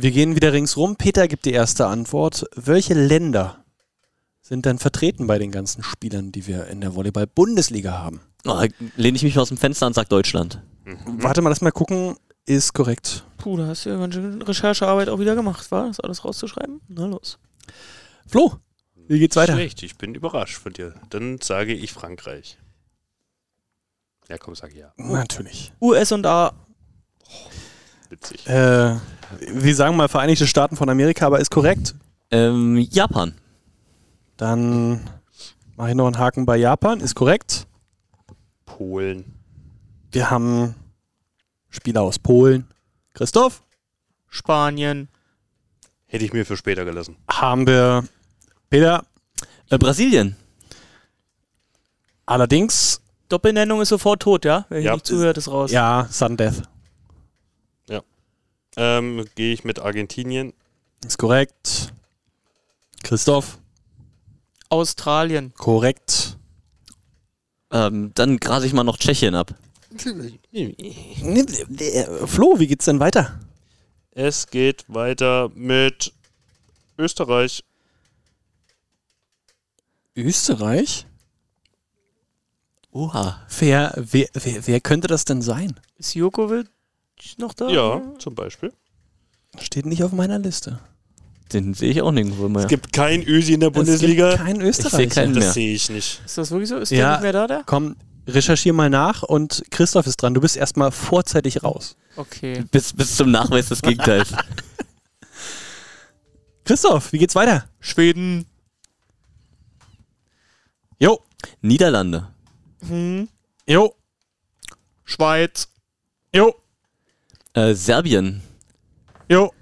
Wir gehen wieder ringsrum. Peter gibt die erste Antwort. Welche Länder sind denn vertreten bei den ganzen Spielern, die wir in der Volleyball-Bundesliga haben? Oh, lehne ich mich mal aus dem Fenster und sag Deutschland. Warte mal, lass mal gucken. Ist korrekt. Puh, da hast du ja ganz schön Recherchearbeit auch wieder gemacht, war das alles rauszuschreiben? Na los. Flo, wie geht's weiter? Schlecht, ich bin überrascht von dir. Dann sage ich Frankreich. Ja, komm, sag ja. Natürlich. US und A. Witzig. Äh, wir sagen mal Vereinigte Staaten von Amerika, aber ist korrekt. Ähm, Japan. Dann mache ich noch einen Haken bei Japan. Ist korrekt. Polen. Wir haben Spieler aus Polen. Christoph? Spanien. Hätte ich mir für später gelassen. Haben wir Peter. Äh, Brasilien. Allerdings, Doppelnennung ist sofort tot, ja? Wer hier Ja. nicht zuhört, ist raus. ja, Sun Death. Ähm, Gehe ich mit Argentinien. Ist korrekt. Christoph? Australien. Korrekt. Ähm, dann grase ich mal noch Tschechien ab. Flo, wie geht's denn weiter? Es geht weiter mit Österreich. Österreich? Oha. Wer, wer, wer, wer könnte das denn sein? Ist Jokovic noch da? Ja, zum Beispiel. Steht nicht auf meiner Liste. Den sehe ich auch nirgendwo mehr. Es gibt kein Ösi in der Es Bundesliga. gibt keinen ich sehe Österreicher. keinen mehr. Das sehe ich nicht. Ist das wirklich so? Ist Ja. der nicht mehr da, der? Komm, recherchier mal nach und Christoph ist dran. Du bist erstmal vorzeitig raus. Okay. Bis, bis zum Nachweis des Gegenteils. Christoph, wie geht's weiter? Schweden. Jo, Niederlande. Hm. jo, Schweiz. jo, Äh, Serbien. jo.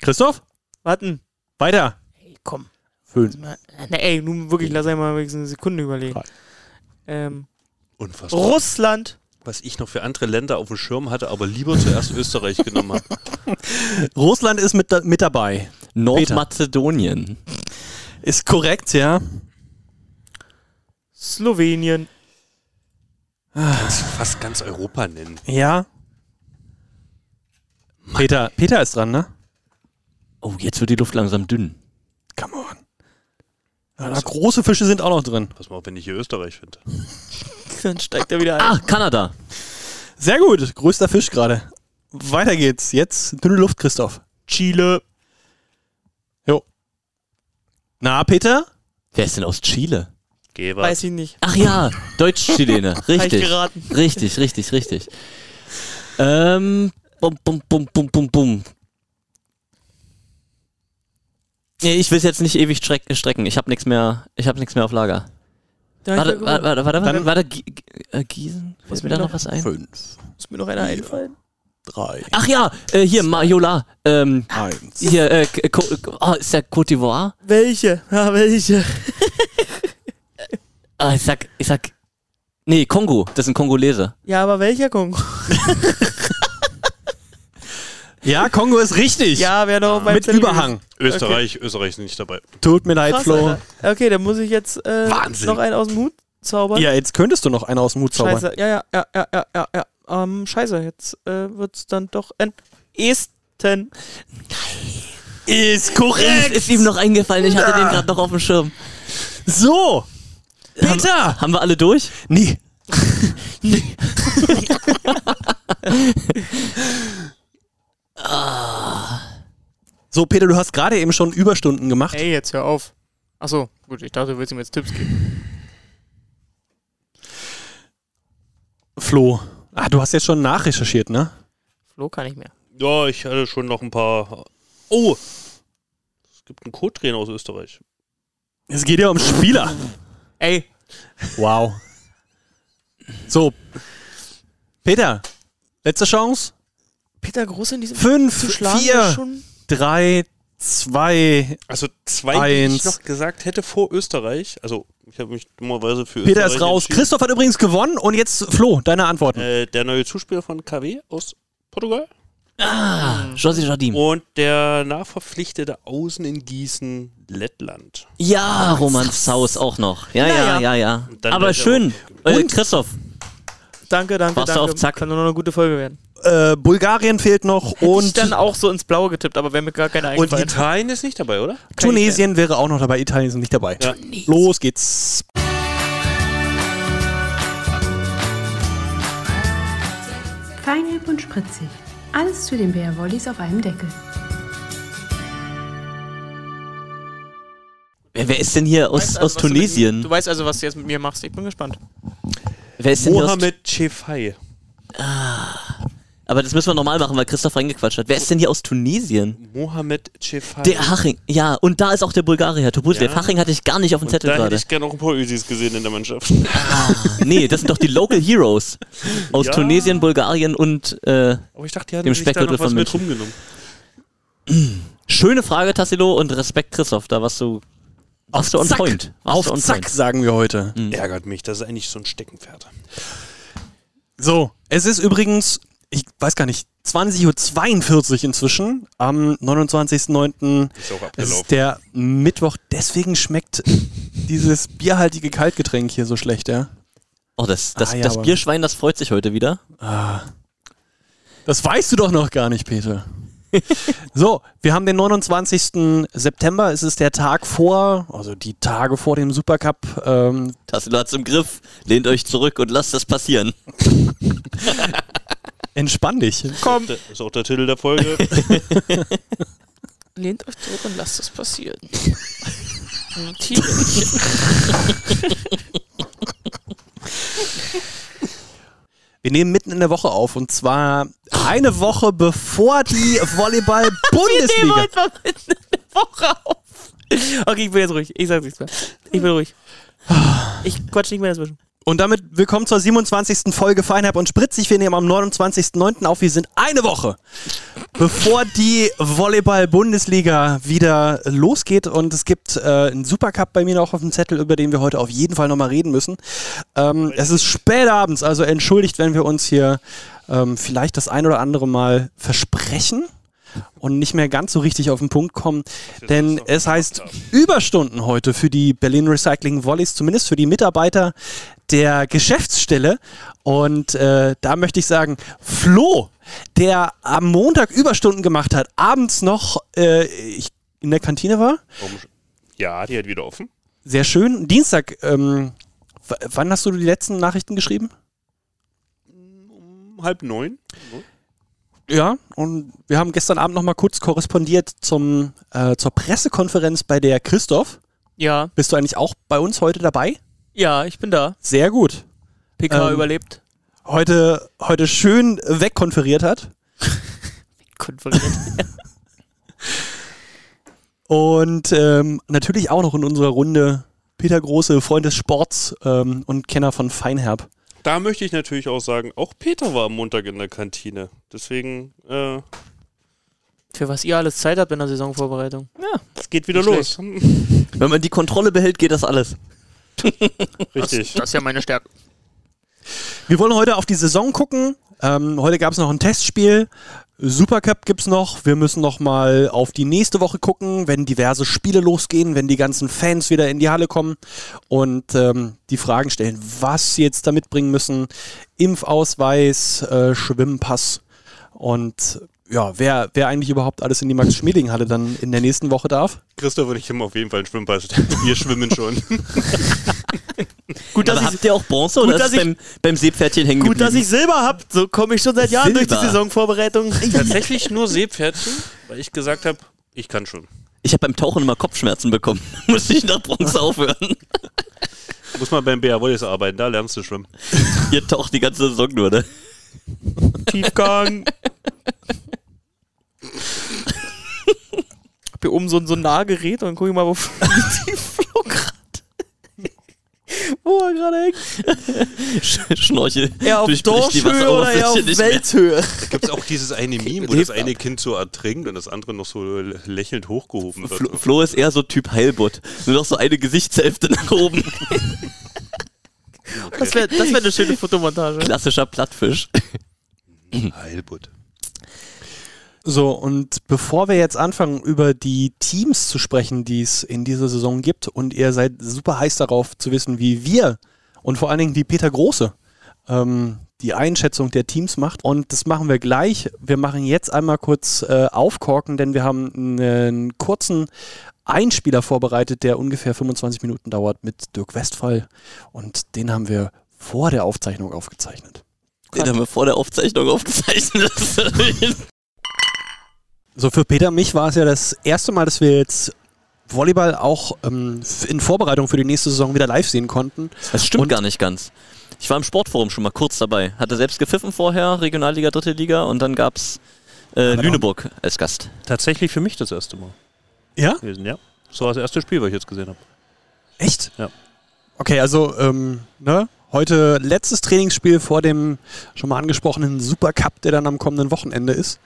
Christoph, Warten. weiter. Hey, komm. Fünf. Na, ey, nun wirklich, lass einmal wenigstens eine Sekunde überlegen. Ähm, Unfassbar. Russland. Was ich noch für andere Länder auf dem Schirm hatte, aber lieber zuerst Österreich genommen habe. Russland ist mit, da- mit dabei. Nordmazedonien. Ist korrekt, ja. Slowenien. Kannst du fast ganz Europa nennen. Ja. Peter, Peter ist dran, ne? Oh, jetzt wird die Luft langsam dünn. Come on. Ja, na, große Fische sind auch noch drin. Pass mal auf, wenn ich hier Österreich finde. Dann steigt er wieder ein. Ah, Kanada. Sehr gut. Größter Fisch gerade. Weiter geht's. Jetzt dünne Luft, Christoph. Chile. Jo. Na, Peter? Wer ist denn aus Chile? Geber. Weiß ich nicht. Ach ja, Deutsch-Chilene. Hab ich Richtig. Richtig, richtig, richtig. Ähm, bum, bum, bum, bum, bum, bum. Nee, ich will es jetzt nicht ewig streck, strecken. Ich habe nichts mehr. Ich habe nichts mehr auf Lager. Da Warte, warte, warte, warte, warte, warte, Gie- Gie- Gießen? Fällt mir da noch was ein? Fünf, Muss mir noch einer einfallen. drei, Ach ja, äh, hier, Mariola. Ähm, eins. hier, äh, oh, ist der Côte d'Ivoire? Welche? Ja, welche? Ah, ich sag, ich sag. Nee, Kongo. Das sind Kongolese. Ja, aber welcher Kongo? Ja, Kongo ist richtig. Ja, wer noch beim Mit Zettel Überhang. Österreich, Österreich ist nicht dabei. Tut mir leid, Krass, Flo. Alter. Okay, dann muss ich jetzt äh, Wahnsinn. noch einen aus dem Hut zaubern. Ja, jetzt könntest du noch einen aus dem Hut zaubern. Scheiße, ja, ja, ja, ja, ja, ja, ja. Ähm, scheiße, jetzt äh, wird's dann doch ein Esten. Ist Ist, korrekt. ist ihm noch eingefallen. Ich hatte den gerade noch auf dem Schirm. So. Peter. Haben wir alle durch? Nee. So, Peter, du hast gerade eben schon Überstunden gemacht. Ey, jetzt hör auf. Achso, gut, ich dachte, du willst ihm jetzt Tipps geben. Flo. Ah, du hast jetzt schon nachrecherchiert, ne? Flo kann ich mehr. Ja, ich hatte schon noch ein paar. Oh! Es gibt einen Co-Trainer aus Österreich. Es geht ja um Spieler. Ey, Wow. So. Peter, letzte Chance. Peter Groß in diesem Fünf, zu schlagen vier, schon. drei, zwei. Also zwei, die Eins. ich noch gesagt hätte vor Österreich. Also ich habe mich dummerweise für Peter Österreich ist raus. Christoph hat übrigens gewonnen und jetzt Flo, deine Antworten. Äh, der neue Zuspieler von KW aus Portugal. Ah, Josi Jardim. Und der nachverpflichtete Außen in Gießen, Lettland. Ja, Roman Saus auch noch. Ja, ja, ja, ja. Und dann Aber ja schön. Äh, Und- Christoph, danke, danke, Warst du danke. auf Zack? Kann nur noch eine gute Folge werden. Äh, Bulgarien fehlt noch Hätte ich und dann auch so ins Blaue getippt, aber wäre mir gar keiner Und eingefallen. Italien ist nicht dabei, oder? Tunesien wäre auch noch dabei, Italien ist nicht dabei. Ja. Los geht's. Feinherb und spritzig. Alles zu den Bär Wollis auf einem Deckel. Wer, wer ist denn hier aus, Weißt also, aus was du mit- Tunesien? Du weißt also, was du jetzt mit mir machst. Ich bin gespannt. Wer ist denn Mohamed Chefai. Aber das müssen wir nochmal machen, weil Christoph reingequatscht hat. Wer ist denn hier aus Tunesien? Mohamed Chefai. Der Haching. Ja, und da ist auch der Bulgarier, Tobuslev. Ja. Haching hatte ich gar nicht auf dem Und Zettel da hätte gerade. ich gerne auch ein paar Ösis gesehen in der Mannschaft. Nee, das sind doch die Local Heroes. Aus Ja. Tunesien, Bulgarien und äh, Aber ich dachte, die hatten Dem Speckgürtel von mit rumgenommen. schöne Frage, Tassilo, und Respekt, Christoph. Da warst du, warst du on Zack. point. Warst Auf du on Zack, point. sagen wir heute. Ärgert mich, das ist eigentlich so ein Steckenpferd. So, es ist übrigens, ich weiß gar nicht, 20.42 Uhr inzwischen, am 29.09. Ist ist der Mittwoch, deswegen schmeckt dieses bierhaltige Kaltgetränk hier so schlecht, ja? Oh, das, das, Ah, ja, das Bierschwein, das freut sich heute wieder. Das weißt du doch noch gar nicht, Peter. so, wir haben den 29. September, es ist der Tag vor, also die Tage vor dem Supercup. Ähm, Tassilo hat's im Griff. Lehnt euch zurück und lasst das passieren. entspann dich. Komm, Das ist auch der Titel der Folge. lehnt euch zurück und lasst es passieren. Wir nehmen mitten in der Woche auf und zwar eine Woche bevor die Volleyball-Bundesliga. heute mal mitten in der Woche auf. Okay, ich bin jetzt ruhig. Ich sag's nichts mehr. Ich bin ruhig. Ich quatsch nicht mehr dazwischen. Und damit willkommen zur 27. Folge Feinherb und Spritzig. Wir nehmen am 29.09. auf. Wir sind eine Woche, bevor die Volleyball-Bundesliga wieder losgeht. Und es gibt äh, einen Supercup bei mir noch auf dem Zettel, über den wir heute auf jeden Fall nochmal reden müssen. Ähm, es ist spät abends, also entschuldigt, wenn wir uns hier ähm, vielleicht das ein oder andere Mal versprechen und nicht mehr ganz so richtig auf den Punkt kommen. Denn es heißt. Überstunden heute für die Berlin Recycling Volleys, zumindest für die Mitarbeiter der Geschäftsstelle. Und äh, da möchte ich sagen, Flo, der am Montag Überstunden gemacht hat, abends noch äh, in der Kantine war. Ja, die hat wieder offen. Sehr schön. Dienstag, ähm, wann hast du die letzten Nachrichten geschrieben? Um halb neun. Ja, und wir haben gestern Abend noch mal kurz korrespondiert zum, äh, zur Pressekonferenz bei der Christoph. Ja, Bist du eigentlich auch bei uns heute dabei? ja, ich bin da. Sehr gut. PK Ähm, überlebt. Heute, heute schön wegkonferiert hat. Konferiert. Und ähm, natürlich auch noch in unserer Runde Peter Große, Freund des Sports ähm, und Kenner von Feinherb. Da möchte ich natürlich auch sagen, auch Peter war am Montag in der Kantine. Deswegen, äh, Für was ihr alles Zeit habt in der Saisonvorbereitung. Ja. es geht wieder los. Wenn man die Kontrolle behält, geht das alles. Richtig. Das ist ja meine Stärke. Wir wollen heute auf die Saison gucken. Ähm, heute gab es noch ein Testspiel. Supercup gibt es noch. Wir müssen noch mal auf die nächste Woche gucken, wenn diverse Spiele losgehen, wenn die ganzen Fans wieder in die Halle kommen und ähm, die Fragen stellen, was sie jetzt da mitbringen müssen. Impfausweis, äh, Schwimmpass und ja, wer, wer eigentlich überhaupt alles in die Max-Schmeling-Halle dann in der nächsten Woche darf. Christoph und ich haben auf jeden Fall einen Schwimmpass. Wir schwimmen schon. Gut, Aber dass ich, habt ihr auch Bronze gut, oder dass ist es beim, beim Seepferdchen hängen gut, dass geblieben? ich Silber hab. So komme ich schon seit Jahren durch die Silber. Saisonvorbereitung. Tatsächlich nur Seepferdchen, weil ich gesagt habe, ich kann schon. Ich habe beim Tauchen immer Kopfschmerzen bekommen. Musste ich nach Bronze aufhören. Muss mal beim BR Wallis arbeiten, da lernst du schwimmen. Ihr taucht die ganze Saison nur, ne? Tiefgang. hab hier oben so, ein- so ein Nahgerät und guck ich mal, wo die gerade. Wo er gerade hängt. Sch- Schnorchel. Eher auf Dorschhöhe oder eher auf. Welthöhe? Da gibt es auch dieses eine Meme, wo das eine Kind so ertrinkt und das andere noch so lächelnd hochgehoben wird. Flo, Flo ist eher so Typ Heilbutt. Nur noch so eine Gesichtshälfte nach oben. Das wäre das wär eine schöne Fotomontage. Klassischer Plattfisch. Heilbutt. So, und bevor wir jetzt anfangen, über die Teams zu sprechen, die es in dieser Saison gibt, und ihr seid super heiß darauf zu wissen, wie wir und vor allen Dingen wie Peter Große ähm, die Einschätzung der Teams macht. Und das machen wir gleich. Wir machen jetzt einmal kurz äh, aufkorken, denn wir haben einen kurzen Einspieler vorbereitet, der ungefähr 25 Minuten dauert mit Dirk Westphal. Und den haben wir vor der Aufzeichnung aufgezeichnet. Den haben wir vor der Aufzeichnung aufgezeichnet. So, für Peter und mich war es ja das erste Mal, dass wir jetzt Volleyball auch ähm, in Vorbereitung für die nächste Saison wieder live sehen konnten. Das stimmt Und- gar nicht ganz. Ich war im Sportforum schon mal kurz dabei. Hatte selbst gepfiffen vorher, Regionalliga, dritte Liga und dann gab's äh, Aber Lüneburg als Gast. Tatsächlich für mich das erste Mal Ja? gewesen, ja. Das war das erste Spiel, was ich jetzt gesehen habe. Echt? Ja. Okay, also ähm, ne? heute letztes Trainingsspiel vor dem schon mal angesprochenen Supercup, der dann am kommenden Wochenende ist.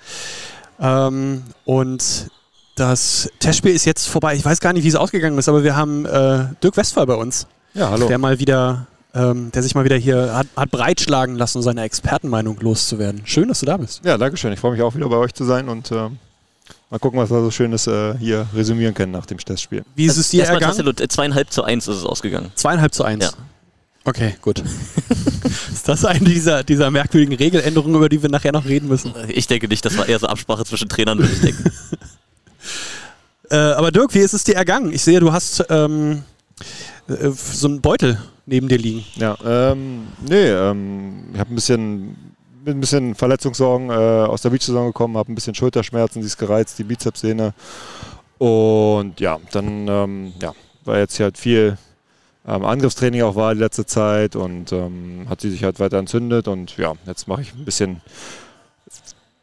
Ähm, und das Testspiel ist jetzt vorbei. Ich weiß gar nicht, wie es ausgegangen ist, aber wir haben äh, Dirk Westphal bei uns, Ja, hallo. der mal wieder, ähm, der sich mal wieder hier hat, hat breitschlagen lassen, um seine Expertenmeinung loszuwerden. Schön, dass du da bist. Ja, danke schön. Ich freue mich auch wieder bei euch zu sein und äh, mal gucken, was wir so Schönes äh, hier resümieren können nach dem Testspiel. Wie ist es dir ergangen? Äh, zweieinhalb zu eins ist es ausgegangen. Zweieinhalb zu eins. Ja. Okay, gut. ist das eine dieser, dieser merkwürdigen Regeländerungen, über die wir nachher noch reden müssen? Ich denke nicht, das war eher so Absprache zwischen Trainern, würde ich denken. Äh, aber Dirk, wie ist es dir ergangen? Ich sehe, du hast ähm, äh, so einen Beutel neben dir liegen. Ja, ähm, nee, ähm, ich habe ein bisschen, mit ein bisschen Verletzungssorgen äh, aus der Beach-Saison gekommen, habe ein bisschen Schulterschmerzen, die ist gereizt, die Bizepssehne. Und ja, dann ähm, ja, war jetzt hier halt viel ähm, Angriffstraining auch war die letzte Zeit und ähm, hat sie sich halt weiter entzündet und ja, jetzt mache ich ein bisschen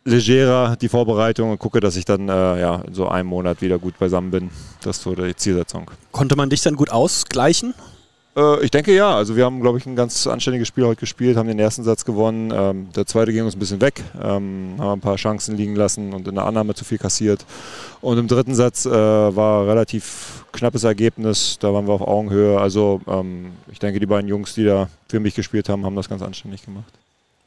legerer die Vorbereitung und gucke, dass ich dann äh, ja, in so einem Monat wieder gut beisammen bin. Das ist so die Zielsetzung. Konnte man dich dann gut ausgleichen? Äh, ich denke ja. Also wir haben, glaube ich, ein ganz anständiges Spiel heute gespielt, haben den ersten Satz gewonnen. Ähm, der zweite ging uns ein bisschen weg, ähm, haben ein paar Chancen liegen lassen und in der Annahme zu viel kassiert. Und im dritten Satz äh, war relativ knappes Ergebnis. Da waren wir auf Augenhöhe. Also ähm, ich denke, die beiden Jungs, die da für mich gespielt haben, haben das ganz anständig gemacht.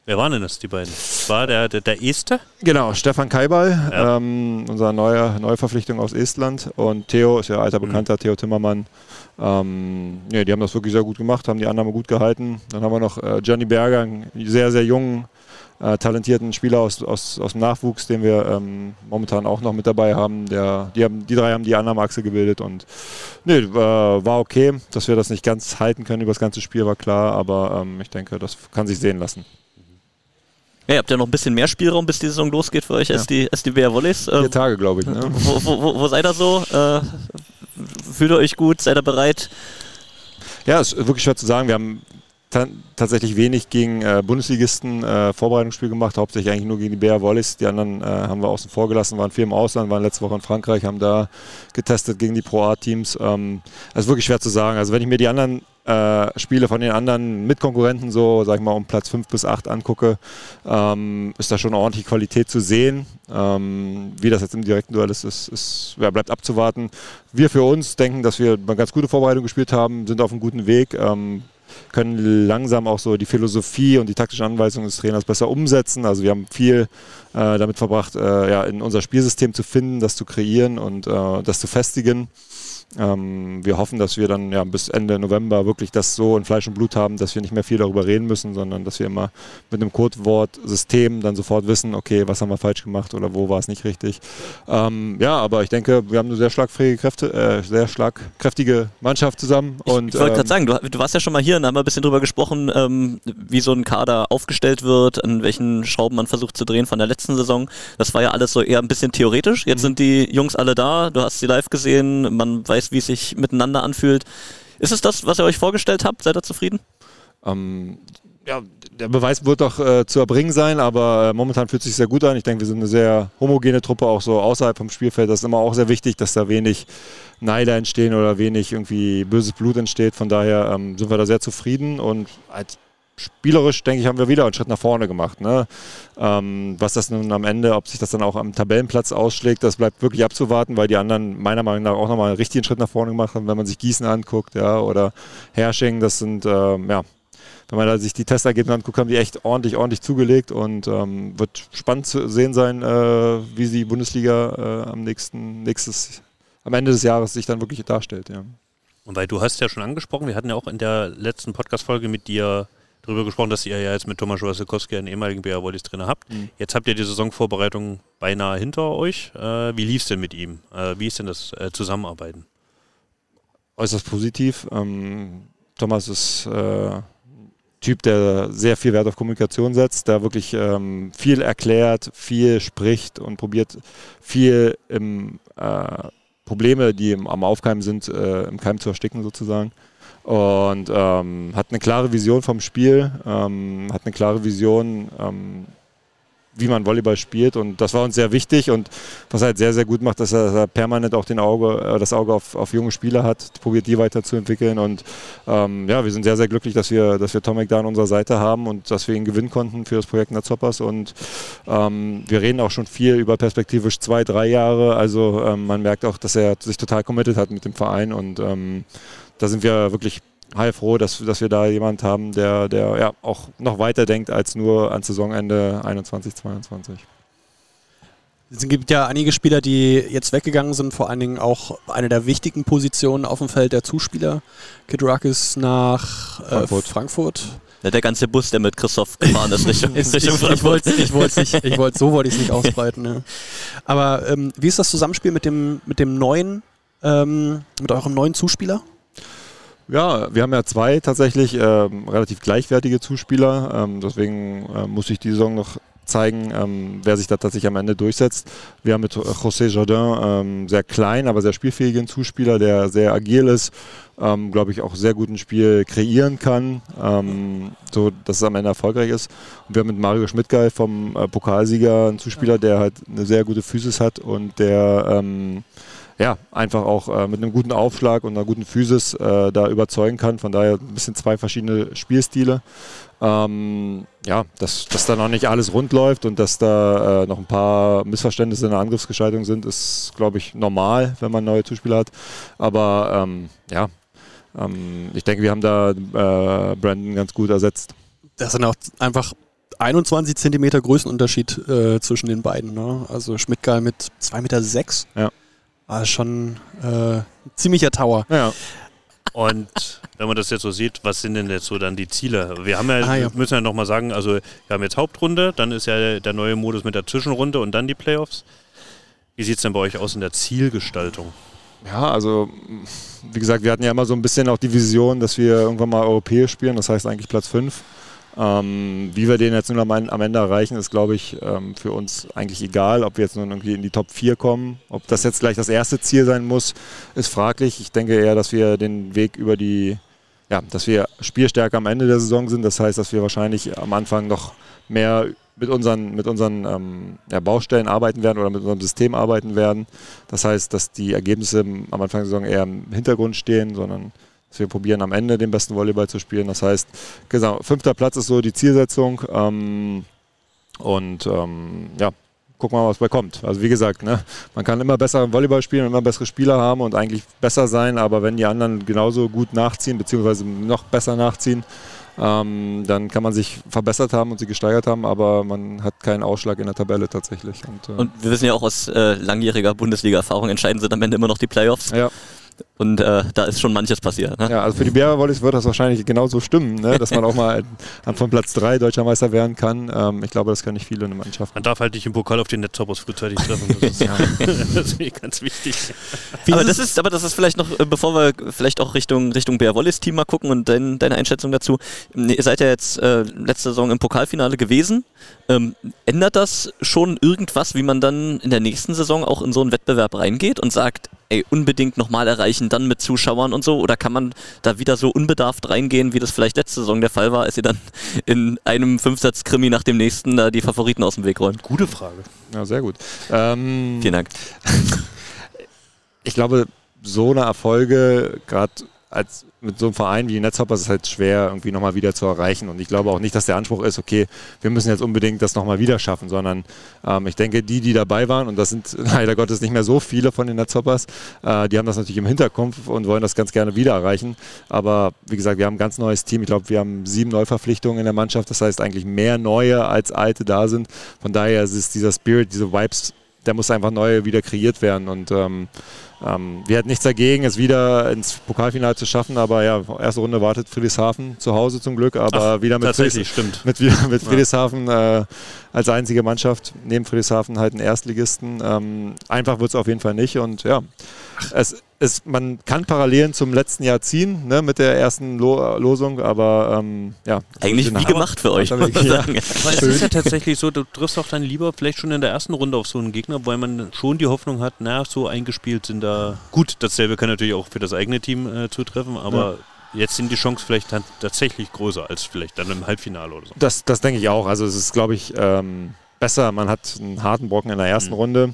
Wer waren denn das, die beiden? War der, der, der Este? Genau, Stefan Kaibal, Ja. ähm, unsere neue Neuverpflichtung aus Estland. Und Theo ist ja alter Bekannter, Theo Timmermann. Ähm, ja, die haben das wirklich sehr gut gemacht, haben die Annahme gut gehalten. Dann haben wir noch äh, Gianni Berger, einen sehr, sehr jungen, äh, talentierten Spieler aus, aus, aus dem Nachwuchs, den wir ähm, momentan auch noch mit dabei haben. Der, die, haben die drei haben die Annahmeachse gebildet und nee, äh, war okay. Dass wir das nicht ganz halten können über das ganze Spiel, war klar, aber ähm, ich denke, das kann sich sehen lassen. Ja, ihr habt ja noch ein bisschen mehr Spielraum, bis die Saison losgeht für euch als die, als die BR Volleys. Vier Ähm, Tage, glaube ich. Ne? wo, wo, wo, wo seid ihr so? Äh, fühlt ihr euch gut? Seid ihr bereit? Ja, es ist wirklich schwer zu sagen. Wir haben tatsächlich wenig gegen äh, Bundesligisten äh, Vorbereitungsspiel gemacht, hauptsächlich eigentlich nur gegen die BR Volleys. Die anderen äh, haben wir außen vor gelassen, waren viel im Ausland, waren letzte Woche in Frankreich, haben da getestet gegen die Pro A-Teams. Ähm, das ist wirklich schwer zu sagen. Also wenn ich mir die anderen äh, Spiele von den anderen Mitkonkurrenten so, sag ich mal, um Platz 5 bis 8 angucke, ähm, ist da schon ordentlich Qualität zu sehen. Ähm, wie das jetzt im direkten Duell ist, ist, ist ja, bleibt abzuwarten. Wir für uns denken, dass wir eine ganz gute Vorbereitung gespielt haben, sind auf einem guten Weg. Ähm, können langsam auch so die Philosophie und die taktischen Anweisungen des Trainers besser umsetzen. Also wir haben viel äh, damit verbracht, äh, ja, in unser Spielsystem zu finden, das zu kreieren und äh, das zu festigen. Ähm, wir hoffen, dass wir dann ja, bis Ende November wirklich das so in Fleisch und Blut haben, dass wir nicht mehr viel darüber reden müssen, sondern dass wir immer mit einem Codewortsystem dann sofort wissen, okay, was haben wir falsch gemacht oder wo war es nicht richtig. Ähm, ja, aber ich denke, wir haben eine sehr schlagfähige Kräfte, äh, sehr schlagkräftige Mannschaft zusammen. Ich, und, ich wollte ähm, gerade sagen, du, du warst ja schon mal hier und da haben wir ein bisschen drüber gesprochen, ähm, wie so ein Kader aufgestellt wird, an welchen Schrauben man versucht zu drehen von der letzten Saison. Das war ja alles so eher ein bisschen theoretisch. Jetzt sind die Jungs alle da, du hast sie live gesehen, man weiß, wie es sich miteinander anfühlt. Ist es das, was ihr euch vorgestellt habt? Seid ihr zufrieden? Ähm, ja, der Beweis wird doch äh, zu erbringen sein, aber äh, momentan fühlt es sich sehr gut an. Ich denke, wir sind eine sehr homogene Truppe, auch so außerhalb vom Spielfeld. Das ist immer auch sehr wichtig, dass da wenig Neider entstehen oder wenig irgendwie böses Blut entsteht. Von daher ähm, sind wir da sehr zufrieden und als spielerisch, denke ich, haben wir wieder einen Schritt nach vorne gemacht. Ne? Ähm, was das nun am Ende, ob sich das dann auch am Tabellenplatz ausschlägt, das bleibt wirklich abzuwarten, weil die anderen meiner Meinung nach auch nochmal einen richtigen Schritt nach vorne gemacht haben, wenn man sich Gießen anguckt ja, oder Hersching, das sind, ähm, ja, wenn man da sich die Testergebnisse anguckt, haben die echt ordentlich, ordentlich zugelegt und ähm, wird spannend zu sehen sein, äh, wie die Bundesliga äh, am nächsten, nächstes, am Ende des Jahres sich dann wirklich darstellt. Ja. Und weil du hast ja schon angesprochen, wir hatten ja auch in der letzten Podcast-Folge mit dir darüber gesprochen, dass ihr ja jetzt mit Thomas Wasikowski einen ehemaligen BR Wallis Trainer habt. Mhm. Jetzt habt ihr die Saisonvorbereitung beinahe hinter euch. Äh, wie lief es denn mit ihm? Äh, wie ist denn das äh, Zusammenarbeiten? äußerst positiv. Ähm, Thomas ist äh, Typ, der sehr viel Wert auf Kommunikation setzt, der wirklich ähm, viel erklärt, viel spricht und probiert viel im, äh, Probleme, die im, am Aufkeimen sind, äh, im Keim zu ersticken sozusagen. Und ähm, hat eine klare Vision vom Spiel, ähm, hat eine klare Vision, ähm, wie man Volleyball spielt. Und das war uns sehr wichtig. Und was er halt sehr, sehr gut macht, dass er, dass er permanent auch den Auge, äh, das Auge auf, auf junge Spieler hat, probiert die weiterzuentwickeln. Und ähm, ja, wir sind sehr, sehr glücklich, dass wir, dass wir Tomek da an unserer Seite haben und dass wir ihn gewinnen konnten für das Projekt Netzhoppers. Und ähm, wir reden auch schon viel über perspektivisch zwei, drei Jahre. Also ähm, man merkt auch, dass er sich total committed hat mit dem Verein. Und da sind wir wirklich heilfroh, dass, dass wir da jemand haben, der, der ja auch noch weiter denkt als nur an Saisonende 21, 22. Es gibt ja einige Spieler, die jetzt weggegangen sind, vor allen Dingen auch eine der wichtigen Positionen auf dem Feld der Zuspieler. Kid Ruckis nach äh, Frankfurt. Frankfurt. Ja, der ganze Bus, der mit Christoph gefahren ist, Richtung, Ich, ich, Richtung ich Frankfurt. wollte ich wollt's nicht, ich wollte so wollte ich es nicht ausbreiten. Ja. Aber ähm, wie ist das Zusammenspiel mit dem mit dem neuen, ähm, mit eurem neuen Zuspieler? Ja, wir haben ja zwei tatsächlich ähm, relativ gleichwertige Zuspieler. Ähm, deswegen äh, muss ich die Saison noch zeigen, ähm, wer sich da tatsächlich am Ende durchsetzt. Wir haben mit José Jardin ähm, sehr klein, aber sehr spielfähigen Zuspieler, der sehr agil ist, ähm, glaube ich auch sehr gut ein Spiel kreieren kann, ähm, so dass es am Ende erfolgreich ist. Und wir haben mit Mario Schmidtgeil vom äh, Pokalsieger einen Zuspieler, der halt eine sehr gute Physis hat und der ja, einfach auch äh, mit einem guten Aufschlag und einer guten Physis äh, da überzeugen kann. Von daher ein bisschen zwei verschiedene Spielstile. Ähm, ja, dass, dass da noch nicht alles rund läuft und dass da äh, noch ein paar Missverständnisse in der Angriffsgestaltung sind, ist, glaube ich, normal, wenn man neue Zuspieler hat. Aber ähm, ja, ähm, ich denke, wir haben da äh, Brandon ganz gut ersetzt. Das sind auch einfach 21 Zentimeter Größenunterschied äh, zwischen den beiden. Ne? Also Schmidtgeil mit 2,6 Meter. Sechs. Ja. War schon äh, ein ziemlicher Tower. Ja, Und wenn man das jetzt so sieht, was sind denn jetzt so dann die Ziele? Wir haben ja, Ah, ja. müssen ja nochmal sagen, also wir haben jetzt Hauptrunde, dann ist ja der neue Modus mit der Zwischenrunde und dann die Playoffs. Wie sieht es denn bei euch aus in der Zielgestaltung? Ja, also wie gesagt, wir hatten ja immer so ein bisschen auch die Vision, dass wir irgendwann mal europäisch spielen, das heißt eigentlich Platz 5. Ähm, wie wir den jetzt nun am, Ende erreichen, ist, glaube ich, ähm, für uns eigentlich egal, ob wir jetzt nun irgendwie in die Top 4 kommen. Ob das jetzt gleich das erste Ziel sein muss, ist fraglich. Ich denke eher, dass wir den Weg über die, ja, dass wir spielstärker am Ende der Saison sind. Das heißt, dass wir wahrscheinlich am Anfang noch mehr mit unseren, mit unseren ähm, ja, Baustellen arbeiten werden oder mit unserem System arbeiten werden. Das heißt, dass die Ergebnisse am Anfang der Saison eher im Hintergrund stehen, sondern dass wir probieren, am Ende den besten Volleyball zu spielen. Das heißt, genau, fünfter Platz ist so die Zielsetzung. Ähm, und ähm, ja, gucken wir mal, was bei kommt. Also wie gesagt, ne, man kann immer besser Volleyball spielen, immer bessere Spieler haben und eigentlich besser sein, aber wenn die anderen genauso gut nachziehen, beziehungsweise noch besser nachziehen, ähm, dann kann man sich verbessert haben und sie gesteigert haben, aber man hat keinen Ausschlag in der Tabelle tatsächlich. Und, äh, Und wir wissen ja auch aus äh, langjähriger Bundesliga-Erfahrung, entscheiden sind am Ende immer noch die Playoffs. ja. Und äh, da ist schon manches passiert. Ne? Ja, also für die Bärer-Volleys wird das wahrscheinlich genauso stimmen, ne? dass man auch mal von Platz 3 deutscher Meister werden kann. Ähm, ich glaube, das können nicht viele in der Mannschaft. Man darf halt nicht im Pokal auf den Netzhoppers frühzeitig treffen. Das ist, das ist mir ganz wichtig. aber, das ist, aber das ist vielleicht noch, äh, bevor wir vielleicht auch Richtung, Richtung Bär Wallis Team mal gucken und dein, deine Einschätzung dazu. Nee, Ihr seid ja jetzt äh, letzte Saison im Pokalfinale gewesen. Ähm, ändert das schon irgendwas, wie man dann in der nächsten Saison auch in so einen Wettbewerb reingeht und sagt, ey, unbedingt nochmal erreichen, dann mit Zuschauern und so? Oder kann man da wieder so unbedarft reingehen, wie das vielleicht letzte Saison der Fall war, als ihr dann in einem Fünfsatz-Krimi nach dem nächsten da die Favoriten aus dem Weg räumt? Gute Frage. Ja, sehr gut. Ähm, Vielen Dank. ich glaube, so eine Erfolge, gerade als mit so einem Verein wie Netzhoppers, ist halt schwer, irgendwie nochmal wieder zu erreichen. Und ich glaube auch nicht, dass der Anspruch ist, okay, wir müssen jetzt unbedingt das nochmal wieder schaffen, sondern ähm, ich denke, die, die dabei waren, und das sind leider Gottes nicht mehr so viele von den Netzhoppers, äh, die haben das natürlich im Hinterkopf und wollen das ganz gerne wieder erreichen. Aber wie gesagt, wir haben ein ganz neues Team. Ich glaube, wir haben sieben Neuverpflichtungen in der Mannschaft. Das heißt eigentlich mehr neue als alte da sind. Von daher ist es dieser Spirit, diese Vibes, der muss einfach neu wieder kreiert werden. Und ähm, ähm, wir hatten nichts dagegen, es wieder ins Pokalfinale zu schaffen, aber ja, erste Runde wartet Friedrichshafen zu Hause zum Glück, aber Ach, wieder mit, Friedrichs- stimmt. mit, mit Friedrichshafen äh, als einzige Mannschaft, neben Friedrichshafen halt ein Erstligisten. Ähm, einfach wird es auf jeden Fall nicht und ja, es, es, man kann Parallelen zum letzten Jahr ziehen ne, mit der ersten Lo Losung, aber ähm, ja. Eigentlich wie gemacht für euch, Ja. man sagen. Aber es ist ja tatsächlich so, du triffst auch dann lieber vielleicht schon in der ersten Runde auf so einen Gegner, weil man schon die Hoffnung hat, na, so eingespielt sind da. Gut, dasselbe kann natürlich auch für das eigene Team äh, zutreffen, aber jetzt sind die Chancen vielleicht dann tatsächlich größer als vielleicht dann im Halbfinale oder so. Das, das denke ich auch. Also es ist, glaube ich, ähm, besser. Man hat einen harten Brocken in der ersten Mhm. Runde.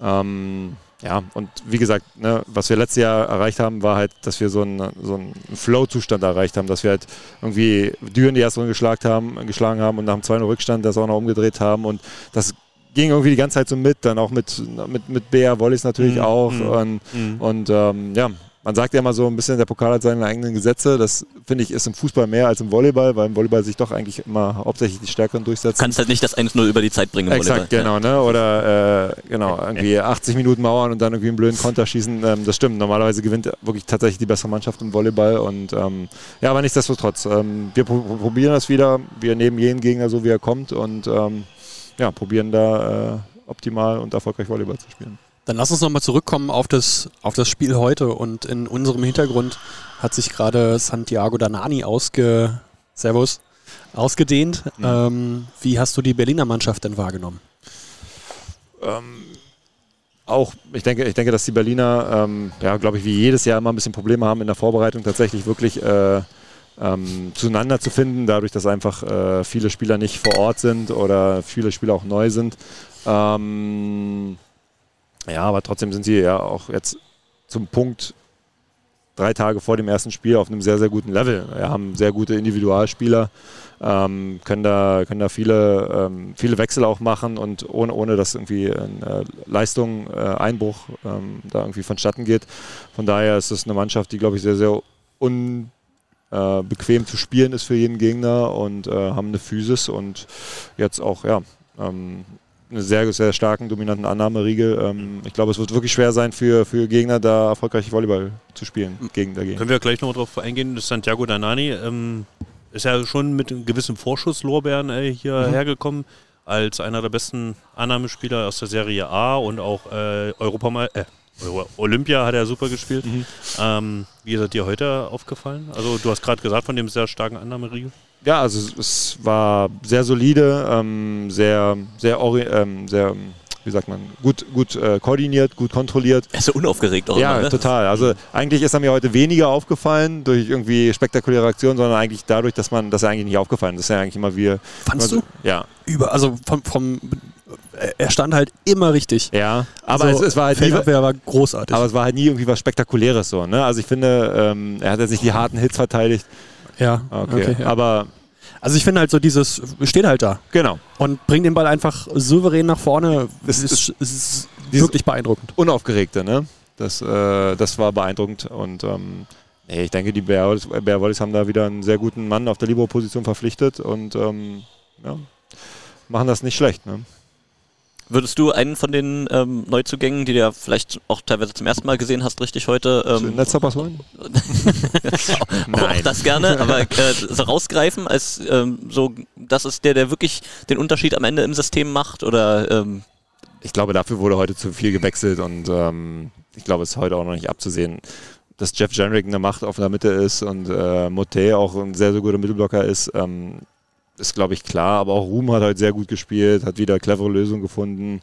Ähm, ja, und wie gesagt, ne, was wir letztes Jahr erreicht haben, war halt, dass wir so einen, so einen Flow-Zustand erreicht haben, dass wir halt irgendwie Düren die erste Runde geschlagen haben, geschlagen haben und nach dem zweiten Rückstand das auch noch umgedreht haben und das ging irgendwie die ganze Zeit so mit, dann auch mit, mit, mit BR Wollis natürlich Mhm, auch mhm. und, Mhm. und ähm, ja, man sagt ja immer so ein bisschen, der Pokal hat seine eigenen Gesetze. Das finde ich ist im Fußball mehr als im Volleyball, weil im Volleyball sich doch eigentlich immer hauptsächlich die Stärkeren Du durchsetzen. kannst halt nicht das 1-0 über die Zeit bringen im Exakt, Volleyball. genau, ne? Oder äh, genau, irgendwie 80 Minuten mauern und dann irgendwie einen blöden Konter schießen. Ähm, das stimmt. Normalerweise gewinnt wirklich tatsächlich die bessere Mannschaft im Volleyball. Und ähm, ja, aber nichtsdestotrotz, ähm, wir pro probieren das wieder. Wir nehmen jeden Gegner so, wie er kommt und ähm, ja, probieren da äh, optimal und erfolgreich Volleyball zu spielen. Dann lass uns nochmal zurückkommen auf das, auf das Spiel heute. Und in unserem Hintergrund hat sich gerade Santiago Danani ausge, Servus, ausgedehnt. Ähm, wie hast du die Berliner Mannschaft denn wahrgenommen? auch, ich denke, ich denke, dass die Berliner, ähm, ja, glaube ich, wie jedes Jahr immer ein bisschen Probleme haben in der Vorbereitung tatsächlich wirklich äh, ähm, zueinander zu finden, dadurch, dass einfach äh, viele Spieler nicht vor Ort sind oder viele Spieler auch neu sind. Ähm, ja, aber trotzdem sind sie ja auch jetzt zum Punkt drei Tage vor dem ersten Spiel auf einem sehr, sehr guten Level. Wir haben sehr gute Individualspieler, ähm, können da, können da viele, ähm, viele Wechsel auch machen und ohne, ohne dass irgendwie ein äh, Leistung, äh, Einbruch ähm, da irgendwie vonstatten geht. Von daher ist es eine Mannschaft, die, glaube ich, sehr, sehr unbequem äh, zu spielen ist für jeden Gegner und äh, haben eine Physis und jetzt auch, ja, ähm, eine sehr, sehr starken, dominanten Annahmeriegel. Ähm, ich glaube, es wird wirklich schwer sein für, für Gegner, da erfolgreich Volleyball zu spielen gegen dagegen. Können wir gleich noch drauf eingehen, dass Santiago Danani ähm, ist ja schon mit einem gewissen Vorschusslorbeeren äh, hier Mhm. hergekommen, als einer der besten Annahmespieler aus der Serie A und auch äh, Europamal äh, Olympia hat er super gespielt. Mhm. Ähm, wie ist er dir heute aufgefallen? Also du hast gerade gesagt von dem sehr starken Annahmeriegel. Ja, also es- es war sehr solide, ähm, sehr, sehr, ori ähm, sehr, wie sagt man, gut, gut äh, koordiniert, gut kontrolliert. Er ist so unaufgeregt auch Ja, immer, ne? total. Also eigentlich ist er mir heute weniger aufgefallen durch irgendwie spektakuläre Aktionen, sondern eigentlich dadurch, dass man, dass er eigentlich nicht aufgefallen ist. Dass er eigentlich immer wie. Fandst immer du? Ja, Über, also vom, vom er stand halt immer richtig. ja. Aber Also, es, es war halt nie, war großartig. aber es war halt nie irgendwie was Spektakuläres so. Ne? Also ich finde, ähm, er hat jetzt nicht die harten Hits verteidigt. ja, Okay. ja. Aber Also ich finde halt so dieses, steht halt da genau. und bringt den Ball einfach souverän nach vorne. Es ist- ist, ist wirklich beeindruckend. Unaufgeregte, ne? Das, äh, das war beeindruckend und ähm, nee, ich denke, die Bear Wollies haben da wieder einen sehr guten Mann auf der Libero-Position verpflichtet und ähm, ja, machen das nicht schlecht. Ne? Würdest du einen von den ähm, Neuzugängen, die du ja vielleicht auch teilweise zum ersten Mal gesehen hast, richtig heute, Ähm, ähm, Netzerpass holen? auch das gerne, aber äh, so rausgreifen, als ähm, so, das ist der, der wirklich den Unterschied am Ende im System macht oder ähm, Ich glaube, dafür wurde heute zu viel gewechselt und ähm, ich glaube, es ist heute auch noch nicht abzusehen, dass Jeff Jenrick eine Macht auf der Mitte ist und äh, Motte auch ein sehr, sehr guter Mittelblocker ist. Ähm, ist, glaube ich, klar, aber auch Ruhm hat heute sehr gut gespielt, hat wieder clevere Lösungen gefunden.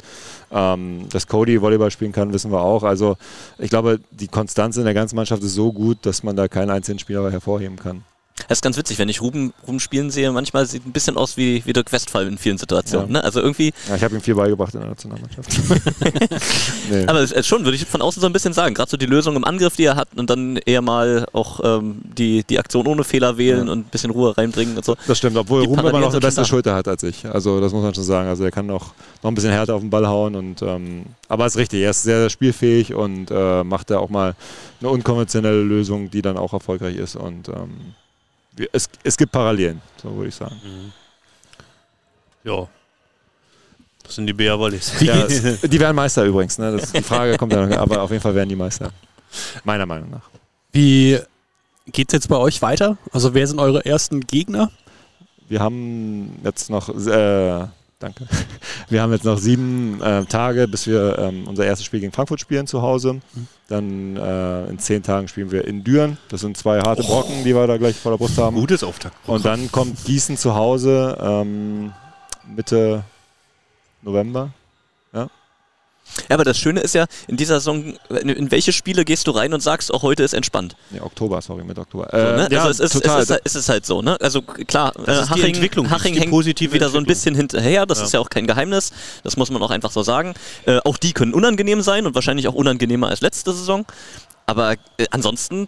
Ähm, dass Cody Volleyball spielen kann, wissen wir auch. Also ich glaube, die Konstanz in der ganzen Mannschaft ist so gut, dass man da keinen einzelnen Spieler hervorheben kann. Das ist ganz witzig, wenn ich Ruben, Ruben spielen sehe, manchmal sieht ein bisschen aus wie, wie Dirk Westphal in vielen Situationen. Ja. Ne? Also irgendwie, Ja, ich habe ihm viel beigebracht in der Nationalmannschaft. nee. aber es schon, würde ich von außen so ein bisschen sagen, gerade so die Lösung im Angriff, die er hat und dann eher mal auch ähm, die, die Aktion ohne Fehler wählen Ja. und ein bisschen Ruhe reinbringen und so. Das stimmt, obwohl Die Ruhm immer noch eine bessere. Schulter hat als ich. Also das muss man schon sagen. Also er kann noch, noch ein bisschen härter auf den Ball hauen. Und, ähm, aber ist richtig, er ist sehr, sehr spielfähig und äh, macht da auch mal eine unkonventionelle Lösung, die dann auch erfolgreich ist. Und ähm, es, es gibt Parallelen, so würde ich sagen. Ja. Das sind die BR Wollies. Ja, es- die werden Meister übrigens. Ne? Das, die Frage kommt ja noch, aber auf jeden Fall werden die Meister. Meiner Meinung nach. Wie geht's jetzt bei euch weiter? Also wer sind eure ersten Gegner? Wir haben jetzt noch, äh, danke. Wir haben jetzt noch sieben äh, Tage, bis wir ähm, unser erstes Spiel gegen Frankfurt spielen zu Hause. Dann äh, in zehn Tagen spielen wir in Düren. Das sind zwei harte Brocken, die wir da gleich vor der Brust haben. Gutes Auftakt. Und dann kommt Gießen zu Hause ähm, Mitte November. Ja, aber das Schöne ist ja, in dieser Saison, in, welche Spiele gehst du rein und sagst, auch heute ist entspannt? Nee, Oktober, sorry, Mitte Oktober. So, ne? Äh, ja, also es ist, total. Es, ist, es ist halt so, ne? Also klar, äh, ist die Haching, Entwicklung, das Haching die hängt positive wieder so ein bisschen hinterher, das Ja. ist ja auch kein Geheimnis, das muss man auch einfach so sagen. Äh, auch die können unangenehm sein und wahrscheinlich auch unangenehmer als letzte Saison. Aber äh, ansonsten,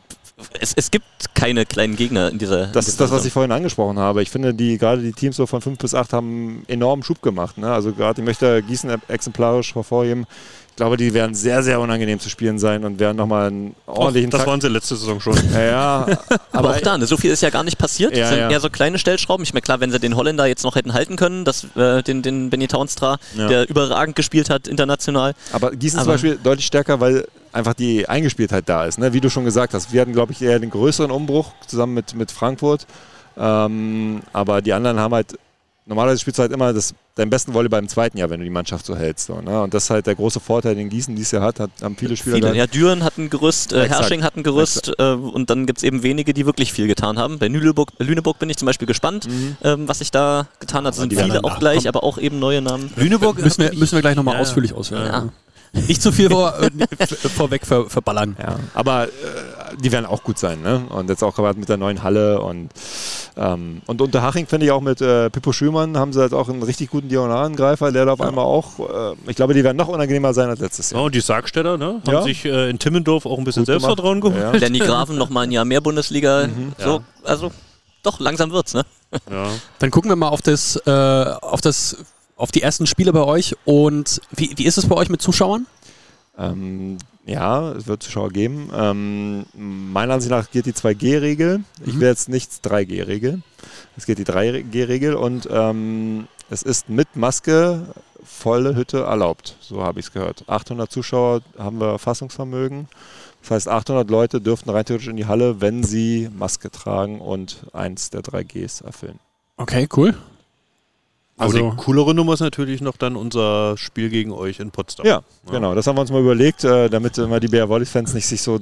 es, es gibt keine kleinen Gegner in dieser Das in ist das, was ich vorhin angesprochen habe. Ich finde, die gerade die Teams so von 5 bis 8 haben enormen Schub gemacht. Ne? Also gerade, ich möchte Gießen exemplarisch hervorheben. Ich glaube, die werden sehr, sehr unangenehm zu spielen sein und werden nochmal einen ordentlichen das Takt- waren sie letzte Saison schon. Ja, ja, Aber auch da, ne, so viel ist ja gar nicht passiert. Ja, das sind ja. eher so kleine Stellschrauben. Ich meine, klar, wenn sie den Holländer jetzt noch hätten halten können, das, äh, den, den Benny Taunstra, Ja. der überragend gespielt hat international. Aber Gießen Aber- zum Beispiel deutlich stärker, weil einfach die Eingespieltheit da ist. Ne? Wie du schon gesagt hast, wir hatten, glaube ich, eher den größeren Umbruch zusammen mit, mit Frankfurt. Ähm, aber die anderen haben halt, normalerweise spielst du halt immer das, deinen besten Volleyball im zweiten Jahr, wenn du die Mannschaft so hältst. So, ne? Und das ist halt der große Vorteil, den Gießen dieses Jahr hat, hat haben viele Spieler Viele. Ja, Düren hat ein Gerüst, äh, Exakt. Hersching hat ein Gerüst äh, und dann gibt es eben wenige, die wirklich viel getan haben. Bei Lüneburg, Lüneburg bin ich zum Beispiel gespannt, ähm, was sich da getan hat. Es sind viele auch gleich, aber auch eben neue Namen. Lüneburg müssen wir, müssen wir gleich nochmal Ja, ja. ausführlich ausführen. Ja. Nicht zu viel vor, äh, vorweg ver, verballern. Ja, aber äh, die werden auch gut sein, ne? Und jetzt auch gerade mit der neuen Halle und ähm, und unter Haching finde ich auch mit äh, Pippo Schümann haben sie halt auch einen richtig guten Diagonalangreifer, der da auf einmal auch, äh, ich glaube, die werden noch unangenehmer sein als letztes Ja, Jahr. und die Sargstädter ne, haben Ja. sich äh, in Timmendorf auch ein bisschen Gut gemacht. Selbstvertrauen geholt. Ja. Lenny Graven noch mal ein Jahr mehr Bundesliga. So, Ja. also doch, langsam wird's, ne? Ja. Dann gucken wir mal auf das, äh, auf das, auf die ersten Spiele bei euch. Und wie, wie ist es bei euch mit Zuschauern? Ähm, ja, es wird Zuschauer geben. Ähm, meiner Ansicht nach geht die 2G-Regel. Ich will jetzt nicht 3G-Regel. Es geht die 3G-Regel und ähm, es ist mit Maske volle Hütte erlaubt. So habe ich es gehört. 800 Zuschauer haben wir Fassungsvermögen. Das heißt, 800 Leute dürften rein theoretisch in die Halle, wenn sie Maske tragen und eins der 3Gs erfüllen. Okay, cool. Aber Also- die coolere Nummer ist natürlich noch dann unser Spiel gegen euch in Potsdam. Ja, genau. Das haben wir uns mal überlegt, äh, damit immer die Bär Wollis-Fans nicht sich so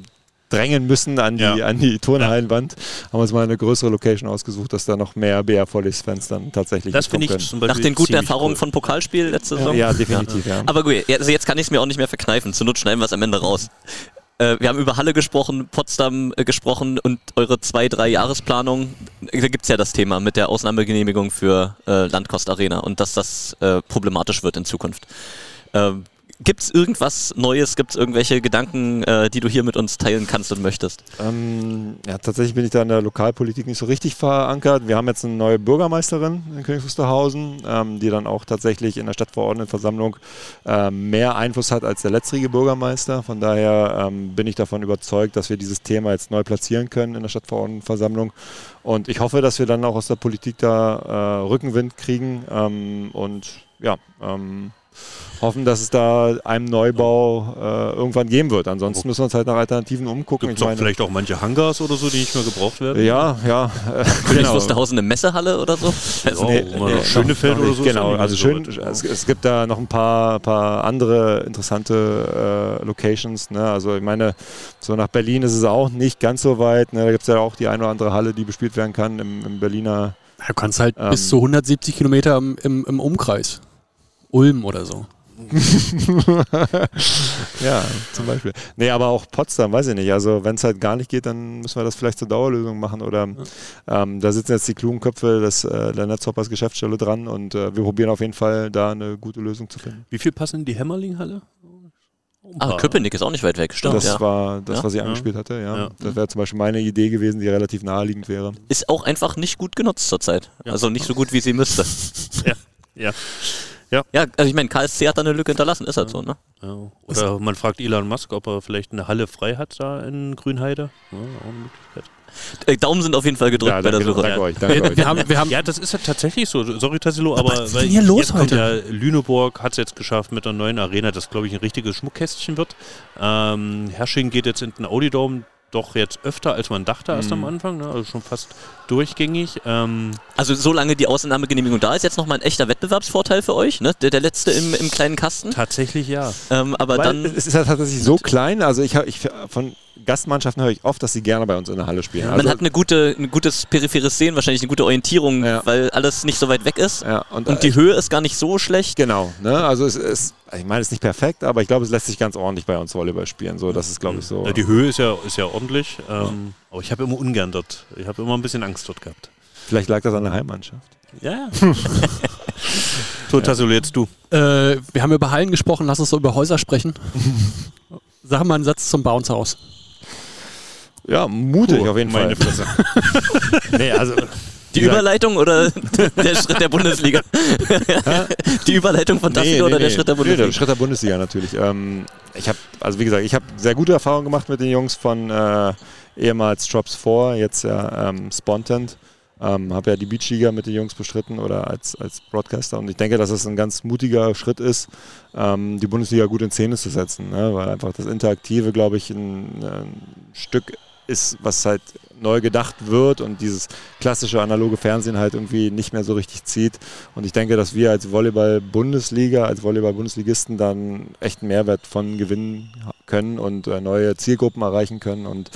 drängen müssen an die, Ja. an die Turnhallenwand. Haben wir uns mal eine größere Location ausgesucht, dass da noch mehr BR Volleys-Fans dann tatsächlich Das finde ich zum Beispiel Nach den guten Erfahrungen cool. von Pokalspiel letzte Saison. können. Ja, definitiv, ja. Aber gut, ja, also jetzt kann ich es mir auch nicht mehr verkneifen. Zur Not schneiden wir es am Ende raus. Äh, wir haben über Halle gesprochen, Potsdam äh, gesprochen und eure zwei, drei Jahresplanung. Da gibt es ja das Thema mit der Ausnahmegenehmigung für äh, Landkost Arena und dass das äh, problematisch wird in Zukunft. Gibt es irgendwas Neues? Gibt es irgendwelche Gedanken, äh, die du hier mit uns teilen kannst und möchtest? Ähm, ja, tatsächlich bin ich da in der Lokalpolitik nicht so richtig verankert. Wir haben jetzt eine neue Bürgermeisterin in Königs Wusterhausen, ähm, die dann auch tatsächlich in der Stadtverordnetenversammlung ähm, mehr Einfluss hat als der letztrige Bürgermeister. Von daher ähm, bin ich davon überzeugt, dass wir dieses Thema jetzt neu platzieren können in der Stadtverordnetenversammlung. Und ich hoffe, dass wir dann auch aus der Politik da äh, Rückenwind kriegen ähm, und ja, ähm, hoffen, dass es da einen Neubau äh, irgendwann geben wird. Ansonsten müssen wir uns halt nach Alternativen umgucken. Gibt es auch vielleicht auch manche Hangars oder so, die nicht mehr gebraucht werden? Ja, ja. Äh, Königs genau. Wusterhausen eine Messehalle oder so? Also, Oh, Nee, nee, noch Schönefeld noch oder so Genau, also schön, so es, es gibt da noch ein paar, paar andere interessante äh, Locations. Ne? Also ich meine, so nach Berlin ist es auch nicht ganz so weit. Ne? Da gibt es ja auch die eine oder andere Halle, die bespielt werden kann im, im Berliner. Du kannst halt Ähm. bis zu 170 Kilometer im, im, im Umkreis. Ulm oder so. ja, zum Beispiel. Nee, aber auch Potsdam, weiß ich nicht. Also wenn es halt gar nicht geht, dann müssen wir das vielleicht zur Dauerlösung machen. Oder ähm, da sitzen jetzt die klugen Köpfe des, äh, der Netzhoppers Geschäftsstelle dran und äh, wir probieren auf jeden Fall da eine gute Lösung zu finden. Wie viel passen in die Hämmerling-Halle? Ah. Köpenick ist auch nicht weit weg, stimmt. das ja. war das, Ja. was ich Ja. angespielt hatte. Ja. Ja. Das wäre zum Beispiel meine Idee gewesen, die relativ naheliegend wäre. Ist auch einfach nicht gut genutzt zurzeit. Ja. Also nicht so gut, wie sie müsste. Ja. Ja, also ich meine, KSC hat da eine Lücke hinterlassen, ist halt so, ne? Ja. Oder man fragt Elon Musk, ob er vielleicht eine Halle frei hat da in Grünheide. Ja, auch eine Möglichkeit. Äh, Daumen sind auf jeden Fall gedrückt Ja, bei der Suche. danke euch. Danke Wir, euch. wir haben, wir haben Ja, das ist ja tatsächlich so. Sorry, Tassilo, aber was ist denn hier los jetzt kommt heute? Ja, Lüneburg hat es jetzt geschafft mit der neuen Arena, das glaube ich ein richtiges Schmuckkästchen wird. Ähm, Hersching geht jetzt in den Audidome doch jetzt öfter, als man dachte erst am Anfang, ne? also schon fast durchgängig. Ähm, Also solange die Ausnahmegenehmigung da ist, jetzt nochmal ein echter Wettbewerbsvorteil für euch, ne? Der, der letzte im, im kleinen Kasten. tatsächlich ja. Ähm, aber Weil dann. es ist ja tatsächlich so klein, also ich, ich von Gastmannschaften höre ich oft, dass sie gerne bei uns in der Halle spielen. Man also, hat eine gute, ein gutes peripheres Sehen, wahrscheinlich eine gute Orientierung, Ja. weil alles nicht so weit weg ist. ja, und, Und die Höhe ist gar nicht so schlecht. Genau, ne? also es ist, ich meine, es ist nicht perfekt, aber ich glaube, es lässt sich ganz ordentlich bei uns Volleyball spielen. So, das ist, glaube ich, so. Ja, die Höhe ist ja, ist ja ordentlich, ähm, aber ich habe immer ungern dort, ich habe immer ein bisschen Angst dort gehabt. Vielleicht lag das an der Heimmannschaft. Ja, ja. so, Tassilo, jetzt du. Äh, wir haben über Hallen gesprochen, lass uns so über Häuser sprechen. Sag mal einen Satz zum Bounce-Haus. Ja, mutig Puh, auf jeden meine Fall. nee, also Die Überleitung oder der Schritt der Bundesliga? die Überleitung von Tassilo oder der Schritt der Nee, der Bundesliga? Schritt der Bundesliga natürlich. Ähm, ich habe, also wie gesagt, ich habe sehr gute Erfahrungen gemacht mit den Jungs von äh, ehemals Drops 4, jetzt ja ähm, Spontent. Ähm, habe ja die Beachliga mit den Jungs bestritten oder als, als Broadcaster und ich denke, dass es ein ganz mutiger Schritt ist, ähm, die Bundesliga gut in Szene zu setzen, ne? weil einfach das Interaktive, glaube ich, ein, ein Stück ist, was halt neu gedacht wird und dieses klassische analoge Fernsehen halt irgendwie nicht mehr so richtig zieht. Und ich denke, dass wir als Volleyball-Bundesliga, als Volleyball-Bundesligisten dann echt einen Mehrwert von gewinnen können und äh, neue Zielgruppen erreichen können. Und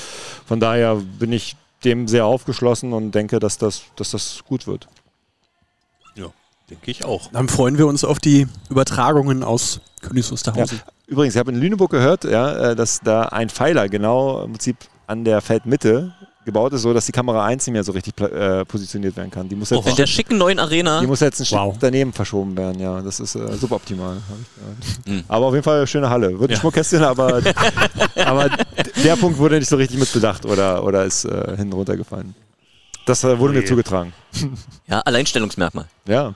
von daher bin ich dem sehr aufgeschlossen und denke, dass das, dass das gut wird. Ja, denke ich auch. Dann freuen wir uns auf die Übertragungen aus Königs Wusterhausen. Übrigens, ich habe in Lüneburg gehört, ja, äh, dass da ein Pfeiler genau im Prinzip an der Feldmitte gebaut ist, so dass die Kamera 1 nicht mehr so richtig äh, positioniert werden kann. Die muss jetzt, In der schicken neuen Arena. die muss jetzt ein Stück Wow. daneben verschoben werden. Ja, das ist äh, suboptimal. hab ich gehört. Mhm. Aber auf jeden Fall eine schöne Halle. Wird ein Ja. Schmuckkästchen, aber, aber der Punkt wurde nicht so richtig mit bedacht oder, oder ist äh, hinten runtergefallen. Das äh, wurde Oh mir je. zugetragen. Ja, Alleinstellungsmerkmal. Ja.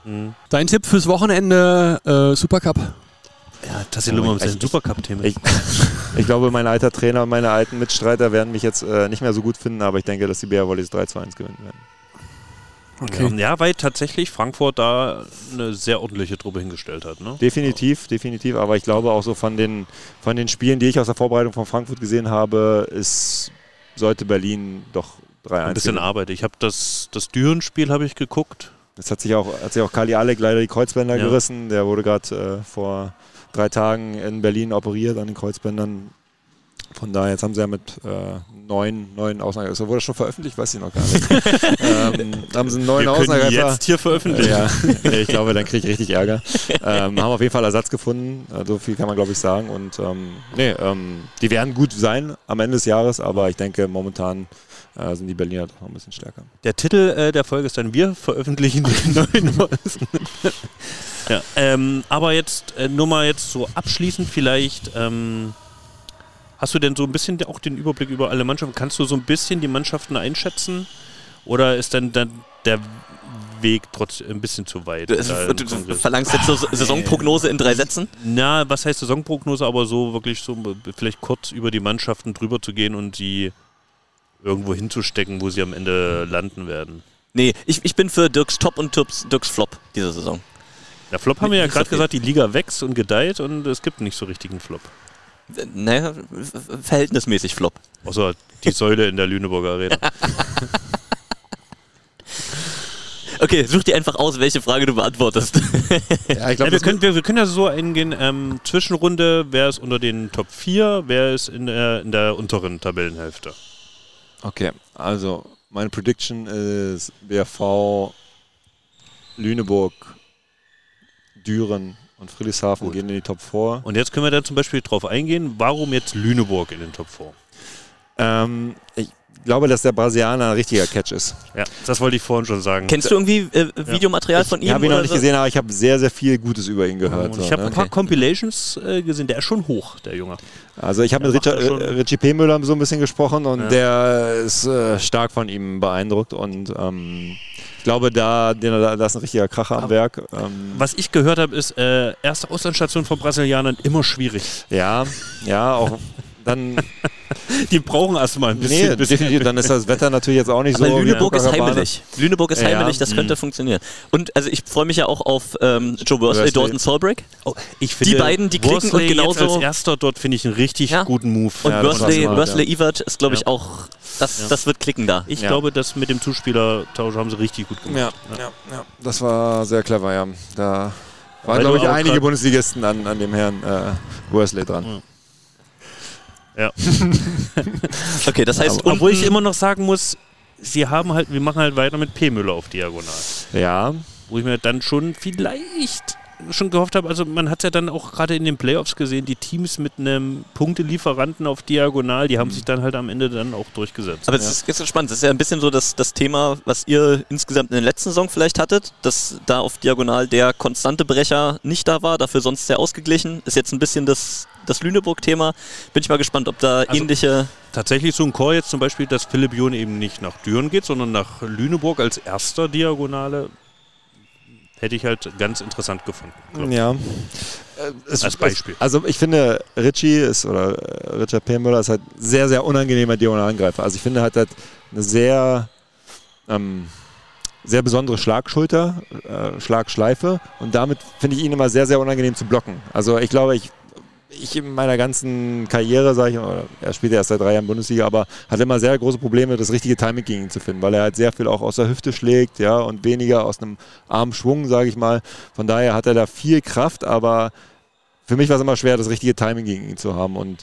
Dein Tipp fürs Wochenende äh, Supercup? Ja, Tassilo Oh, mit seinem ich- Supercup-Thema. Ich, ich glaube, mein alter Trainer und meine alten Mitstreiter werden mich jetzt äh, nicht mehr so gut finden, aber ich denke, dass die Bär Volleys 3 zu 1 gewinnen werden. Okay. Ja, weil tatsächlich Frankfurt da eine sehr ordentliche Truppe hingestellt hat. Ne? Definitiv, definitiv. Aber ich glaube auch so von den, von den Spielen, die ich aus der Vorbereitung von Frankfurt gesehen habe, ist, sollte Berlin doch 3-1 Ein bisschen gewinnen. Arbeit. Ich habe das, das Düren-Spiel habe ich geguckt. Jetzt hat sich auch, hat sich auch Kali Alek leider die Kreuzbänder Ja. gerissen. Der wurde gerade äh, vor drei Tagen in Berlin operiert an den Kreuzbändern. Von daher, jetzt haben sie ja mit äh, neun, neun Außenangreifer, wurde das schon veröffentlicht? Weiß ich noch gar nicht. ähm, haben sie einen neuen Außenangreifer. jetzt hier veröffentlichen. Ja, ich glaube, dann kriege ich richtig Ärger. Ähm, haben auf jeden Fall Ersatz gefunden, äh, so viel kann man glaube ich sagen. Und ähm, nee, ähm, die werden gut sein am Ende des Jahres, aber ich denke, momentan äh, sind die Berliner doch noch ein bisschen stärker. Der Titel äh, der Folge ist dann Wir veröffentlichen die neuen Neuesten. Ja, ähm, aber jetzt äh, nur mal jetzt so abschließend vielleicht. Ähm, hast du denn so ein bisschen auch den Überblick über alle Mannschaften? Kannst du so ein bisschen die Mannschaften einschätzen? Oder ist dann, dann der Weg trotzdem ein bisschen zu weit? Du, du, verlangst jetzt so Saisonprognose in drei Sätzen? Na, was heißt Saisonprognose, aber so wirklich so vielleicht kurz über die Mannschaften drüber zu gehen und sie irgendwo hinzustecken, wo sie am Ende landen werden. Nee, ich, ich bin für Dirks Top und Dirks Flop diese Saison. Der Flop haben wir ja so gerade gesagt, die Liga wächst und gedeiht und es gibt nicht so richtigen Flop. Naja, verhältnismäßig Flop. Außer die Säule in der Lüneburger Arena. Okay, such dir einfach aus, welche Frage du beantwortest. Ja, ich Ja, wir, können, wir, wir können ja so eingehen, ähm, Zwischenrunde, wer ist unter den Top 4, wer ist in der, in der unteren Tabellenhälfte. Okay, also meine Prediction ist BRV, Lüneburg, Düren und Friedrichshafen Gut. gehen in die Top 4. Und jetzt können wir da zum Beispiel drauf eingehen, warum jetzt Lüneburg in den Top 4? Ähm, ich glaube, dass der Brasilianer ein richtiger Catch ist. Ja, das wollte ich vorhin schon sagen. Kennst du irgendwie äh, Videomaterial von ihm? Ich habe ihn noch nicht so? gesehen, aber ich habe sehr, sehr viel Gutes über ihn gehört. Und so, ich habe ne? ein paar Okay. Compilations äh, gesehen, der ist schon hoch, der Junge. Also ich habe mit Richard, ja äh, Richie P. Müller so ein bisschen gesprochen und Ja. der ist äh, stark von ihm beeindruckt und ähm, ich glaube, da, da, da ist ein richtiger Kracher am Werk. Ähm, Was ich gehört habe, ist, äh, erste Auslandsstation von Brasilianern immer schwierig. Ja, ja, auch dann Die brauchen erstmal ein bisschen. Nee, bis- definitiv. Dann ist das Wetter natürlich jetzt auch nicht Aber so. Lüneburg ist heimelig. Lüneburg ist Ja, heimelig, das könnte funktionieren. Und also ich freue mich ja auch auf ähm, Joe Worsley. Dalton Solbreak. Oh, ich finde, Die beiden, die klicken Worsley und genauso- Jetzt als erster dort finde ich einen richtig Ja. guten Move. Und Ja, Worsley, Worsley Evert ist, glaube ich, Ja. auch, das, das wird klicken da. Ich Ja. glaube, das mit dem Zuspielertausch haben sie richtig gut gemacht. Ja, ja, ja. Das war sehr clever, ja. Da waren, glaube ich, einige Bundesligisten an, an dem Herrn äh, Worsley dran. Ja. Okay, das heißt, Aber, obwohl ich immer noch sagen muss, sie haben halt, wir machen halt weiter mit P. Müller auf Diagonal. Ja, Wo ich mir dann schon vielleicht schon gehofft habe, also man hat es ja dann auch gerade in den Playoffs gesehen, die Teams mit einem Punktelieferanten auf Diagonal, die haben sich dann halt am Ende dann auch durchgesetzt. Aber es ist jetzt so spannend. Das ist ja ein bisschen so das, das Thema, was ihr insgesamt in der letzten Saison vielleicht hattet, dass da auf Diagonal der konstante Brecher nicht da war, dafür sonst sehr ausgeglichen. Ist jetzt ein bisschen das, das Lüneburg-Thema. Bin ich mal gespannt, ob da Also- ähnliche. tatsächlich so ein Chor jetzt zum Beispiel, dass Philipp John eben nicht nach Düren geht, sondern nach Lüneburg als erster Diagonale, hätte ich halt ganz interessant gefunden. glaub ja. Äh, es- Als Beispiel. Es, also ich finde, Richie ist, oder äh, Richard P. Müller ist halt sehr, sehr unangenehmer Diagonalangreifer. Also ich finde, er hat halt eine sehr, ähm, sehr besondere Schlagschulter, äh, Schlagschleife und damit finde ich ihn immer sehr, sehr unangenehm zu blocken. Also ich glaube, ich ich in meiner ganzen Karriere, sage ich, er spielt ja erst seit drei Jahren Bundesliga, aber hat immer sehr große Probleme, das richtige Timing gegen ihn zu finden, weil er halt sehr viel auch aus der Hüfte schlägt, ja, und weniger aus einem Armschwung, sage ich mal. Von daher hat er da viel Kraft, aber für mich war es immer schwer, das richtige Timing gegen ihn zu haben. Und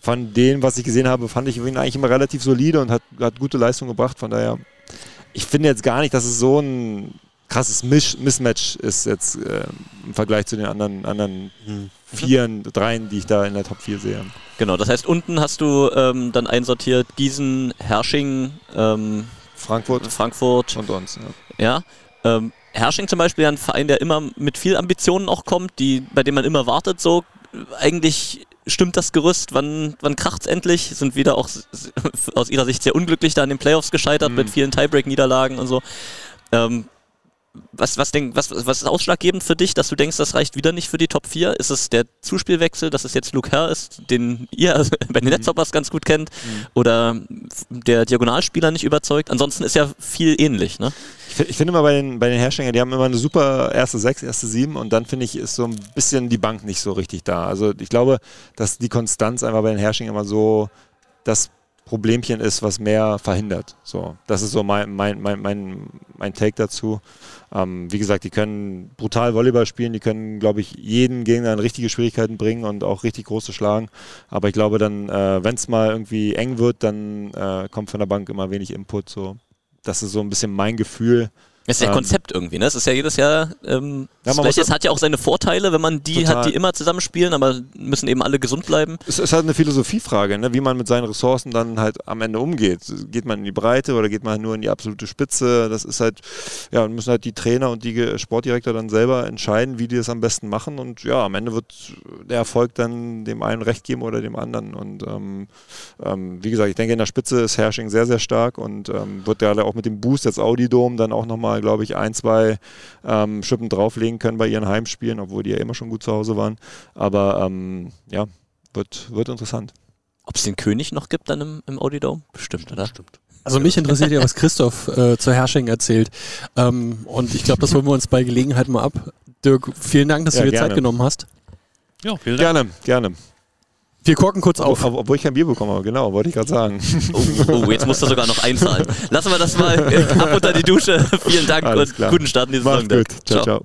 von dem, was ich gesehen habe, fand ich ihn eigentlich immer relativ solide und hat, hat gute Leistung gebracht. Von daher, ich finde jetzt gar nicht, dass es so ein krasses Misch Mismatch ist jetzt äh, im Vergleich zu den anderen, anderen Vieren, Dreien, die ich da in der Top 4 sehe. Genau, das heißt, unten hast du ähm, dann einsortiert Gießen, Hersching, ähm, Frankfurt Frankfurt, und uns. Ja. Ja. Ähm, Hersching zum Beispiel, ein Verein, der immer mit viel Ambitionen auch kommt, die, bei dem man immer wartet, so eigentlich stimmt das Gerüst, wann, wann kracht's endlich? Sind wieder auch aus ihrer Sicht sehr unglücklich da in den Playoffs gescheitert mit vielen Tiebreak-Niederlagen und so. Ähm, was, was, denk, was, was ist ausschlaggebend für dich, dass du denkst, das reicht wieder nicht für die Top 4? Ist es der Zuspielwechsel, dass es jetzt Luke Herr ist, den ihr bei den Netzhoppers ganz gut kennt? Oder der Diagonalspieler nicht überzeugt? Ansonsten ist ja viel ähnlich, ne? Ich, ich finde immer bei den, bei den Herstellern, die haben immer eine super erste sechs, erste sieben und dann finde ich, ist so ein bisschen die Bank nicht so richtig da. Also ich glaube, dass die Konstanz einfach bei den Herstellern immer so das Problemchen ist, was mehr verhindert. So, das ist so mein, mein, mein, mein, mein Take dazu. Ähm, wie gesagt, die können brutal Volleyball spielen, die können, glaube ich, jeden Gegner in richtige Schwierigkeiten bringen und auch richtig große schlagen. Aber ich glaube dann, äh, wenn es mal irgendwie eng wird, dann äh, kommt von der Bank immer wenig Input. So. Das ist so ein bisschen mein Gefühl. Das ist ja Ähm, Konzept irgendwie, ne? Es ist ja jedes Jahr ähm, Ja, das muss- Es hat ja auch seine Vorteile, wenn man die Total. hat, die immer zusammenspielen, aber müssen eben alle gesund bleiben. Es ist halt eine Philosophiefrage, ne? wie man mit seinen Ressourcen dann halt am Ende umgeht. Geht man in die Breite oder geht man nur in die absolute Spitze? Das ist halt, ja, müssen halt die Trainer und die Sportdirektor dann selber entscheiden, wie die das am besten machen. Und ja, am Ende wird der Erfolg dann dem einen recht geben oder dem anderen. Und ähm, ähm, wie gesagt, ich denke, in der Spitze ist Hersching sehr, sehr stark und ähm, wird gerade auch mit dem Boost jetzt Audi Dome dann auch nochmal, glaube ich, ein, zwei ähm, Schippen drauflegen können bei ihren Heimspielen, obwohl die ja immer schon gut zu Hause waren. Aber ähm, ja, wird, wird interessant. Ob es den König noch gibt dann im, im Audi Dome? Bestimmt, oder? Stimmt. Also mich interessiert ja, was Christoph äh, zur Herrsching erzählt. Ähm, und ich glaube, das holen wir uns bei Gelegenheit mal ab. Dirk, vielen Dank, dass Ja, du dir gerne. Zeit genommen hast. Ja, vielen Dank. Gerne, gerne. Wir korken kurz auf. ob, obwohl ich kein Bier bekommen habe, genau, wollte ich gerade sagen. Oh, oh, jetzt musst du sogar noch einzahlen. Lassen wir das mal ab unter die Dusche. Vielen Dank Alles und klar. guten Start in die Saison. Gut. Ciao, ciao.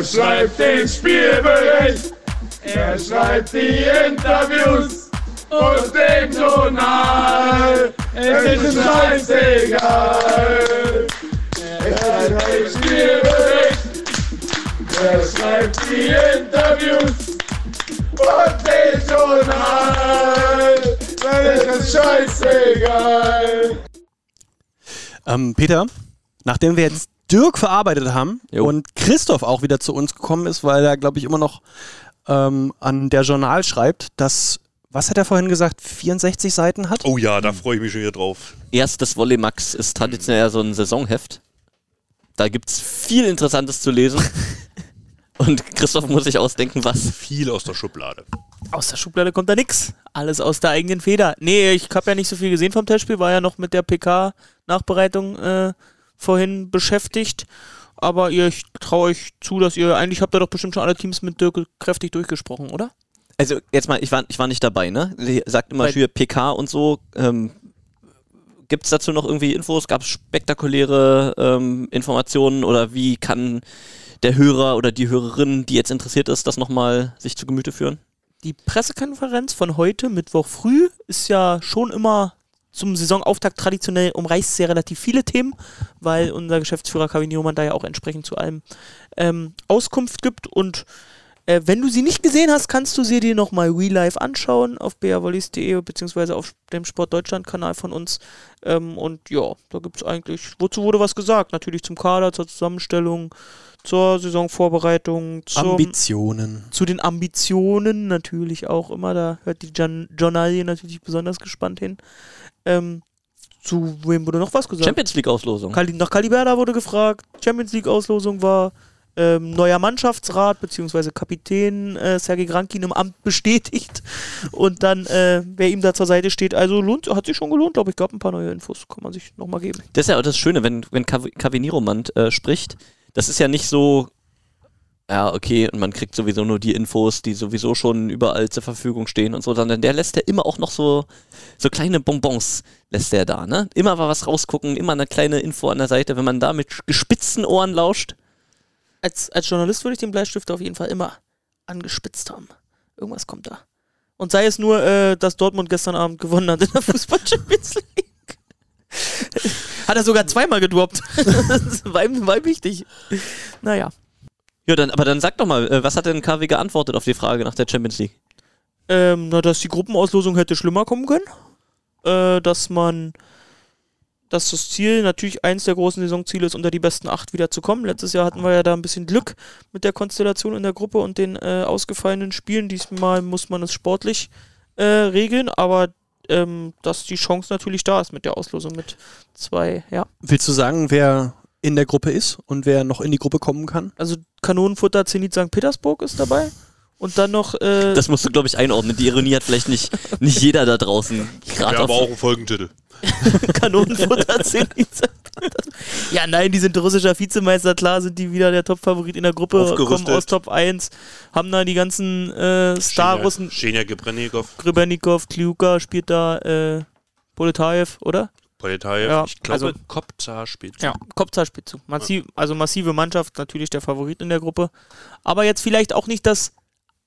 schreibt den Spielbericht, er schreibt die Interviews und den Journal. Es ist scheißegal. Er schreibt den Spielbericht, er schreibt die Interviews und den Journal. Es ist scheißegal. Ähm, Peter, nachdem wir jetzt Dirk verarbeitet haben Jo. und Christoph auch wieder zu uns gekommen ist, weil er, glaube ich, immer noch ähm, an der Journal schreibt, dass, was hat er vorhin gesagt, 64 Seiten hat? Oh ja, da freue ich mich schon wieder drauf. Erstes Volley Max ist traditionell ja so ein Saisonheft. Da gibt es viel Interessantes zu lesen. Und Christoph muss sich ausdenken, was. Viel aus der Schublade. Aus der Schublade kommt da nix. Alles aus der eigenen Feder. Nee, ich habe ja nicht so viel gesehen vom Testspiel, war ja noch mit der PK-Nachbereitung äh, vorhin beschäftigt. Aber ihr, ich traue euch zu, dass ihr eigentlich habt ihr doch bestimmt schon alle Teams mit Dirk kräftig durchgesprochen, oder? Also jetzt mal, ich war, ich war nicht dabei, ne? Sie sagt immer für PK und so. Ähm, Gibt es dazu noch irgendwie Infos? Gab es spektakuläre ähm, Informationen oder wie kann der Hörer oder die Hörerin, die jetzt interessiert ist, das nochmal sich zu Gemüte führen? Die Pressekonferenz von heute, Mittwoch früh, ist ja schon immer zum Saisonauftakt traditionell umreißt sehr relativ viele Themen, weil unser Geschäftsführer Kevin Newman da ja auch entsprechend zu allem ähm, Auskunft gibt. Und äh, wenn du sie nicht gesehen hast, kannst du sie dir nochmal real live anschauen auf brvolleys.de beziehungsweise auf dem Sport Deutschland Kanal von uns. Ähm, und ja, da gibt es eigentlich, wozu wurde was gesagt? Natürlich zum Kader, zur Zusammenstellung, zur Saisonvorbereitung, zum Ambitionen. zu den Ambitionen natürlich auch immer. Da hört die Gian Journalie natürlich besonders gespannt hin. Ähm, zu wem wurde noch was gesagt? Champions League Auslosung. Kali nach Caliberda wurde gefragt. Champions League Auslosung war. Ähm, neuer Mannschaftsrat bzw. Kapitän äh, Sergei Grankin im Amt bestätigt und dann äh, wer ihm da zur Seite steht. Also lohnt, hat sich schon gelohnt, glaube ich. Gab ein paar neue Infos, kann man sich nochmal geben. Das ist ja auch das Schöne, wenn, wenn Caviniromand äh, spricht. Das ist ja nicht so, ja, okay, und man kriegt sowieso nur die Infos, die sowieso schon überall zur Verfügung stehen und so, sondern der lässt ja immer auch noch so, so kleine Bonbons lässt der da, ne? Immer mal was rausgucken, immer eine kleine Info an der Seite, wenn man da mit gespitzten Ohren lauscht. Als, als Journalist würde ich den Bleistift auf jeden Fall immer angespitzt haben. Irgendwas kommt da. Und sei es nur, äh, dass Dortmund gestern Abend gewonnen hat in der Fußball-Champions League. Hat er sogar zweimal gedroppt. das war ihm, war ihm wichtig. Naja. Ja, dann, aber dann sag doch mal, äh, was hat denn KW geantwortet auf die Frage nach der Champions League? Ähm, na, dass die Gruppenauslosung hätte schlimmer kommen können. Äh, dass man, dass das Ziel natürlich eins der großen Saisonziele ist, unter die besten acht wieder zu kommen. Letztes Jahr hatten wir ja da ein bisschen Glück mit der Konstellation in der Gruppe und den äh, ausgefallenen Spielen. Diesmal muss man es sportlich äh, regeln, aber ähm, dass die Chance natürlich da ist mit der Auslosung mit zwei, ja. Willst du sagen, wer in der Gruppe ist und wer noch in die Gruppe kommen kann? Also Kanonenfutter Zenit St. Petersburg ist dabei. Und dann noch äh, Das musst du, glaube ich, einordnen. Die Ironie hat vielleicht nicht, nicht jeder da draußen. Gerade Wir haben auch einen Folgentitel. Kanonenfutter Zenit St. Petersburg. Ja, nein, die sind russischer Vizemeister, klar sind die wieder der Top-Favorit in der Gruppe, Aufgerüstet. kommen aus Top 1, haben da die ganzen äh, Star-Russen, Schenja Gebrennikov, Gribennikov, Kliuka spielt da, äh, Poletaev, oder? Poletaev. Ja, ich glaube, also- Kopza spielt. Ja, Kopfzahl spielt zu. Massiv, also massive Mannschaft, natürlich der Favorit in der Gruppe. Aber jetzt vielleicht auch nicht das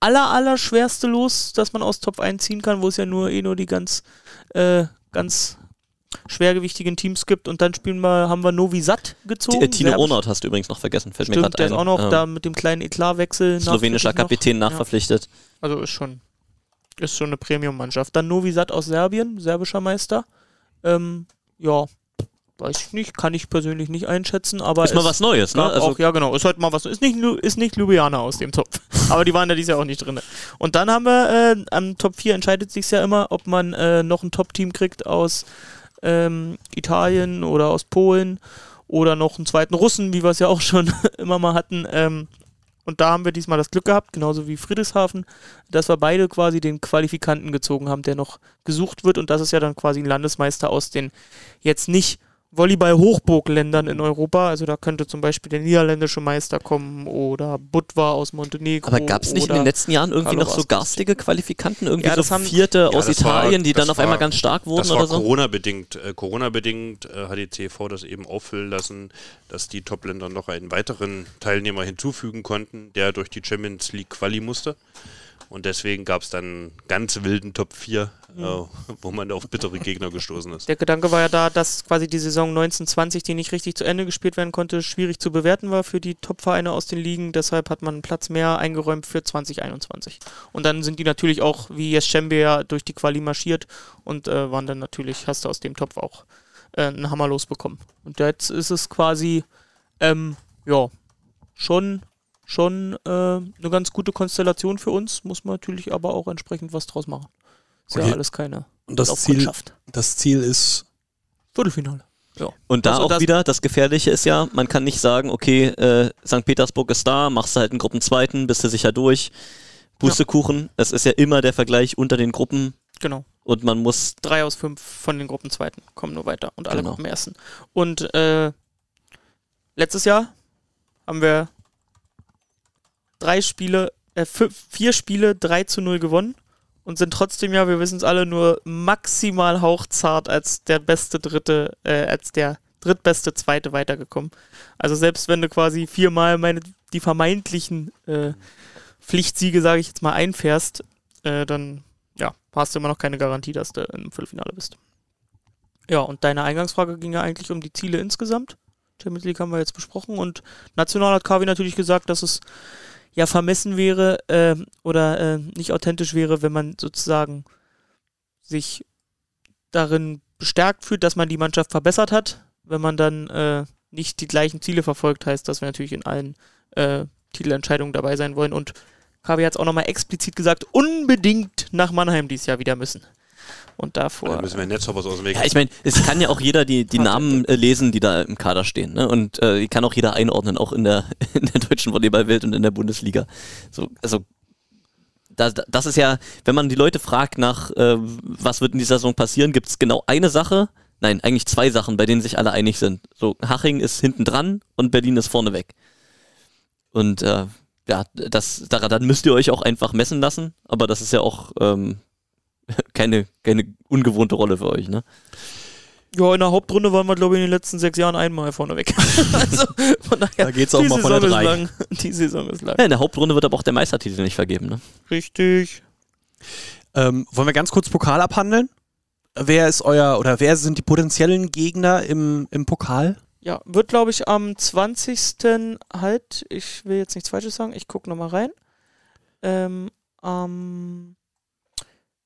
aller, aller schwerste Los, das man aus Top 1 ziehen kann, wo es ja nur eh nur die ganz, äh, ganz schwergewichtigen Teams gibt. Und dann spielen wir, haben wir Novi Sad gezogen. T- äh, Tino Ornaut hast du übrigens noch vergessen. Fällt mir Stimmt, grad der ist ein. auch noch Ähm, da mit dem kleinen Eklatwechsel. Slowenischer noch. Kapitän Ja. nachverpflichtet. Also ist schon, ist schon eine Premium-Mannschaft. Dann Novi Sad aus Serbien, serbischer Meister. Ähm, ja, weiß ich nicht, kann ich persönlich nicht einschätzen, aber Ist mal was Neues, ne? Also, auch, ja genau, ist halt mal was, ist nicht, ist nicht Ljubljana aus dem Topf. aber die waren da dieses Jahr auch nicht drin. Und dann haben wir, äh, am Top 4 entscheidet sich ja immer, ob man äh, noch ein Top-Team kriegt aus ähm, Italien oder aus Polen oder noch einen zweiten Russen, wie wir es ja auch schon immer mal hatten. Ähm, und da haben wir diesmal das Glück gehabt, genauso wie Friedrichshafen, dass wir beide quasi den Qualifikanten gezogen haben, der noch gesucht wird. Und das ist ja dann quasi ein Landesmeister aus den jetzt nicht Volleyball-Hochburgländern in Europa. Also da könnte zum Beispiel der niederländische Meister kommen oder Budva aus Montenegro. aber gab es nicht in den letzten Jahren irgendwie Carlo noch so garstige Qualifikanten? Irgendwie Ja, das so haben- Vierte aus das war- Italien, die dann auf war- einmal ganz stark wurden Das war oder so? Corona-bedingt. Äh, Corona-bedingt äh, hat die CV das eben auffüllen lassen, dass die Top-Länder noch einen weiteren Teilnehmer hinzufügen konnten, der durch die Champions League Quali musste. Und deswegen gab es dann ganz wilden Top 4, äh, wo man auf bittere Gegner gestoßen ist. Der Gedanke war ja da, dass quasi die Saison 1920, die nicht richtig zu Ende gespielt werden konnte, schwierig zu bewerten war für die Top-Vereine aus den Ligen. Deshalb hat man einen Platz mehr eingeräumt für 2021. Und dann sind die natürlich auch, wie Jeschembe ja, durch die Quali marschiert und äh, waren dann natürlich, hast du aus dem Topf auch äh, einen Hammer losbekommen. Und jetzt ist es quasi, ähm, ja, schon, schon äh, eine ganz gute Konstellation für uns, muss man natürlich aber auch entsprechend was draus machen. Ist Okay. ja alles keine Und das Ziel, das Ziel ist, Viertelfinale. Ja. Und da Also auch das- wieder, das Gefährliche ist ja, man kann nicht sagen, okay, äh, St. Petersburg ist da, machst du halt einen Gruppenzweiten, bist du sicher durch. Pustekuchen. Es ist ja immer der Vergleich unter den Gruppen Genau. und man muss Drei aus fünf von den Gruppenzweiten kommen nur weiter und alle Genau. Gruppenersten. Und äh, letztes Jahr haben wir drei Spiele, äh, vier Spiele 3 zu 0 gewonnen und sind trotzdem ja, wir wissen es alle, nur maximal hauchzart als der beste dritte, äh, als der drittbeste zweite weitergekommen. Also selbst wenn du quasi viermal meine, die vermeintlichen äh, Pflichtsiege, sage ich jetzt mal, einfährst, äh, dann ja, hast du immer noch keine Garantie, dass du im Viertelfinale bist. Ja, und deine Eingangsfrage ging ja eigentlich um die Ziele insgesamt. Champions League haben wir jetzt besprochen und national hat Kavi natürlich gesagt, dass es ja vermessen wäre ähm, oder äh, nicht authentisch wäre, wenn man sozusagen sich darin bestärkt fühlt, dass man die Mannschaft verbessert hat. Wenn man dann äh, nicht die gleichen Ziele verfolgt, heißt, dass wir natürlich in allen äh, Titelentscheidungen dabei sein wollen. Und Kavi hat es auch nochmal explizit gesagt, unbedingt nach Mannheim dieses Jahr wieder müssen. Und davor. Da müssen wir Netzhoppers aus dem Weg. Ja, ich meine, es kann ja auch jeder die, die Namen äh, lesen, die da im Kader stehen. Ne? Und äh, die kann auch jeder einordnen, auch in der, in der deutschen Volleyballwelt und in der Bundesliga. So, also das, das ist ja, wenn man die Leute fragt nach, äh, was wird in dieser Saison passieren, gibt es genau eine Sache, nein, eigentlich zwei Sachen, bei denen sich alle einig sind. So, Haching ist hinten dran und Berlin ist vorne weg. Und äh, ja, das, daran dann müsst ihr euch auch einfach messen lassen, aber das ist ja auch ähm, keine, keine ungewohnte Rolle für euch, ne? Ja, in der Hauptrunde waren wir, glaube ich, in den letzten sechs Jahren einmal vorne weg. also, von daher, Da geht's auch die mal von der Saison drei. Ist lang. Die Saison ist lang. Ja, in der Hauptrunde wird aber auch der Meistertitel nicht vergeben, ne? Richtig. Ähm, wollen wir ganz kurz Pokal abhandeln? Wer ist euer oder wer sind die potenziellen Gegner im, im Pokal? Ja, wird, glaube ich, am 20. halt, ich will jetzt nichts Falsches sagen, ich gucke nochmal rein. Ähm, am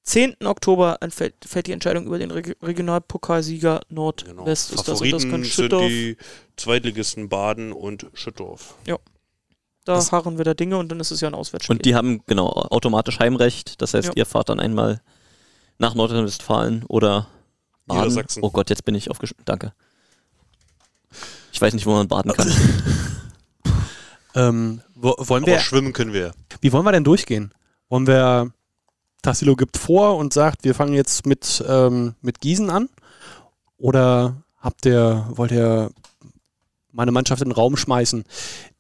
10. Oktober entfällt, fällt die Entscheidung über den Reg Regionalpokalsieger Nordwest. Genau. Ist das, und das Favoriten können sind Schüttorf. die Zweitligisten Baden und Schüttorf. Da das- harren wir da Dinge und dann ist es ja ein Auswärtsspiel. Und die haben genau automatisch Heimrecht. Das heißt, Ja. ihr fahrt dann einmal nach Nordrhein-Westfalen oder Baden. Niedersachsen. Oh Gott, jetzt bin ich aufgeschrieben. Danke. Ich weiß nicht, wo man baden kann. Ähm, wo, wollen Aber wir, schwimmen können wir. wie wollen wir denn durchgehen? Wollen wir, Tassilo gibt vor und sagt, wir fangen jetzt mit, ähm, mit Gießen an? Oder habt ihr, wollt ihr meine Mannschaft in den Raum schmeißen,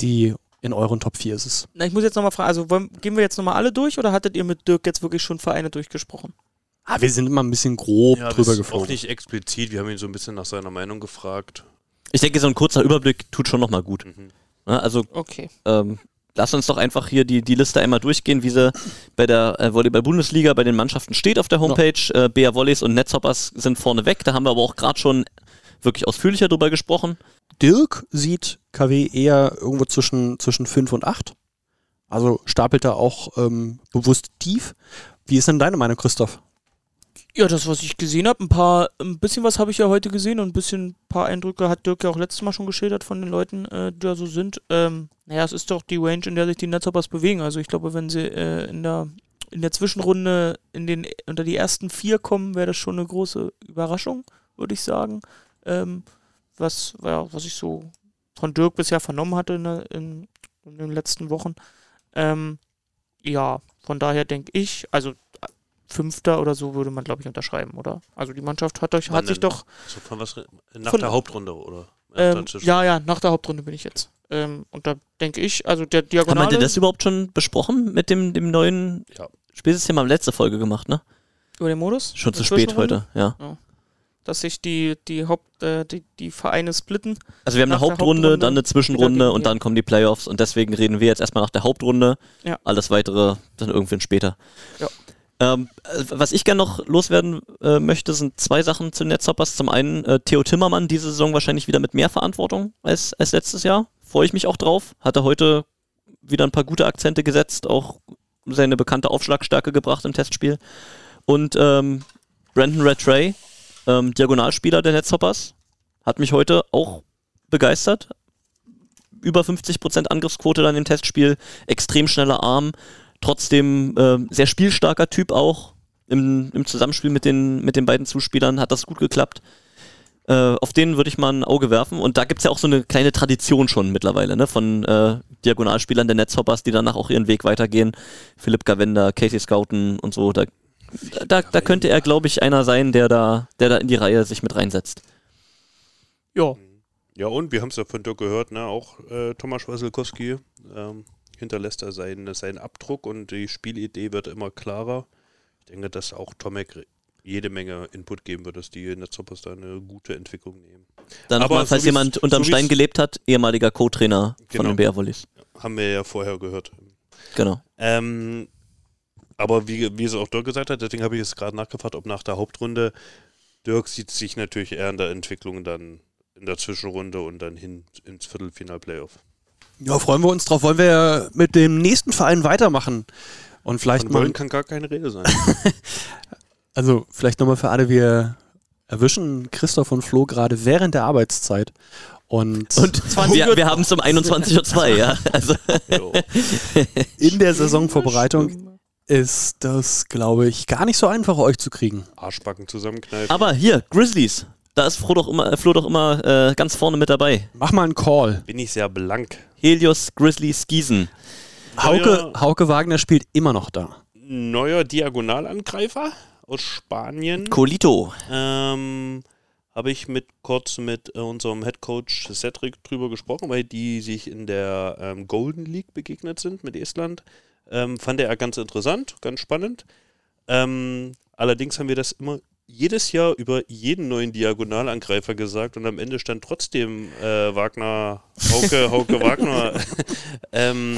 die in euren Top 4 ist? Es? Na, ich muss jetzt nochmal fragen, also wollen, gehen wir jetzt nochmal alle durch oder hattet ihr mit Dirk jetzt wirklich schon Vereine durchgesprochen? Ah, wir sind immer ein bisschen grob Ja, drüber das ist geflogen. auch nicht explizit. Wir haben ihn so ein bisschen nach seiner Meinung gefragt. Ich denke, so ein kurzer Überblick tut schon nochmal gut. Mhm. Ja, also Okay. ähm, lass uns doch einfach hier die, die Liste einmal durchgehen, wie sie bei der äh, Volleyball-Bundesliga bei den Mannschaften steht auf der Homepage. Äh, BR Volleys und Netzhoppers sind vorne weg. Da haben wir aber auch gerade schon wirklich ausführlicher drüber gesprochen. Dirk sieht KW eher irgendwo zwischen, zwischen 5 und 8. Also stapelt er auch ähm, bewusst tief. Wie ist denn deine Meinung, Christoph? Ja, das, was ich gesehen habe, ein paar, ein bisschen was habe ich ja heute gesehen und ein bisschen, ein paar Eindrücke hat Dirk ja auch letztes Mal schon geschildert von den Leuten, äh, die da so sind. Ähm, naja, es ist doch die Range, in der sich die Netzhoppers bewegen. Also ich glaube, wenn sie äh, in der in der Zwischenrunde in den unter die ersten vier kommen, wäre das schon eine große Überraschung, würde ich sagen. Ähm, was, ja, was ich so von Dirk bisher vernommen hatte in, der- in, in den letzten Wochen. Ähm, ja, von daher denke ich, also Fünfter oder so würde man, glaube ich, unterschreiben, oder? Also die Mannschaft hat, euch, hat sich doch. So von was, nach Von- der Hauptrunde, oder? Ähm, ja, ja, nach der Hauptrunde bin ich jetzt. Ähm, und da denke ich, also der Haben wir Diagonale. das überhaupt schon besprochen mit dem, dem neuen Ja. Spielsystem? Haben wir letzte Folge gemacht, ne? über den Modus? Schon zu spät heute, ja. Dass sich die, die Haupt, äh, die, die Vereine splitten. Also wir haben eine Hauptrunde, Hauptrunde dann eine Zwischenrunde und dann kommen die Playoffs und deswegen reden wir jetzt erstmal nach der Hauptrunde. Ja. Alles weitere dann irgendwann später. Ja. Ähm, äh, was ich gerne noch loswerden äh, möchte, sind zwei Sachen zu Netzhoppers. Zum einen äh, Theo Timmermann diese Saison wahrscheinlich wieder mit mehr Verantwortung als, als letztes Jahr. Freue ich mich auch drauf. Hat er heute wieder ein paar gute Akzente gesetzt, auch seine bekannte Aufschlagstärke gebracht im Testspiel. Und ähm, Brandon Rattray, ähm, Diagonalspieler der Netzhoppers, hat mich heute auch begeistert. Über 50% Angriffsquote dann im Testspiel, extrem schneller Arm, trotzdem äh, sehr spielstarker Typ auch. Im, im Zusammenspiel mit den, mit den beiden Zuspielern hat das gut geklappt. Äh, auf den würde ich mal ein Auge werfen. Und da gibt es ja auch so eine kleine Tradition schon mittlerweile, ne? Von äh, Diagonalspielern der Netzhoppers, die danach auch ihren Weg weitergehen. Philipp Gavenda, Casey Scouten und so. Da, da, da könnte er, glaube ich, einer sein, der da, der da in die Reihe sich mit reinsetzt. Ja. Ja, und wir haben es ja von dir gehört, ne? auch äh, Thomas Wasilkowski ähm, hinterlässt er seinen, seinen Abdruck und die Spielidee wird immer klarer. Ich denke, dass auch Tomek jede Menge Input geben wird, dass die Netzhoppers da eine gute Entwicklung nehmen. Dann Aber nochmal, falls so jemand unterm so Stein gelebt hat, ehemaliger Co-Trainer von Genau. den Bär Volleys. Haben wir ja vorher gehört. Genau. Ähm, aber wie, wie es auch Dirk gesagt hat, deswegen habe ich jetzt gerade nachgefragt, ob nach der Hauptrunde Dirk sieht sich natürlich eher in der Entwicklung dann in der Zwischenrunde und dann hin ins Viertelfinal-Playoff. Ja, freuen wir uns drauf. Wollen wir mit dem nächsten Verein weitermachen? Und vielleicht Von mal, wollen kann gar keine Rede sein. also vielleicht nochmal für alle, wir erwischen Christoph und Flo gerade während der Arbeitszeit. Und, Und wir, wir haben es um 21.02 Uhr, ja. Also, in der Saisonvorbereitung ist das, glaube ich, gar nicht so einfach, euch zu kriegen. Arschbacken zusammenkneifen. aber hier, Grizzlies. Da ist Flo doch immer, Flo doch immer äh, ganz vorne mit dabei. Mach mal einen Call. bin ich sehr blank. Helios Grizzlies Gießen. Hauke, Hauke Wagner spielt immer noch da. Neuer Diagonalangreifer aus Spanien. Colito. Ähm, habe ich mit kurz mit äh, unserem Headcoach Cedric drüber gesprochen, weil die sich in der ähm, Golden League begegnet sind mit Estland. Ähm, fand er ganz interessant, ganz spannend. Ähm, allerdings haben wir das immer jedes Jahr über jeden neuen Diagonalangreifer gesagt und am Ende stand trotzdem äh, Wagner, Hauke, Hauke Wagner ähm,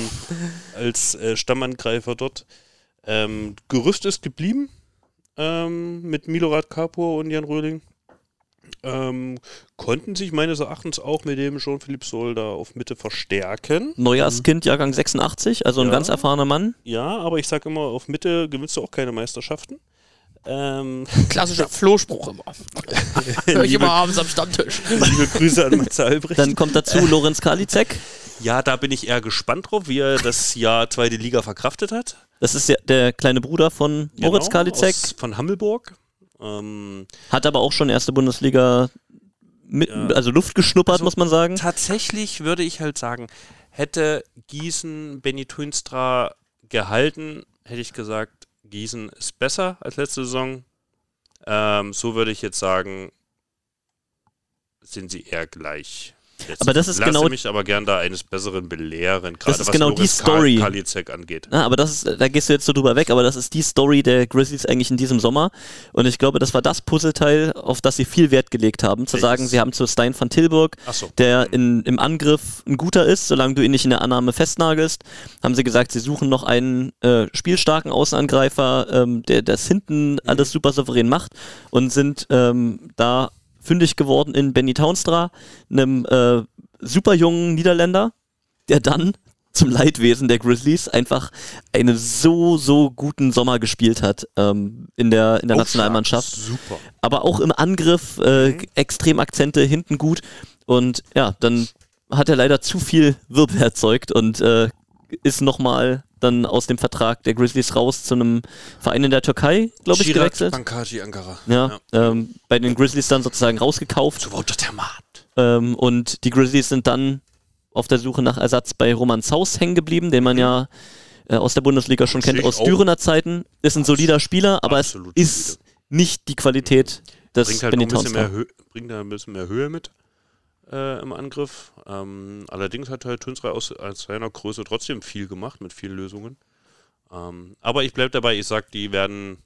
als äh, Stammangreifer dort. Ähm, Gerüst ist geblieben ähm, mit Milorad Kapur und Jan Röhling. Ähm, konnten sich meines Erachtens auch mit dem Jean-Philippe Sol da auf Mitte verstärken. Neujahrskind, Jahrgang 86, also ein Ja. ganz erfahrener Mann. Ja, aber ich sage immer, auf Mitte gewinnst du auch keine Meisterschaften. Ähm, Klassischer Flohspruch immer. Hör ich immer abends am Stammtisch. liebe Grüße an Matze Albrecht. Dann kommt dazu Lorenz Karliczek. ja, da bin ich eher gespannt drauf, wie er das Jahr zweite Liga verkraftet hat. Das ist ja der kleine Bruder von Moritz Genau, Karliczek. aus- Von Hammelburg. Ähm, Hat aber auch schon erste Bundesliga mit, Ja. also Luft geschnuppert, Also muss man sagen. tatsächlich würde ich halt sagen, hätte Gießen Benny Tuinstra gehalten, hätte ich gesagt, Gießen ist besser als letzte Saison. Ähm, so würde ich jetzt sagen, sind sie eher gleich. Jetzt Aber das ist lasse genau- mich aber gern da eines Besseren belehren, gerade ist was genau die Loris Story. Kal Kalizek angeht. Ja, aber das ist, da gehst du jetzt so drüber weg, aber das ist die Story der Grizzlies eigentlich in diesem Sommer. Und ich glaube, das war das Puzzleteil, auf das sie viel Wert gelegt haben. Zu Welches? sagen, sie haben zu Stein van Tilburg, so. der in, im Angriff ein guter ist, solange du ihn nicht in der Annahme festnagelst, haben sie gesagt, sie suchen noch einen äh, spielstarken Außenangreifer, ähm, der das hinten alles super souverän macht und sind ähm, da fündig geworden in Benny Townstra, einem äh, super jungen Niederländer, der dann zum Leidwesen der Grizzlies einfach einen so, so guten Sommer gespielt hat ähm, in der, in der Nationalmannschaft Super. aber auch im Angriff äh, extrem Akzente hinten gut. Und ja, dann hat er leider zu viel Wirbel erzeugt und äh, ist nochmal dann aus dem Vertrag der Grizzlies raus zu einem Verein in der Türkei, glaube ich, gewechselt. Bankaji Ankara. Ja, Ähm, bei den Grizzlies dann sozusagen rausgekauft. So wurde der Mann. Ähm, und die Grizzlies sind dann auf der Suche nach Ersatz bei Roman Saus hängen geblieben, den man ja äh, aus der Bundesliga schon kennt aus. Dürener Zeiten. Ist ein solider Spieler, aber es ist solide. nicht die Qualität des bringt halt Benny Hö bringt da ein bisschen mehr Höhe mit äh, im Angriff. Ähm, allerdings hat halt Tünsrei aus, aus seiner Größe trotzdem viel gemacht mit vielen Lösungen. Ähm, aber ich bleibe dabei, ich sag, die werden,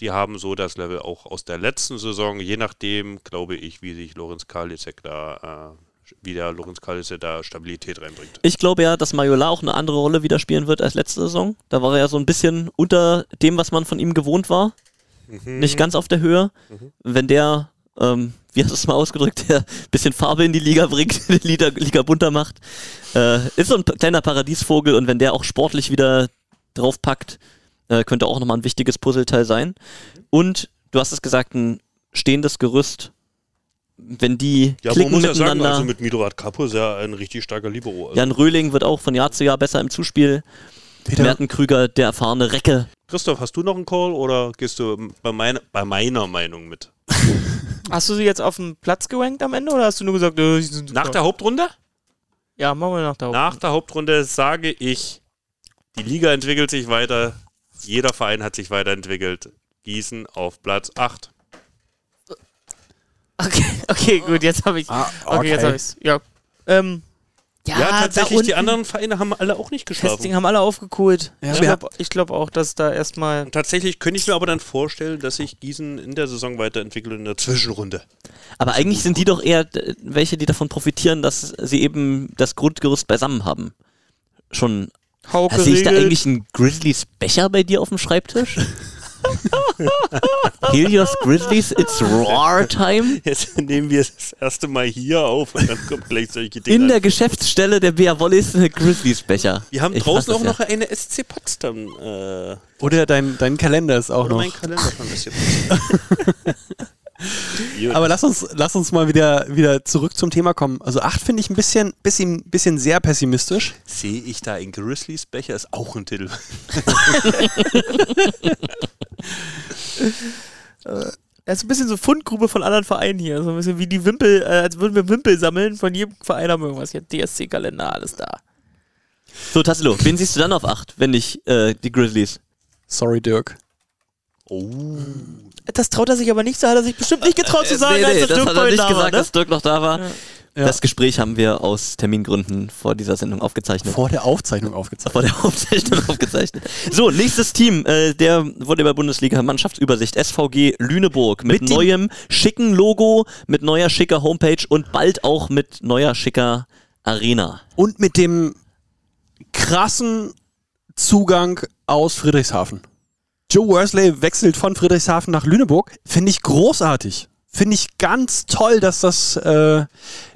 die haben so das Level auch aus der letzten Saison, je nachdem, glaube ich, wie sich Lorenz Karliczek da, äh, wie der Lorenz Karliczek da Stabilität reinbringt. Ich glaube ja, dass Majola auch eine andere Rolle wieder spielen wird als letzte Saison. Da war er ja so ein bisschen unter dem, was man von ihm gewohnt war. Mhm. Nicht ganz auf der Höhe. Wenn der, ähm, wie hast du es mal ausgedrückt, der ein bisschen Farbe in die Liga bringt, die Liga, Liga bunter macht, äh, ist so ein kleiner Paradiesvogel und wenn der auch sportlich wieder draufpackt, äh, könnte auch nochmal ein wichtiges Puzzleteil sein. Und du hast es gesagt, ein stehendes Gerüst. Wenn die Ja, aber man klicken muss ja sagen, also mit Milorad Kapo ist er ein richtig starker Libero. Also Jan Röhling wird auch von Jahr zu Jahr besser im Zuspiel. Peter, Merten Krüger, der erfahrene Recke. Christoph, hast du noch einen Call oder gehst du bei, meine, bei meiner Meinung mit? Hast du sie jetzt auf den Platz gerankt am Ende oder hast du nur gesagt, äh, sie sind Nach der Hauptrunde? Ja, machen wir nach der Nach der Hauptrunde sage ich, die Liga entwickelt sich weiter. Jeder Verein hat sich weiterentwickelt. Gießen auf Platz 8. Okay, okay, gut, jetzt habe ich. Ah, okay. jetzt habe ich's. Ja. Ähm, ja, Ja, tatsächlich, die anderen Vereine haben alle auch nicht geschlafen. Testing haben alle aufgeholt. Ja, ich glaube glaub auch, dass da erstmal. Tatsächlich könnte ich mir aber dann vorstellen, dass sich Gießen in der Saison weiterentwickelt in der Zwischenrunde. Aber eigentlich sind die doch eher äh, welche, die davon profitieren, dass sie eben das Grundgerüst beisammen haben. Schon. Hauke Sehe ich da eigentlich einen Grizzlies Becher bei dir auf dem Schreibtisch? Helios Grizzlies, it's Roar Time. Jetzt nehmen wir es das erste Mal hier auf und dann kommt gleich solche Dinge. In der Geschäftsstelle der Bea Wollis eine Grizzlies Becher. wir haben Ich draußen auch das noch eine SC Potsdam. Äh, Oder dein, dein Kalender ist auch oder noch. mein Kalender von SC Potsdam. Aber lass uns, lass uns mal wieder, wieder zurück zum Thema kommen. Also 8 finde ich ein bisschen, bisschen, bisschen sehr pessimistisch. Sehe ich da in Grizzlies Becher ist auch ein Titel. Das ist ein bisschen so Fundgrube von anderen Vereinen hier. So ein bisschen wie die Wimpel, äh, als würden wir Wimpel sammeln. Von jedem Verein haben wir irgendwas. Hier DSC-Kalender, alles da. So, Tassilo, wen siehst du dann auf 8, wenn nicht äh, die Grizzlies? Sorry, Dirk. Oh. Das traut er sich aber nicht, so hat er sich bestimmt nicht getraut zu sagen, nee, als nee, der das Dirk hat er nicht da gesagt, war, ne? dass Dirk noch da war. Ja. Ja. Das Gespräch haben wir aus Termingründen vor dieser Sendung aufgezeichnet. Vor der Aufzeichnung aufgezeichnet. vor der Aufzeichnung aufgezeichnet. So, nächstes Team äh, der Volleyball-Bundesliga Mannschaftsübersicht SVG Lüneburg mit, Mit neuem schicken Logo, mit neuer schicker Homepage und bald auch mit neuer schicker Arena. Und mit dem krassen Zugang aus Friedrichshafen. Joe Worsley wechselt von Friedrichshafen nach Lüneburg. Finde ich großartig. Finde ich ganz toll, dass das, äh,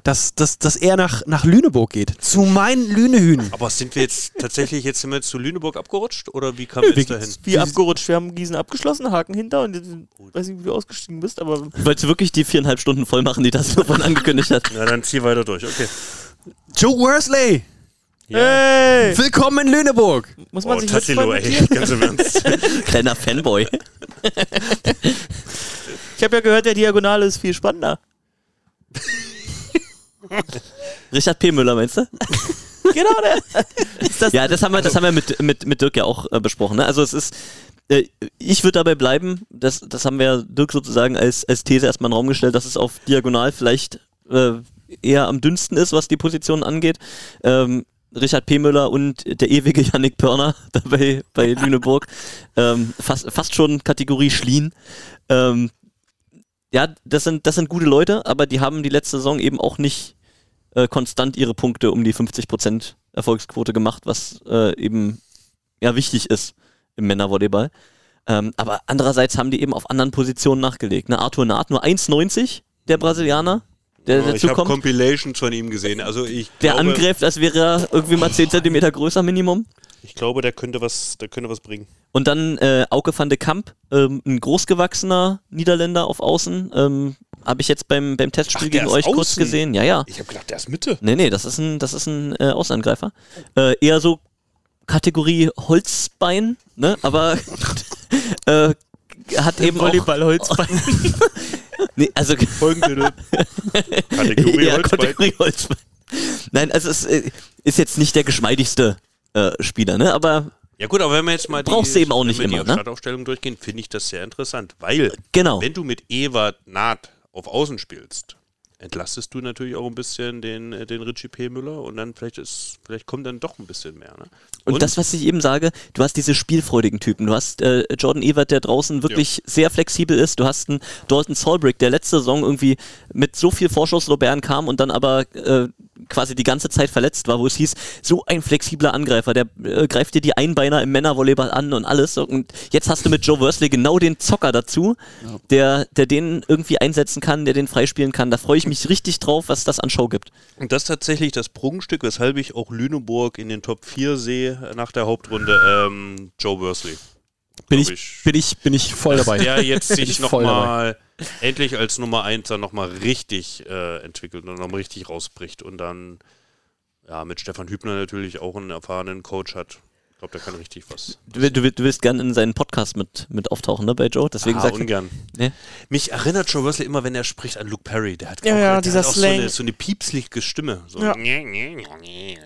dass, dass, dass er nach, nach Lüneburg geht. Zu meinen Lünehühnen. Aber sind wir jetzt tatsächlich jetzt sind wir jetzt zu Lüneburg abgerutscht oder wie wir jetzt dahin? Wie abgerutscht. Wir haben Gießen abgeschlossen, Haken hinter und jetzt, weiß nicht, wie du ausgestiegen bist, aber Wolltest du wirklich die viereinhalb Stunden voll machen, die das davon angekündigt hat? Na dann zieh weiter durch, okay. Joe Worsley, hey! willkommen in Lüneburg. Muss man Oh, sich Tassilo, ey, ganz im Ernst. Kleiner Fanboy. Ich habe ja gehört, der Diagonale ist viel spannender. Richard P. Müller, meinst du? genau, der. Ist das Ja, das haben wir, das haben wir mit, mit, mit Dirk ja auch äh, besprochen. Ne? Also es ist, äh, ich würde dabei bleiben, das, das haben wir ja Dirk sozusagen als, als These erstmal in den Raum gestellt, dass es auf Diagonal vielleicht äh, eher am dünnsten ist, was die Positionen angeht. Ähm, Richard P. Müller und der ewige Yannick Pörner dabei bei Lüneburg. Ähm, fast, fast schon Kategorie Schlien. Ähm, ja, das sind, das sind gute Leute, aber die haben die letzte Saison eben auch nicht äh, konstant ihre Punkte um die 50% Erfolgsquote gemacht, was äh, eben ja wichtig ist im Männervolleyball. Ähm, aber andererseits haben die eben auf anderen Positionen nachgelegt. Ne? Arthur Naht nur 1,90, der Brasilianer, der ich dazu habe kommt. Compilations von ihm gesehen. Also ich Der glaube, angreift, als wäre er irgendwie mal 10 cm größer Minimum. ich glaube, der könnte was, der könnte was bringen. Und dann äh, Auke van de Kamp, ähm, ein großgewachsener Niederländer auf Außen. Ähm, Habe ich jetzt beim, beim Testspiel Ach, gegen euch kurz außen? gesehen. Ja, ja. Ich habe gedacht, der ist Mitte. Nee, nee, das ist ein, das ist ein äh, Außenangreifer. Äh, eher so Kategorie Holzbein, ne? Aber äh, hat eben auch, Volleyball-Holzbein. nee, also Folgentitel. Kategorie ja, Holzbein. Kategorie Holzbein. Nein, also es äh, ist jetzt nicht der geschmeidigste äh, Spieler, ne? Aber Ja gut, aber wenn wir jetzt mal Brauchst du eben auch nicht wenn wir immer, die ne? Startaufstellung durchgehen, finde ich das sehr interessant, weil genau. wenn du mit Ewart Naht auf Außen spielst, entlastest du natürlich auch ein bisschen den, äh, den Richie P. Müller und dann vielleicht ist, vielleicht kommt dann doch ein bisschen mehr. Ne? Und, das, was ich eben sage, du hast diese spielfreudigen Typen. Du hast äh, Jordan Evert, der draußen wirklich sehr flexibel ist. Du hast einen Dalton Solbrick, der letzte Saison irgendwie mit so viel Vorschusslorbeeren kam und dann aber äh, quasi die ganze Zeit verletzt war, wo es hieß, so ein flexibler Angreifer, der äh, greift dir die Einbeiner im Männervolleyball an und alles. Und jetzt hast du mit Joe Worsley genau den Zocker dazu, der, der den irgendwie einsetzen kann, der den freispielen kann. Da freue ich mich richtig drauf, was das an Show gibt. Und das ist tatsächlich das Prunkstück, weshalb ich auch Lüneburg in den Top 4 sehe nach der Hauptrunde, ähm, Joe Worsley. Bin Glaub ich, bin ich, bin ich voll dabei. Der jetzt sich ich nochmal endlich als Nummer 1 dann nochmal richtig äh, entwickelt und nochmal richtig rausbricht und dann ja mit Stefan Hübner natürlich auch einen erfahrenen Coach hat. Glaube, der kann richtig was. Du, du, du willst gerne in seinen Podcast mit, mit auftauchen, ne, bei Joe? Deswegen ah, ungern. Nee. Mich erinnert Joe Wesley immer, wenn er spricht, an Luke Perry. Der hat Ja, auch, ja, der dieser hat auch so eine, so eine piepslige Stimme. So. Ja.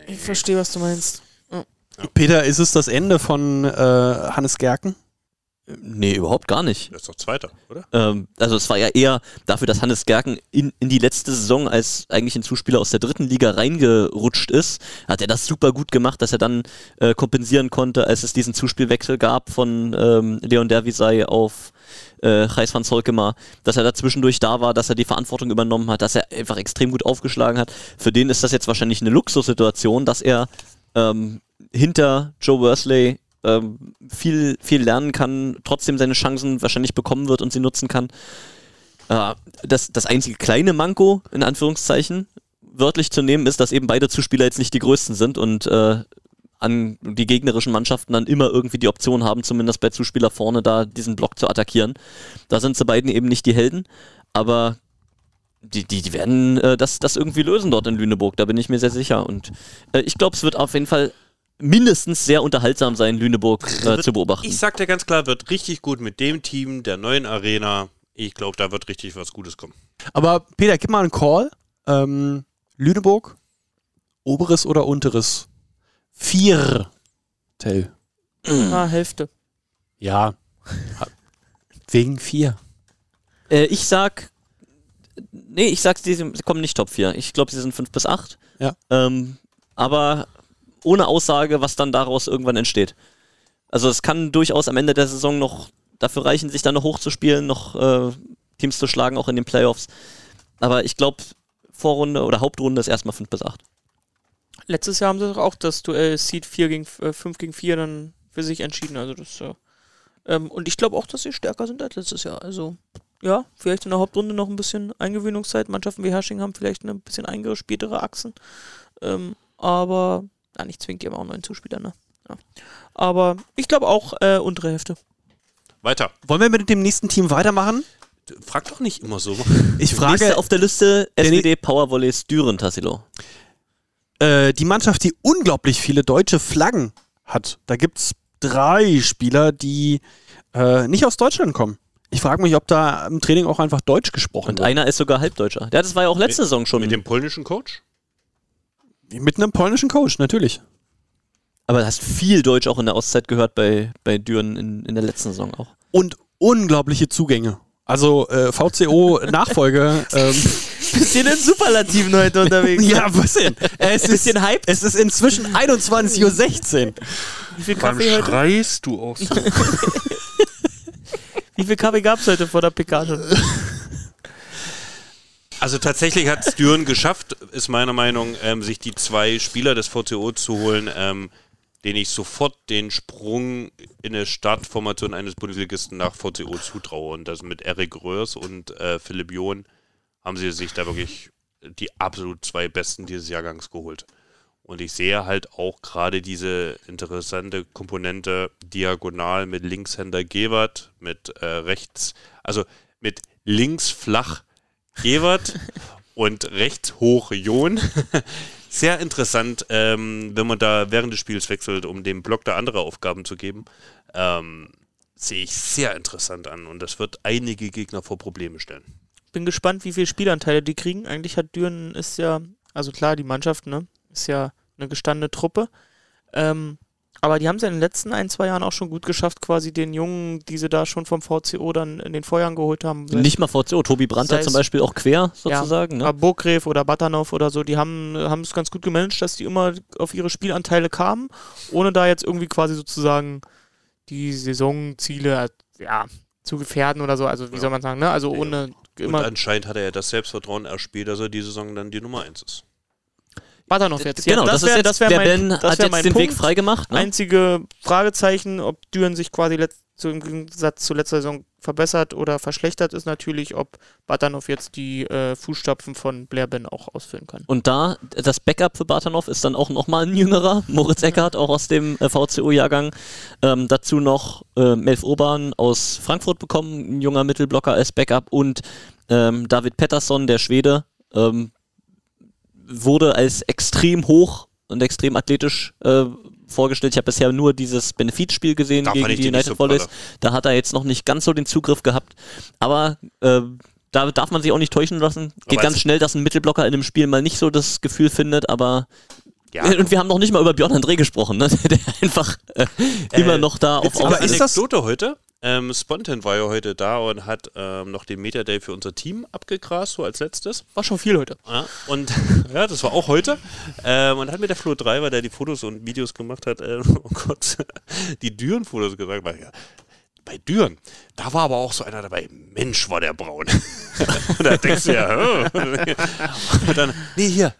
Ich verstehe, was du meinst. Peter, ist es das Ende von äh, Hannes Gerken? Nee, überhaupt gar nicht. Der ist doch Zweiter, oder? Ähm, also es war ja eher dafür, dass Hannes Gerken in, in die letzte Saison als eigentlich ein Zuspieler aus der dritten Liga reingerutscht ist, hat er das super gut gemacht, dass er dann äh, kompensieren konnte, als es diesen Zuspielwechsel gab von ähm, Leon Dervisay auf äh, Gijs van Solkema, dass er da zwischendurch da war, dass er die Verantwortung übernommen hat, dass er einfach extrem gut aufgeschlagen hat. Für den ist das jetzt wahrscheinlich eine Luxussituation, dass er ähm, hinter Joe Worsley ähm, viel, viel lernen kann, trotzdem seine Chancen wahrscheinlich bekommen wird und sie nutzen kann. Äh, das, das einzige kleine Manko, in Anführungszeichen, wörtlich zu nehmen, ist, dass eben beide Zuspieler jetzt nicht die größten sind und äh, an die gegnerischen Mannschaften dann immer irgendwie die Option haben, zumindest bei Zuspieler vorne da diesen Block zu attackieren. Da sind sie beiden eben nicht die Helden, aber die, die, die werden äh, das, das irgendwie lösen dort in Lüneburg, da bin ich mir sehr sicher. Und äh, ich glaube, es wird auf jeden Fall mindestens sehr unterhaltsam sein, Lüneburg äh, zu beobachten. Ich sag dir ganz klar, wird richtig gut mit dem Team der neuen Arena. Ich glaube, da wird richtig was Gutes kommen. Aber Peter, gib mal einen Call. Ähm, Lüneburg, oberes oder unteres? Vier. Tell. Ah, Hälfte. Ja. Wegen vier. Äh, ich sag. Nee, ich sag, sie, sie kommen nicht Top 4. Ich glaube, sie sind 5 bis 8. Ja. Ähm, aber ohne Aussage, was dann daraus irgendwann entsteht. Also es kann durchaus am Ende der Saison noch dafür reichen, sich dann noch hochzuspielen, noch äh, Teams zu schlagen, auch in den Playoffs. Aber ich glaube, Vorrunde oder Hauptrunde ist erstmal 5 bis 8. Letztes Jahr haben sie doch auch das Duell Seed 4 gegen, äh, 5 gegen 4 dann für sich entschieden. Also das, äh, ähm, und ich glaube auch, dass sie stärker sind als letztes Jahr. Also ja, vielleicht in der Hauptrunde noch ein bisschen Eingewöhnungszeit. Mannschaften wie Hersching haben vielleicht ein bisschen eingespieltere Achsen. Ähm, aber, ja, nicht zwingend, die haben auch neuen Zuspieler, ne? Ja. Aber ich glaube auch äh, untere Hälfte. Weiter. Wollen wir mit dem nächsten Team weitermachen? Frag doch nicht immer so. Ich Nächste frage auf der Liste Der SWD Powervolleys Düren, Tassilo. äh, die Mannschaft, die unglaublich viele deutsche Flaggen hat. Da gibt es drei Spieler, die äh, nicht aus Deutschland kommen. Ich frage mich, ob da im Training auch einfach Deutsch gesprochen Und wird. einer ist sogar Halbdeutscher. Ja, das war ja auch letzte Saison schon. Mit dem polnischen Coach? Mit einem polnischen Coach, natürlich. Aber du hast viel Deutsch auch in der Auszeit gehört bei, bei Düren in, in der letzten Saison auch. Und unglaubliche Zugänge. Also äh, VCO-Nachfolge. ähm, Bisschen in Superlativen heute unterwegs. ja, was denn? Es ist, Bisschen Hype. es ist inzwischen 21.16 Uhr. Wie viel Kaffee heute? schreist du auch so? Wie viel Kaffee gab es heute vor der PK schon? Also tatsächlich hat es Düren geschafft, ist meiner Meinung, ähm, sich die zwei Spieler des VCO zu holen, ähm, denen ich sofort den Sprung in eine Startformation eines Bundesligisten nach VCO zutraue. Und das mit Eric Röhrs und äh, Philipp John haben sie sich da wirklich die absolut zwei Besten dieses Jahrgangs geholt. Und ich sehe halt auch gerade diese interessante Komponente diagonal mit Linkshänder Gewert, mit äh, rechts, also mit links flach Gewert und rechts hoch Jon. Sehr interessant, ähm, wenn man da während des Spiels wechselt, um dem Block da andere Aufgaben zu geben. Ähm, sehe ich sehr interessant an und das wird einige Gegner vor Probleme stellen. Bin gespannt, wie viele Spielanteile die kriegen. Eigentlich hat Düren ist ja, also klar, die Mannschaft, ne, ist ja eine gestandene Truppe. Ähm, aber die haben es ja in den letzten ein, zwei Jahren auch schon gut geschafft, quasi den Jungen, die sie da schon vom VCO dann in den Vorjahren geholt haben. Nicht mal VCO, Tobi Brandt hat zum Beispiel auch quer sozusagen. Ja, ne? Burgrev oder Batanov oder so, die haben haben es ganz gut gemanagt, dass die immer auf ihre Spielanteile kamen, ohne da jetzt irgendwie quasi sozusagen die Saisonziele ja, zu gefährden oder so. Also wie Ja. soll man sagen, ne? Also Ja. ohne Und immer anscheinend hat er ja das Selbstvertrauen erspielt, dass er diese Saison dann die Nummer 1 ist. Batanov jetzt. Genau, ja, das, wär- ist jetzt, das wär der mein, Ben das hat jetzt mein den Punkt. Weg frei gemacht. Ne? Einzige Fragezeichen, ob Düren sich quasi letzt, so im Gegensatz zu letzter Saison verbessert oder verschlechtert, ist natürlich, ob Batanov jetzt die äh, Fußstapfen von Blair Ben auch ausfüllen kann. Und da, das Backup für Bartanov ist dann auch nochmal ein jüngerer, Moritz Eckert, auch aus dem äh, VCO-Jahrgang. Ähm, dazu noch äh, Melf Urban aus Frankfurt bekommen, ein junger Mittelblocker als Backup und ähm, David Pettersson, der Schwede, ähm, wurde als extrem hoch und extrem athletisch äh, vorgestellt. Ich habe bisher nur dieses Benefizspiel gesehen Da gegen die United so Volleys. pralle. Da hat er jetzt noch nicht ganz so den Zugriff gehabt. Aber äh, da darf man sich auch nicht täuschen lassen. Geht Aber ganz schnell, dass ein Mittelblocker in einem Spiel mal nicht so das Gefühl findet, aber Ja. und wir haben noch nicht mal über Björn André gesprochen, ne? der einfach äh, immer noch da auf Aber ist das- Anekdote heute. Ähm, Spontan war ja heute da und hat ähm, noch den Media Day für unser Team abgegrast, so als letztes. War schon viel heute. Ja, und ja, das war auch heute. Ähm, und hat mir der Flo Driver, der die Fotos und Videos gemacht hat, äh, oh Gott, die Düren-Fotos gesagt, weil, ja, bei Düren, da war aber auch so einer dabei, Mensch, war der braun. und da denkst du ja, oh. und dann, nee, hier,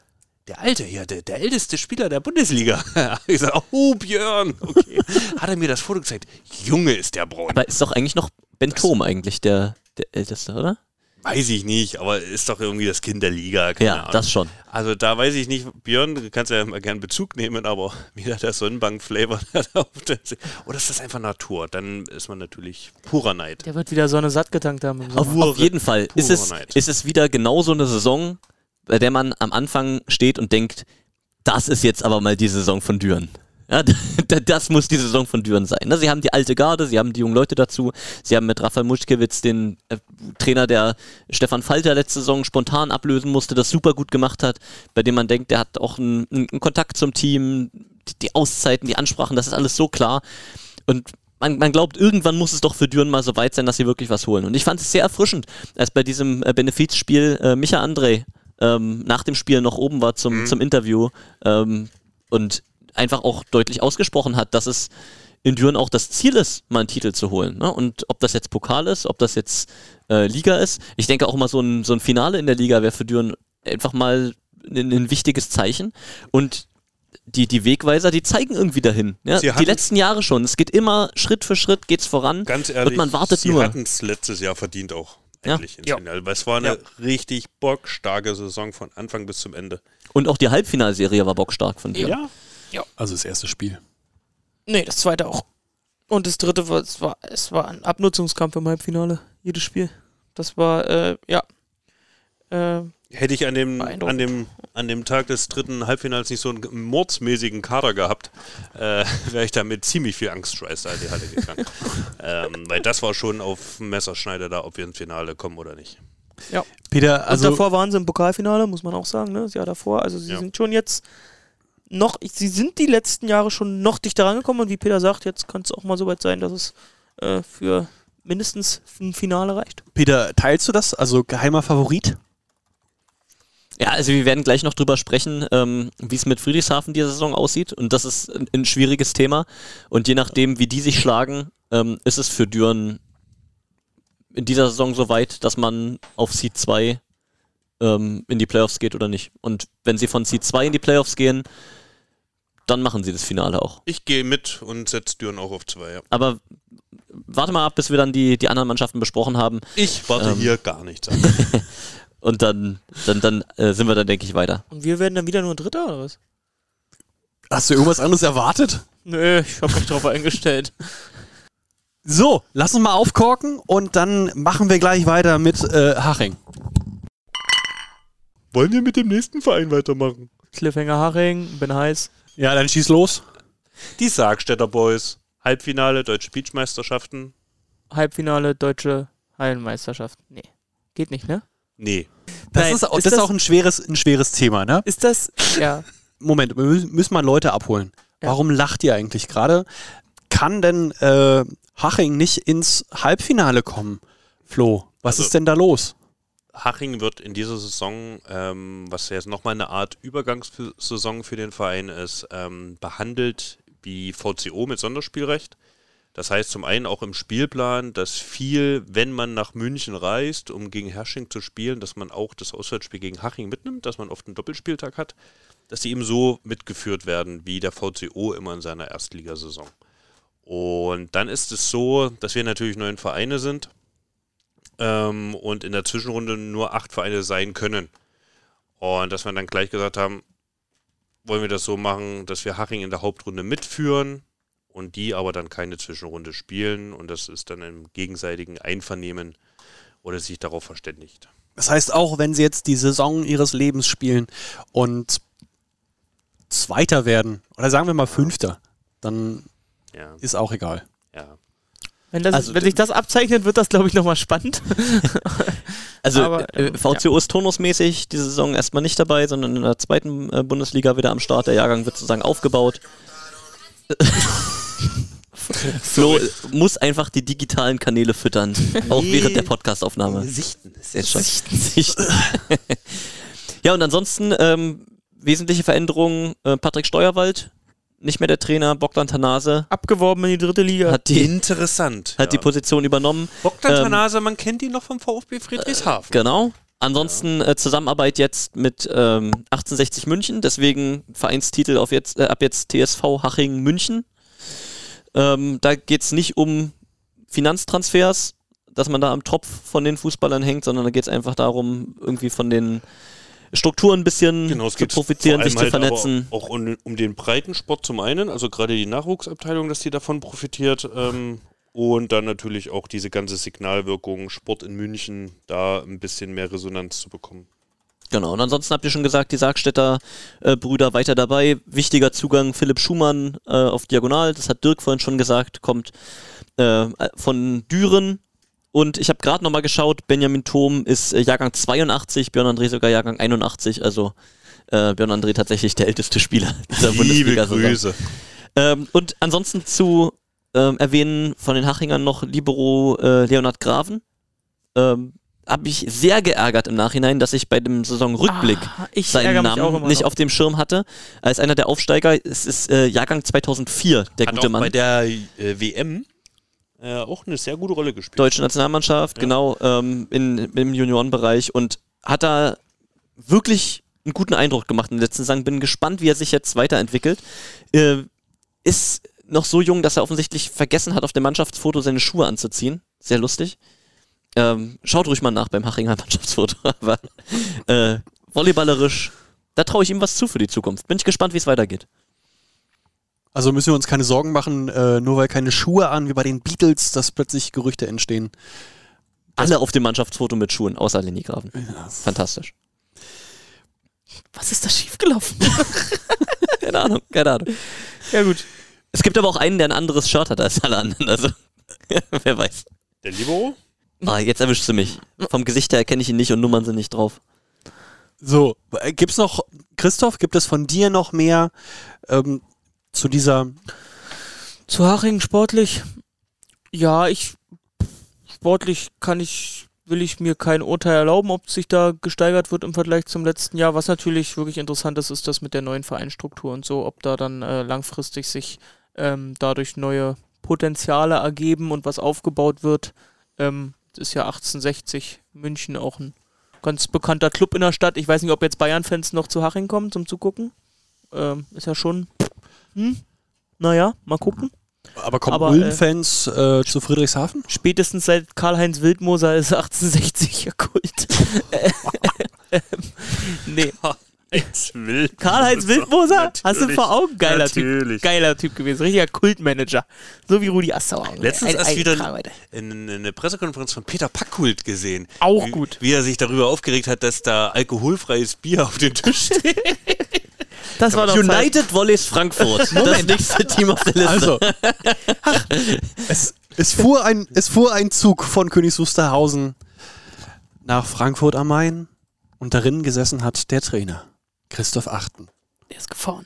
der Alte hier, der, der älteste Spieler der Bundesliga. ich gesagt, oh Björn, okay. Hat er mir das Foto gezeigt, Junge ist der braun. Aber ist doch eigentlich noch Ben Thom eigentlich der, der Älteste, oder? Weiß ich nicht, aber ist doch irgendwie das Kind der Liga. keine Ja, Ahnung. das schon. Also da weiß ich nicht, Björn, du kannst ja mal gern Bezug nehmen, aber wieder der Sonnenbank-Flavor Oder ist das einfach Natur? Dann ist man natürlich purer Neid. Der wird wieder Sonne satt getankt haben im Auf, auf jeden Fall ist es, Neid. ist es wieder genau so eine Saison, bei der man am Anfang steht und denkt, das ist jetzt aber mal die Saison von Düren. Ja, das muss die Saison von Düren sein. ne? Sie haben die alte Garde, sie haben die jungen Leute dazu, sie haben mit Rafael Muschkewitz den äh, Trainer, der Stefan Falter letzte Saison spontan ablösen musste, das super gut gemacht hat, bei dem man denkt, der hat auch einen, einen Kontakt zum Team, die, die Auszeiten, die Ansprachen, das ist alles so klar. Und man, man glaubt, irgendwann muss es doch für Düren mal so weit sein, dass sie wirklich was holen. Und ich fand es sehr erfrischend, als bei diesem äh, Benefizspiel äh, Micha André ähm, nach dem Spiel noch oben war zum, zum Interview ähm, und einfach auch deutlich ausgesprochen hat, dass es in Düren auch das Ziel ist, mal einen Titel zu holen. Ne? Und ob das jetzt Pokal ist, ob das jetzt äh, Liga ist. Ich denke auch mal, so ein, so ein Finale in der Liga wäre für Düren einfach mal ein, ein wichtiges Zeichen. Und die, die Wegweiser, die zeigen irgendwie dahin. Ja? Die letzten Jahre schon. Es geht immer Schritt für Schritt, geht's voran. Ganz ehrlich, und man wartet sie nur. hatten es letztes Jahr verdient auch. Ja. Endlich ins Ja. Finale. Weil es war eine richtig bockstarke Saison von Anfang bis zum Ende. Und auch die Halbfinalserie war bockstark von dir. Also das erste Spiel. Nee, das zweite auch. Und das dritte war, es war, es war ein Abnutzungskampf im Halbfinale, jedes Spiel. Das war, äh, ja. Äh, Hätte ich an dem, an, dem, an dem Tag des dritten Halbfinals nicht so einen mordsmäßigen Kader gehabt, äh, wäre ich da mit ziemlich viel Angstschweiß da in die Halle gegangen. ähm, weil das war schon auf Messerschneider da, ob wir ins Finale kommen oder nicht. Peter, also also davor waren sie im Pokalfinale, muss man auch sagen, ne? Das Jahr davor. Also sie Ja. sind schon jetzt noch, sie sind die letzten Jahre schon noch dichter rangekommen und wie Peter sagt, jetzt kann es auch mal so weit sein, dass es äh, für mindestens ein Finale reicht. Peter, teilst du das? Also geheimer Favorit? Ja, also wir werden gleich noch drüber sprechen, ähm, wie es mit Friedrichshafen diese Saison aussieht. Und das ist ein, ein schwieriges Thema. Und je nachdem, wie die sich schlagen, ähm, ist es für Düren in dieser Saison so weit, dass man auf Seed 2 ähm, in die Playoffs geht oder nicht. Und wenn sie von Seed 2 in die Playoffs gehen, dann machen sie das Finale auch. Ich gehe mit und setze Düren auch auf zwei. Ja. Aber warte mal ab, bis wir dann die, die anderen Mannschaften besprochen haben. Ich warte Ähm. hier gar nichts an. Und dann, dann, dann äh, sind wir dann, denke ich, weiter. Und wir werden dann wieder nur ein Dritter oder was? Hast du irgendwas anderes erwartet? Nö, ich habe mich drauf eingestellt. So, lass uns mal aufkorken und dann machen wir gleich weiter mit äh, Haching. Wollen wir mit dem nächsten Verein weitermachen? Cliffhanger Haring, bin heiß. Ja, dann schieß los. Die Sargstädter Boys. Halbfinale, Deutsche Beachmeisterschaften. Halbfinale Deutsche Hallenmeisterschaft. Nee. Geht nicht, ne? Nee. Das, Nein, ist, auch, ist das ist das- auch ein schweres, ein schweres Thema, ne? Ist das. Ja. Moment, wir mü- müssen mal Leute abholen. Ja. Warum lacht ihr eigentlich gerade? Kann denn äh, Haching nicht ins Halbfinale kommen? Flo, was Also- ist denn da los? Haching wird in dieser Saison, ähm, was jetzt nochmal eine Art Übergangssaison für den Verein ist, ähm, behandelt wie VCO mit Sonderspielrecht. Das heißt zum einen auch im Spielplan, dass viel, wenn man nach München reist, um gegen Hersching zu spielen, dass man auch das Auswärtsspiel gegen Haching mitnimmt, dass man oft einen Doppelspieltag hat, dass die eben so mitgeführt werden, wie der VCO immer in seiner Erstligasaison. Und dann ist es so, dass wir natürlich neun Vereine sind ähm, und in der Zwischenrunde nur acht Vereine sein können. Und dass wir dann gleich gesagt haben, wollen wir das so machen, dass wir Haching in der Hauptrunde mitführen und die aber dann keine Zwischenrunde spielen und das ist dann im gegenseitigen Einvernehmen oder sich darauf verständigt. Das heißt, auch wenn sie jetzt die Saison ihres Lebens spielen und Zweiter werden oder sagen wir mal Fünfter, dann Ja, ist auch egal. ja. Wenn, das, Also- wenn sich das abzeichnet, wird das, glaube ich, nochmal spannend. Also Aber, äh, ähm, VCO ist turnusmäßig diese Saison erstmal nicht dabei, sondern in der zweiten äh, Bundesliga wieder am Start. Der Jahrgang wird sozusagen aufgebaut. Flo äh, muss einfach die digitalen Kanäle füttern, auch während der Podcastaufnahme. Sichten. Jetzt schon. Sichten. ja, und ansonsten ähm, wesentliche Veränderungen. Äh, Patrick Steuerwald, nicht mehr der Trainer. Bogdan Tanase Abgeworben in die dritte Liga. hat die, Interessant. hat die Position übernommen. Bogdan ähm, Tanase, man kennt ihn noch vom VfB Friedrichshafen. Genau. Ansonsten äh, Zusammenarbeit jetzt mit ähm, 1860 München, deswegen Vereinstitel auf jetzt, äh, ab jetzt TSV Haching München. Ähm, da geht es nicht um Finanztransfers, dass man da am Tropf von den Fußballern hängt, sondern da geht es einfach darum, irgendwie von den Strukturen ein bisschen Genau, zu profitieren, sich zu halt vernetzen. Aber auch um, um den Breitensport zum einen, also gerade die Nachwuchsabteilung, dass die davon profitiert. Ähm, und dann natürlich auch diese ganze Signalwirkung, Sport in München, da ein bisschen mehr Resonanz zu bekommen. Genau, und ansonsten habt ihr schon gesagt, die Sargstädter äh, Brüder weiter dabei. Wichtiger Zugang Philipp Schumann äh, auf Diagonal, das hat Dirk vorhin schon gesagt, kommt äh, von Düren. Und ich habe gerade nochmal geschaut, Benjamin Thom ist äh, Jahrgang 82, Björn André sogar Jahrgang 81, also äh, Björn André tatsächlich der älteste Spieler dieser Bundesliga-Saison. Ähm, und ansonsten zu ähm, erwähnen von den Hachingern noch Libero äh, Leonhard Graven. Ähm, habe ich sehr geärgert im Nachhinein, dass ich bei dem Saisonrückblick Ah, ich seinen Namen nicht noch. auf dem Schirm hatte. Als einer der Aufsteiger, es ist äh, Jahrgang 2004, der Hat gute auch Mann. bei der äh, WM äh, auch eine sehr gute Rolle gespielt. Deutsche Nationalmannschaft, genau, ähm, in, im Juniorenbereich und hat da wirklich einen guten Eindruck gemacht in der letzten Saison. Bin gespannt, wie er sich jetzt weiterentwickelt. Äh, ist noch so jung, dass er offensichtlich vergessen hat, auf dem Mannschaftsfoto seine Schuhe anzuziehen. Sehr lustig. Ähm, schaut ruhig mal nach beim Hachinger Mannschaftsfoto. Aber äh, volleyballerisch, da traue ich ihm was zu für die Zukunft. Bin ich gespannt, wie es weitergeht. Also müssen wir uns keine Sorgen machen, äh, nur weil keine Schuhe an, wie bei den Beatles, dass plötzlich Gerüchte entstehen. Alle auf dem Mannschaftsfoto mit Schuhen, außer Lenny Graven. Fantastisch. Was ist da schiefgelaufen? Keine Ahnung, keine Ahnung. ja, gut. Es gibt aber auch einen, der ein anderes Shirt hat als alle anderen. Also, wer weiß. Der Libero? Ah, jetzt erwischst du mich. Vom Gesicht her erkenne ich ihn nicht und Nummern sind nicht drauf. So, äh, gibt's noch, Christoph, gibt es von dir noch mehr ähm, zu dieser Zu Haching sportlich. Ja, ich sportlich kann ich, will ich mir kein Urteil erlauben, ob sich da gesteigert wird im Vergleich zum letzten Jahr. Was natürlich wirklich interessant ist, ist das mit der neuen Vereinsstruktur und so, ob da dann äh, langfristig sich ähm, dadurch neue Potenziale ergeben und was aufgebaut wird. Ähm, ist ja 1860 München auch ein ganz bekannter Club in der Stadt. Ich weiß nicht, ob jetzt Bayern-Fans noch zu Haching kommen zum Zugucken. Ähm, ist ja schon. Hm? Naja, mal gucken. Aber kommen Aber, Ulm-Fans äh, zu Friedrichshafen? Spätestens seit Karl-Heinz Wildmoser ist 1860 ja Kult. Ähm, nee. Karl-Heinz Wildmoser? Hast du vor Augen? Geiler Natürlich. Typ. Geiler Typ gewesen. Richtiger Kultmanager. So wie Rudi Assauer. Letztens Ein- erst ein wieder Kramweiter. eine, eine Pressekonferenz von Peter Packhult gesehen. Auch wie, gut. Wie er sich darüber aufgeregt hat, dass da alkoholfreies Bier auf den Tisch steht. Das war doch Zeit. United Volleys Frankfurt. Das nächste Team auf der Liste. Also, es, es, fuhr ein, es fuhr ein Zug von Königs Wusterhausen nach Frankfurt am Main und darin gesessen hat der Trainer, Christoph Achten. Der ist gefahren.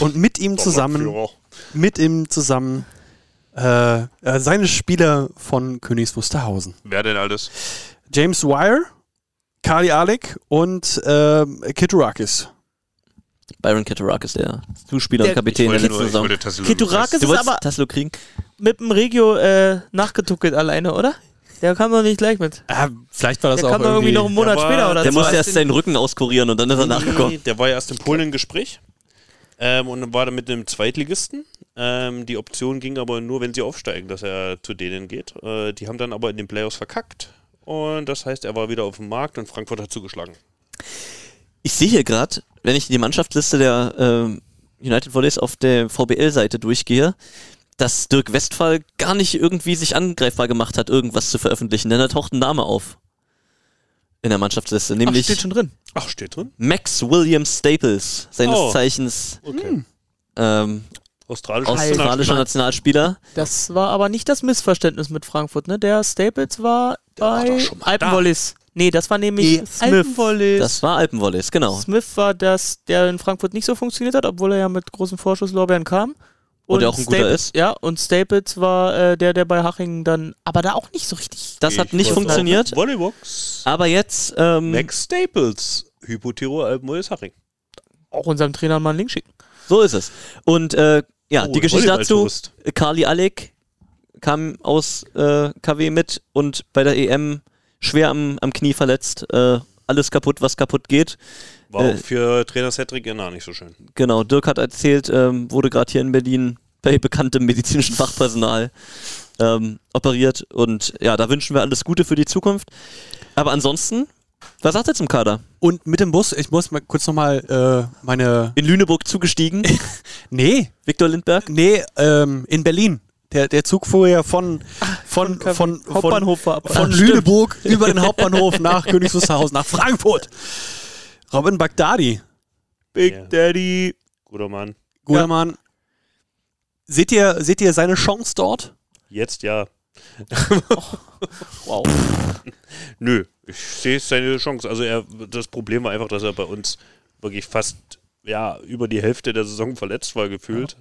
Und mit ihm zusammen, mit ihm zusammen äh, äh, seine Spieler von Königs Wusterhausen. Wer denn alles? James Wire, Kali Alec und äh, Kiturakis. Byron Katarakis, der Zuspieler und Der- Kapitän der letzten Saison. Kiturakis Du ist wolltest aber kriegen? mit dem Regio äh, nachgetuckelt alleine, oder? Der kam doch nicht gleich mit. Äh, vielleicht war das Der auch kam doch irgendwie noch einen Monat Der war- später oder Der so. musste erst seinen Rücken auskurieren und dann ist er nachgekommen. Der war ja erst in Polen im Gespräch ähm, und dann war er mit einem Zweitligisten. Ähm, die Option ging aber nur, wenn sie aufsteigen, dass er zu denen geht. Äh, die haben dann aber in den Playoffs verkackt und das heißt, er war wieder auf dem Markt und Frankfurt hat zugeschlagen. Ich sehe hier gerade, wenn ich die Mannschaftsliste der ähm, United Volleys auf der VBL-Seite durchgehe, dass Dirk Westphal gar nicht irgendwie sich angreifbar gemacht hat, irgendwas zu veröffentlichen, denn da taucht ein Name auf. in der Mannschaftsliste, Ach, nämlich steht schon drin. Ach, steht drin? Max Williams Staples, seines Oh. Zeichens Okay. ähm, Australischer australischer Nationalspieler. Das war aber nicht das Missverständnis mit Frankfurt, ne? Der Staples war bei Alpenwollis. Nee, das war nämlich Nee, Smith. Das war Alpenvolleys, genau. Smith war das, der in Frankfurt nicht so funktioniert hat, obwohl er ja mit großen Vorschusslorbeeren kam. Und der auch ein guter Staples, ist. Ja, und Staples war äh, der, der bei Hachingen dann, aber da auch nicht so richtig. Das hat Ich nicht wollte funktioniert. Volleybox. Aber jetzt, ähm, Max Staples. Hypotiro Alpenmoes Haching. Auch unserem Trainer mal einen Link schicken. so ist es. Und äh, ja, Oh, die Geschichte dazu. Carly Alec kam aus äh, KW mit und bei der EM schwer am, am Knie verletzt. Äh, alles kaputt, was kaputt geht. War Äh, auch für Trainer Cedric Jenner nicht so schön. Genau, Dirk hat erzählt, ähm, wurde gerade hier in Berlin bei bekanntem medizinischen Fachpersonal ähm, operiert. Und ja, da wünschen wir alles Gute für die Zukunft. Aber ansonsten, was sagt er zum Kader? Und mit dem Bus, ich muss mal kurz nochmal äh, meine. In Lüneburg zugestiegen, Nee, Viktor Lindberg. nee, ähm, in Berlin. Der, der Zug fuhr ja von, von, von, von, Hauptbahnhof ab. von Lüneburg über den Hauptbahnhof nach Königs Wusterhausen, nach Frankfurt. Robin Bagdadi, Big Ja. Daddy. Guter Mann. guter Ja. Mann. Seht ihr, seht ihr seine Chance dort? Jetzt ja. Wow. Nö, ich sehe seine Chance. Also er, das Problem war einfach, dass er bei uns wirklich fast ja, über die Hälfte der Saison verletzt war gefühlt.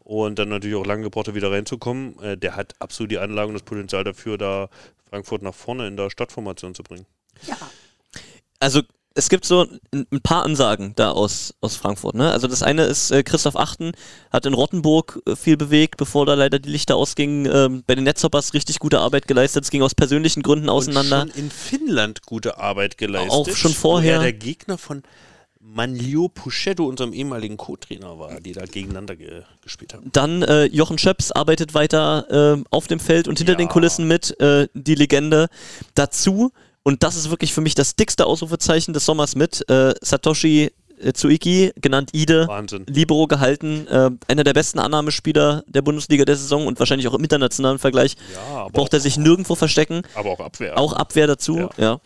Und dann natürlich auch lange gebraucht hat, wieder reinzukommen. Äh, der hat absolut die Anlagen und das Potenzial dafür, da Frankfurt nach vorne in der Stadtformation zu bringen. Also es gibt so ein, paar Ansagen da aus, aus Frankfurt. Ne? Also das eine ist, äh, Christoph Achten hat in Rottenburg äh, viel bewegt, bevor da leider die Lichter ausgingen. Ähm, bei den Netzhoppers richtig gute Arbeit geleistet. Es ging aus persönlichen Gründen auseinander. Und schon in Finnland gute Arbeit geleistet. Auch schon vorher. Er der Gegner von Manlio Puschetto, unserem ehemaligen Co-Trainer war, die da gegeneinander ge gespielt haben. Dann äh, Jochen Schöps arbeitet weiter äh, auf dem Feld und hinter Ja. den Kulissen mit, äh, die Legende. Dazu, und das ist wirklich für mich das dickste Ausrufezeichen des Sommers mit, äh, Satoshi äh, Tsuiki, genannt Ide, Wahnsinn. Libero gehalten, äh, einer der besten Annahmespieler der Bundesliga der Saison und wahrscheinlich auch im internationalen Vergleich. Ja, Braucht er sich nirgendwo verstecken, Aber auch Abwehr. auch Abwehr dazu, ja.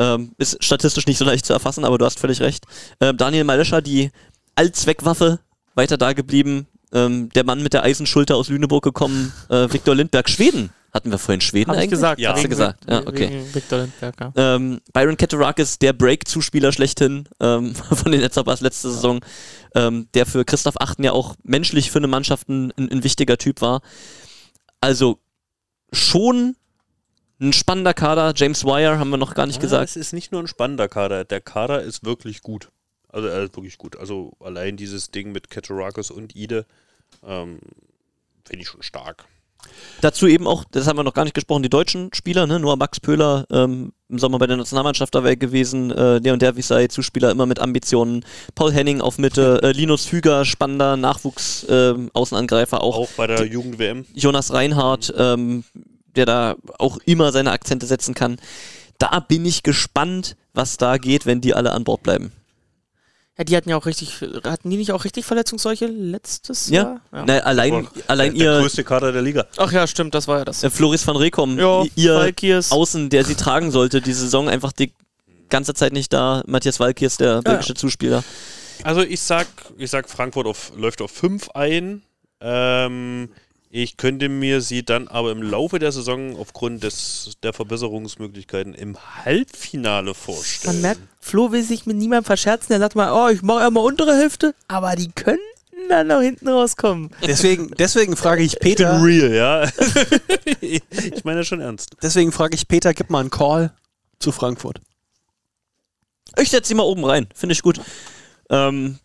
Ähm, ist statistisch nicht so leicht zu erfassen, aber du hast völlig recht. Ähm, Daniel Malescher, die Allzweckwaffe, weiter da geblieben. Ähm, der Mann mit der Eisenschulter aus Lüneburg gekommen, äh, Viktor Lindberg, Schweden. Hatten wir vorhin Schweden Hab ich eigentlich? gesagt. Ja. Hast du gesagt? Ja, okay. Victor ja. Ähm, Byron Keterakis, der Break-Zuspieler schlechthin ähm, von den Netzhoppers letzte Saison, ähm, der für Christoph Achten ja auch menschlich für eine Mannschaft ein, ein, ein wichtiger Typ war. Also schon ein spannender Kader. James Wire haben wir noch gar nicht Ja, gesagt. Es ist nicht nur ein spannender Kader. Der Kader ist wirklich gut. Also er ist wirklich gut. Also allein dieses Ding mit Katarakis und Ide ähm, finde ich schon stark. Dazu eben auch, das haben wir noch gar nicht gesprochen, die deutschen Spieler, ne? nur Max Pöhler ähm, im Sommer bei der Nationalmannschaft dabei gewesen, äh, Leon Derwisei, Zuspieler immer mit Ambitionen, Paul Henning auf Mitte, äh, Linus Füger, spannender Nachwuchs, ähm, Außenangreifer auch, Auch bei der Jugend-WM. Jonas Reinhardt, ähm, der da auch immer seine Akzente setzen kann. Da bin ich gespannt, was da geht, wenn die alle an Bord bleiben. Ja, die hatten ja auch richtig, hatten die nicht auch richtig Verletzungsseuche letztes Ja, Jahr? Na, allein, Aber allein der ihr größte Kader der Liga. Ach ja, stimmt, das war ja das. äh, Floris van Rekom, Ja, ihr Valkirs. Außen, der sie tragen sollte, die Saison einfach die ganze Zeit nicht da. Matthias Walkiers, der belgische Zuspieler. Also ich sag, ich sag, Frankfurt auf, läuft auf 5 ein. Ähm, ich könnte mir sie dann aber im Laufe der Saison aufgrund des, der Verbesserungsmöglichkeiten im Halbfinale vorstellen. Man merkt, Flo will sich mit niemandem verscherzen. Er sagt mal, oh, ich mache ja mal untere Hälfte, aber die könnten dann noch hinten rauskommen. Deswegen, deswegen frage ich Ich bin Peter, real, ja. ich meine das schon ernst. deswegen frage ich Peter, gib mal einen Call zu Frankfurt. Ich setze sie mal oben rein, finde ich gut. Ähm,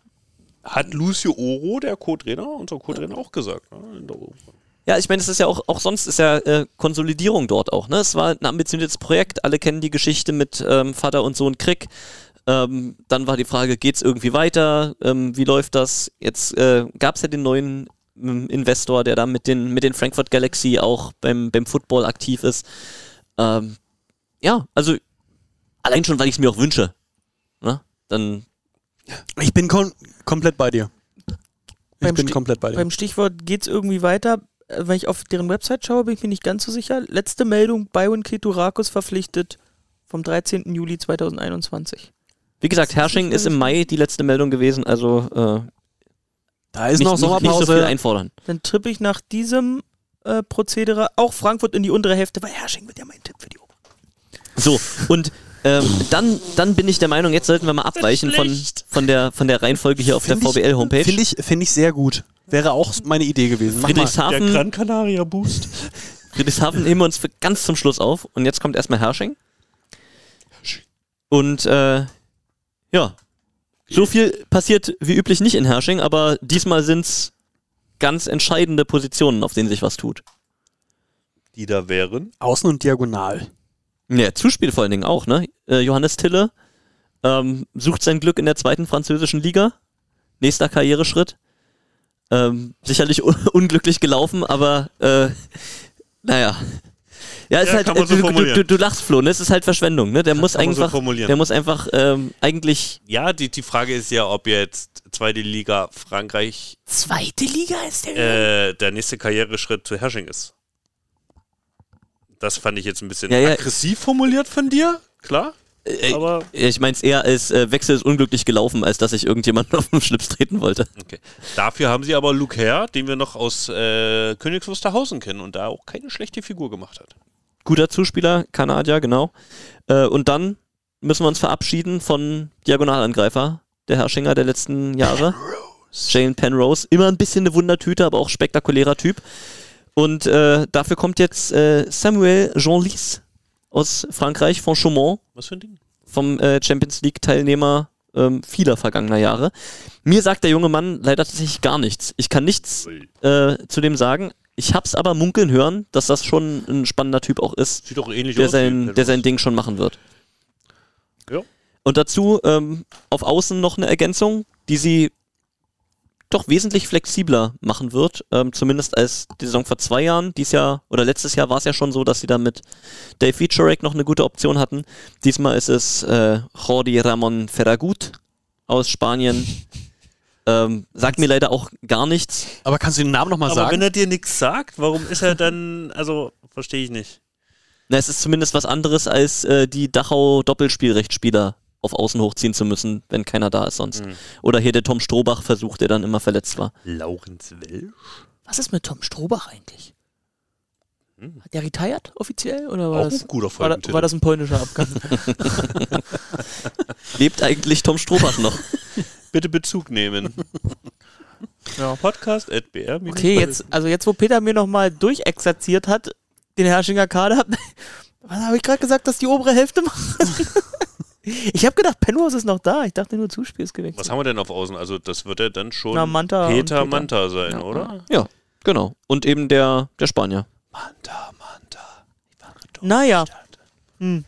Hat Lucio Oro, der Co-Trainer, unser Co-Trainer, auch gesagt. Ne? In der ja, ich meine, es ist ja auch, auch sonst ist ja äh, Konsolidierung dort auch. Ne? Es war ein ambitioniertes Projekt. Alle kennen die Geschichte mit ähm, Vater und Sohn Krieg. Ähm, dann war die Frage, geht es irgendwie weiter? Ähm, wie läuft das? Jetzt äh, gab es ja den neuen ähm, Investor, der da mit den, mit den Frankfurt Galaxy auch beim, beim Football aktiv ist. Ähm, ja, also allein schon, weil ich es mir auch wünsche. Ne? Dann Ich bin kom komplett bei dir. Ich Beim bin Sti- komplett bei dir. Beim Stichwort geht's irgendwie weiter. Wenn ich auf deren Website schaue, bin ich mir nicht ganz so sicher. Letzte Meldung, Byron Ketorakos verpflichtet vom 13. Juli 2021. Wie gesagt, Hersching ist im Mai die letzte Meldung gewesen, also äh, Da ist nicht, noch nicht, nicht so viel Sommerpause. einfordern. Dann tippe ich nach diesem äh, Prozedere auch Frankfurt in die untere Hälfte, weil Hersching wird ja mein Tipp für die obere. So, und ähm, dann, dann bin ich der Meinung, jetzt sollten wir mal abweichen von, von, der, von der Reihenfolge hier auf der Find ich- VBL-Homepage. Finde ich, find ich sehr gut. Wäre auch meine Idee gewesen. Mach. Friedrichshafen, Gran Canaria Boost. Friedrichshafen nehmen wir uns für ganz zum Schluss auf. Und jetzt kommt erstmal Hersching. Und äh, ja, so viel passiert wie üblich nicht in Hersching, aber diesmal sind es ganz entscheidende Positionen, auf denen sich was tut. Die da wären. Außen und diagonal. Ja, Zuspiel vor allen Dingen auch, ne? Äh, Johannes Tille ähm, sucht sein Glück in der zweiten französischen Liga. Nächster Karriereschritt. Ähm, sicherlich un unglücklich gelaufen, aber äh, naja. Ja, ist Ja, halt, kann man so du, du, du, du lachst, Flo, ne? Es ist halt Verschwendung, ne? Der muss so einfach, formulieren. der muss einfach ähm, eigentlich Ja, die, die Frage ist ja, ob jetzt zweite Liga Frankreich Zweite Liga ist der. äh, der nächste Karriereschritt zu Hersching ist. Das fand ich jetzt ein bisschen Ja, ja. aggressiv formuliert von dir, klar. Äh, Aber Ich meine es eher als äh, Wechsel ist unglücklich gelaufen, als dass ich irgendjemanden auf den Schlips treten wollte. okay. Dafür haben sie aber Luke Herr, den wir noch aus äh, Königs Wusterhausen kennen und da auch keine schlechte Figur gemacht hat. Guter Zuspieler, Kanadier, genau. Äh, und dann müssen wir uns verabschieden von Diagonalangreifer, der Herrschinger der letzten Jahre. Jane Penrose. Immer ein bisschen eine Wundertüte, aber auch spektakulärer Typ. Und äh, dafür kommt jetzt äh, Samuel Jean-Lys aus Frankreich, von Chaumont Was für ein Ding? vom äh, Champions League-Teilnehmer ähm, vieler vergangener Jahre. Mir sagt der junge Mann leider tatsächlich gar nichts. Ich kann nichts äh, zu dem sagen. Ich hab's aber munkeln hören, dass das schon ein spannender Typ auch ist, Sieht doch ähnlich der aus. sein, Penrose. der sein Ding schon machen wird. Ja. Und dazu ähm, auf Außen noch eine Ergänzung, die sie doch wesentlich flexibler machen wird, ähm, zumindest als die Saison vor zwei Jahren. Dies Jahr oder letztes Jahr war es ja schon so, dass sie da mit Dave Wiczorek noch eine gute Option hatten. Diesmal ist es äh, Jordi Ramon Ferragut aus Spanien. Ähm, sagt mir leider auch gar nichts. Aber kannst du den Namen nochmal Aber wenn sagen? er dir nichts sagt, warum ist er dann, also verstehe ich nicht. Na, es ist zumindest was anderes, als äh, die Dachau-Doppelspielrechtspieler auf Außen hochziehen zu müssen, wenn keiner da ist sonst. Mhm. Oder hier der Tom Strohbach versuch, der dann immer verletzt war. Laurenz Welsch? Was ist mit Tom Strohbach eigentlich? Hm. Hat der retired offiziell? Oder war, Auch das, ein guter war, da, war das ein polnischer Abgang? Lebt eigentlich Tom Strohbach noch? Bitte Bezug nehmen. ja. Podcast at br. Okay, jetzt, also jetzt, wo Peter mir nochmal durchexerziert hat, den Herrschinger Kader, was habe ich gerade gesagt, dass die obere Hälfte machen? Ich habe gedacht, Penrose ist noch da. Ich dachte nur, Zuspiel ist gewechselt. Was haben wir denn auf Außen? Also das wird ja dann schon Na, Manta Peter Peter. Manta sein, Ja. oder? Ja, genau. Und eben der, der Spanier. Manta, Manta. Naja. Hm.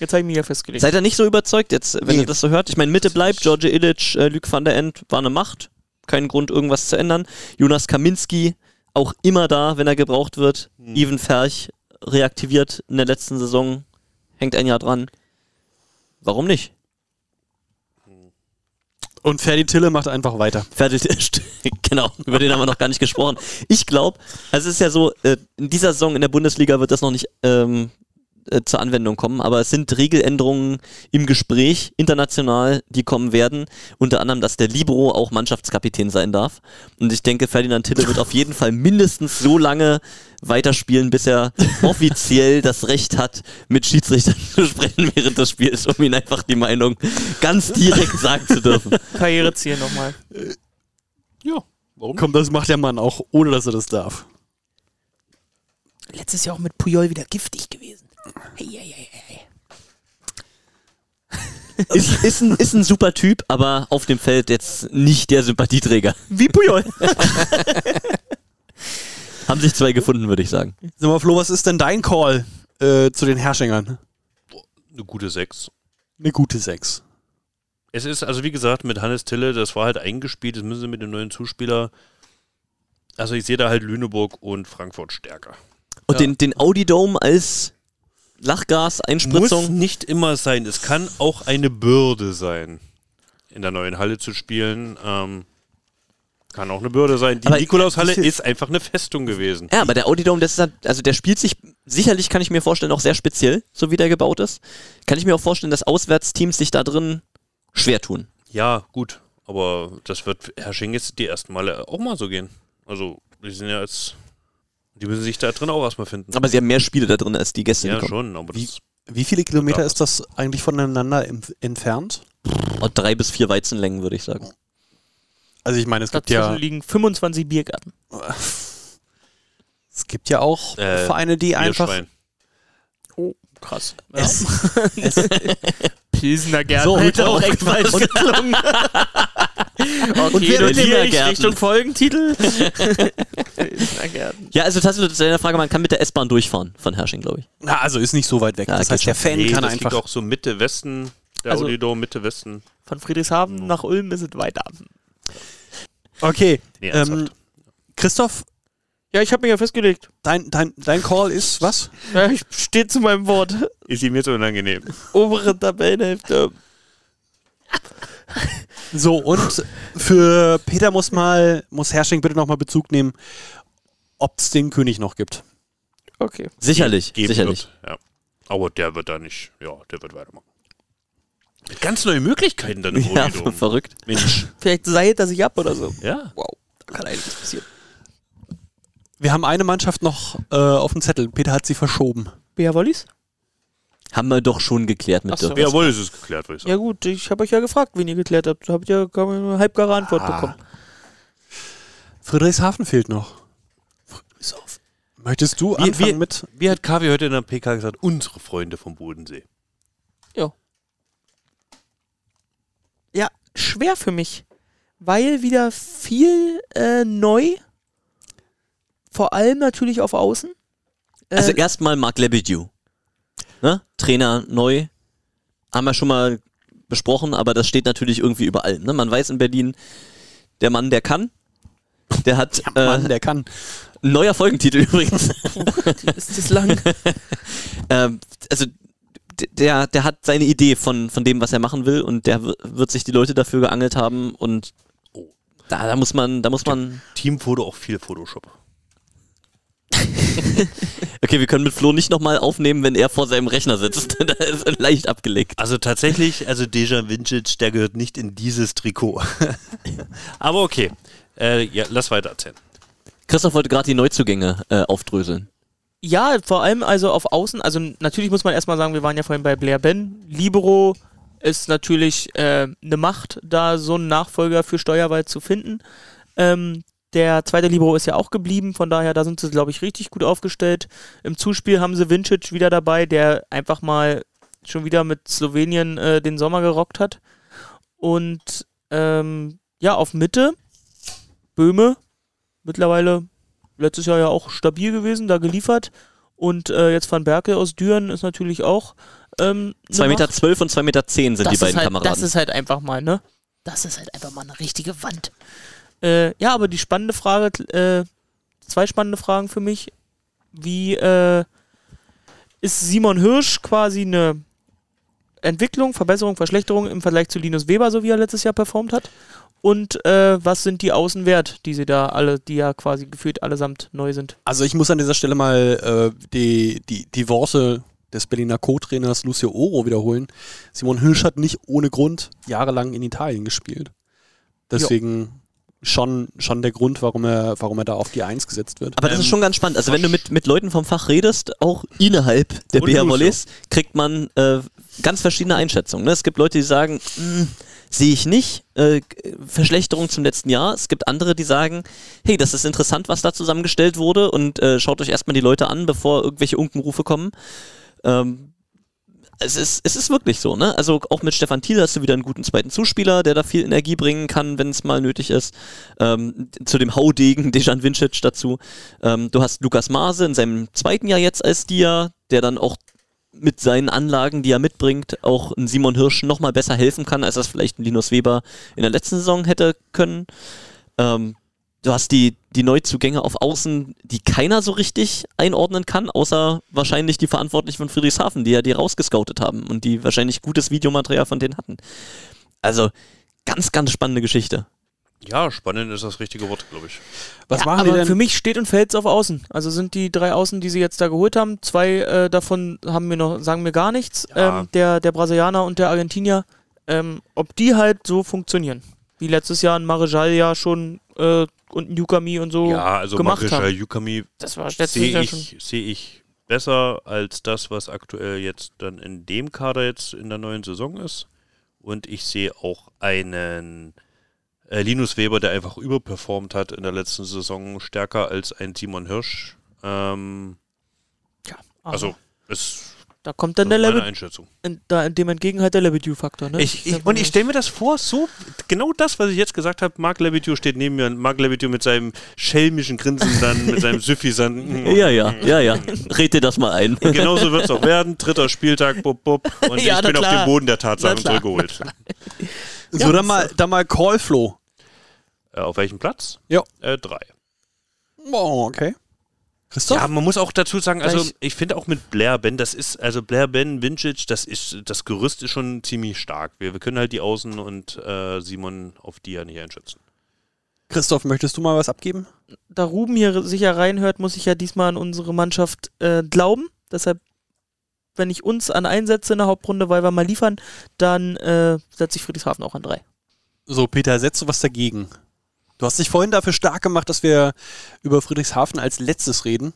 Jetzt habe ich mich ja festgelegt. Seid ihr nicht so überzeugt jetzt, wenn Nee. ihr das so hört? Ich meine, Mitte bleibt, George Illich, äh, Luc van der End war eine Macht. Kein Grund, irgendwas zu ändern. Jonas Kaminski, auch immer da, wenn er gebraucht wird. Hm. Even Ferch reaktiviert in der letzten Saison, hängt ein Jahr dran. Warum nicht? Und Ferdi Tille macht einfach weiter. Fertig, genau, über den haben wir noch gar nicht gesprochen. Ich glaube, also es ist ja so, äh, in dieser Saison in der Bundesliga wird das noch nicht ähm, äh, zur Anwendung kommen, aber es sind Regeländerungen im Gespräch international, die kommen werden. Unter anderem, dass der Libero auch Mannschaftskapitän sein darf. Und ich denke, Ferdinand Tille wird auf jeden Fall mindestens so lange weiterspielen, bis er offiziell das Recht hat, mit Schiedsrichtern zu sprechen während des Spiels, um ihn einfach die Meinung ganz direkt sagen zu dürfen. Karriereziel nochmal. Ja, warum? Komm, das macht der Mann auch, ohne dass er das darf. Letztes Jahr auch mit Puyol wieder giftig gewesen. Hey, hey, hey, hey. Ist, ist, ein, ist ein super Typ, aber auf dem Feld jetzt nicht der Sympathieträger. Wie Puyol. Haben sich zwei gefunden, würde ich sagen. Sag mal, Flo, was ist denn dein Call äh, zu den Herrschingern? Eine gute Sechs. Eine gute Sechs. Es ist, also wie gesagt, mit Hannes Tille, das war halt eingespielt, das müssen sie mit dem neuen Zuspieler. Also ich sehe da halt Lüneburg und Frankfurt stärker. Und den, den Audi Dome als Lachgas-Einspritzung. Muss nicht immer sein. Es kann auch eine Bürde sein, in der neuen Halle zu spielen. Ähm, Kann auch eine Bürde sein. Die Nikolaushalle ist einfach eine Festung gewesen. Ja, aber der Audi Dome, das ist halt, also der spielt sich, sicherlich kann ich mir vorstellen, auch sehr speziell, so wie der gebaut ist. Kann ich mir auch vorstellen, dass Auswärtsteams sich da drin schwer tun. Ja, gut. Aber das wird Hersching jetzt die ersten Male auch mal so gehen. Also, die sind ja jetzt. Die müssen sich da drin auch erstmal finden. Aber sie haben mehr Spiele da drin als die Gäste, ja, die schon. Aber Wie- Wie viele Kilometer Ja. ist das eigentlich voneinander entfernt? Oh, drei bis vier Weizenlängen, würde ich sagen. Also ich meine, es gibt Dazwischen ja, liegen 25 Biergärten. es gibt ja auch Äh, Vereine, die einfach. Oh, krass. es, Pilsener Gärten So, hätte auch echt falsch geklungen. okay, wer mit dem notiere ich? Richtung Folgentitel. Ja, also tatsächlich zu deiner Frage, man kann mit der S-Bahn durchfahren von Hersching, glaube ich. na, also ist nicht so weit weg. Ja, das heißt, der. Fan Nee, kann das einfach. liegt auch so Mitte Westen. Der Also- Audi Dome Mitte Westen. Von Friedrichshafen nach Ulm ist es weiter. Okay, Nee, ähm. Christoph, Ja, ich habe mich ja festgelegt. dein, dein, dein Call ist was? Ja, ich stehe zu meinem Wort. ist ihm jetzt unangenehm. Obere Tabellenhälfte. So, und für Peter muss mal, muss Hersching bitte nochmal Bezug nehmen, ob es den König noch gibt. Okay. Sicherlich, Geben sicherlich. Wird, ja. Aber der wird da nicht. Ja, der wird weitermachen. Mit ganz neue Möglichkeiten dann im Ja, Audi Dome. verrückt. Mensch. Vielleicht seilt er sich ab oder so. Ja. Wow, da kann einiges passieren. Wir haben eine Mannschaft noch äh, auf dem Zettel. Peter hat sie verschoben. Bea Wollis? Haben wir doch schon geklärt mit Ach so. der. Jawohl, es ist geklärt, würde ich sagen. Ja gut, ich habe euch ja gefragt, wen ihr geklärt habt. Da habt ihr kaum eine halbgare Antwort Ah. bekommen. Friedrichshafen fehlt noch. Möchtest du Wie- anfangen wie- mit? Wie hat Kavi heute in der PK gesagt? Unsere Freunde vom Bodensee. Ja, schwer für mich. Weil wieder viel äh, neu. Vor allem natürlich auf Außen. Äh, Also erstmal Marc Lebedew. Ne? Trainer neu. Haben wir schon mal besprochen, aber das steht natürlich irgendwie überall. Ne? Man weiß in Berlin, der Mann, der kann. Der hat Mann, äh, der kann. ein neuer Folgentitel übrigens. ist das lang? ähm, also der, der hat seine Idee von, von dem, was er machen will und der wird sich die Leute dafür geangelt haben und da, da muss man, da muss man. Teamfoto auch viel Photoshop. Okay, wir können mit Flo nicht nochmal aufnehmen, wenn er vor seinem Rechner sitzt. da ist er leicht abgelegt. Also tatsächlich, also Deja Vintage, der gehört nicht in dieses Trikot. Aber okay. Äh, ja, lass weiter erzählen. Christoph wollte gerade die Neuzugänge äh, aufdröseln. Ja, vor allem also auf Außen. Also natürlich muss man erstmal sagen, wir waren ja vorhin bei Blair Ben. Libero ist natürlich äh, eine Macht, da so einen Nachfolger für Steuerwald zu finden. Ähm, der zweite Libero ist ja auch geblieben, von daher, da sind sie, glaube ich, richtig gut aufgestellt. Im Zuspiel haben sie Vincic wieder dabei, der einfach mal schon wieder mit Slowenien äh, den Sommer gerockt hat. Und ähm, ja, auf Mitte, Böhme, mittlerweile letztes Jahr ja auch stabil gewesen, da geliefert. Und äh, jetzt Van Berke aus Düren ist natürlich auch. Ähm, 2,12 eine Meter zwölf und 2,10 Meter zehn sind das die beiden halt, Kameraden. Das ist halt einfach mal, ne? Das ist halt einfach mal eine richtige Wand. Äh, ja, aber die spannende Frage, äh, zwei spannende Fragen für mich. Wie äh, ist Simon Hirsch quasi eine Entwicklung, Verbesserung, Verschlechterung im Vergleich zu Linus Weber, so wie er letztes Jahr performt hat? Und äh, was sind die Außen wert, die sie da alle, die ja quasi gefühlt allesamt neu sind? Also ich muss an dieser Stelle mal äh, die, die, die Worte des Berliner Co-Trainers Lucio Oro wiederholen. Simon Hirsch hat nicht ohne Grund jahrelang in Italien gespielt. Deswegen schon, schon der Grund, warum er, warum er da auf die Eins gesetzt wird. Aber das ist schon ganz spannend. Also wenn du mit, mit Leuten vom Fach redest, auch innerhalb der BR. Volleys, kriegt man äh, ganz verschiedene Einschätzungen. Ne? Es gibt Leute, die sagen, "Hm, sehe ich nicht, äh, Verschlechterung zum letzten Jahr. Es gibt andere, die sagen, hey, das ist interessant, was da zusammengestellt wurde und äh, schaut euch erstmal die Leute an, bevor irgendwelche Unkenrufe kommen. Ähm, es ist, es ist wirklich so, ne? Also auch mit Stefan Thiel hast du wieder einen guten zweiten Zuspieler, der da viel Energie bringen kann, wenn es mal nötig ist. Ähm, zu dem Haudegen Dejan Vincic dazu. Ähm, du hast Lukas Maase in seinem zweiten Jahr jetzt als Dia, der dann auch mit seinen Anlagen, die er mitbringt, auch ein Simon Hirsch nochmal besser helfen kann, als das vielleicht ein Linus Weber in der letzten Saison hätte können. Ähm, du hast die, die Neuzugänge auf Außen, die keiner so richtig einordnen kann, außer wahrscheinlich die Verantwortlichen von Friedrichshafen, die ja die rausgescoutet haben und die wahrscheinlich gutes Videomaterial von denen hatten. Also, ganz, ganz spannende Geschichte. Ja, spannend ist das richtige Wort, glaube ich. Was ja, machen die aber denn? für mich steht und fällt es auf Außen. Also sind die drei Außen, die sie jetzt da geholt haben, zwei äh, davon haben mir noch, sagen mir gar nichts. Ja. Ähm, der, der Brasilianer und der Argentinier, ähm, ob die halt so funktionieren. Wie letztes Jahr ein Marejal ja schon äh, und ein Yukami und so Ja, also gemacht Marisha haben. Yukami Das war sehe ich, sehe ich besser als das, was aktuell jetzt dann in dem Kader jetzt in der neuen Saison ist. Und ich sehe auch einen äh, Linus Weber, der einfach überperformt hat in der letzten Saison, stärker als ein Simon Hirsch. Ähm, Ja, also, es da kommt dann das der Level, Einschätzung. in, da, dem entgegen halt der Lebedew-Faktor. Ne? Ich, ich, und ich stelle mir das vor, so genau das, was ich jetzt gesagt habe. Marc Levitiu steht neben mir und Marc Levitiu mit seinem schelmischen Grinsen dann, mit seinem Süffisanten. Ja, ja, ja, ja. Red dir das mal ein. Und genauso wird es auch werden. Dritter Spieltag, bub, bub. Und Ja, ich bin auf klar. dem Boden der Tatsachen klar, zurückgeholt. so, Ja, dann mal, dann mal Call Flo. Äh, auf welchem Platz? Ja. Äh, drei. Oh, okay. Christoph? Ja, man muss auch dazu sagen, also Gleich- ich finde auch mit Blair Ben, das ist, also Blair Ben, Vintage, das ist, das Gerüst ist schon ziemlich stark. Wir, wir können halt die Außen und äh, Simon auf die ja nicht einschätzen. Christoph, möchtest du mal was abgeben? da Ruben hier sicher reinhört, muss ich ja diesmal an unsere Mannschaft äh, glauben. Deshalb, wenn ich uns an einsetze in der Hauptrunde, weil wir mal liefern, dann äh, setze ich Friedrichshafen auch an drei. So, Peter, setzt du was dagegen? Du hast dich vorhin dafür stark gemacht, dass wir über Friedrichshafen als letztes reden.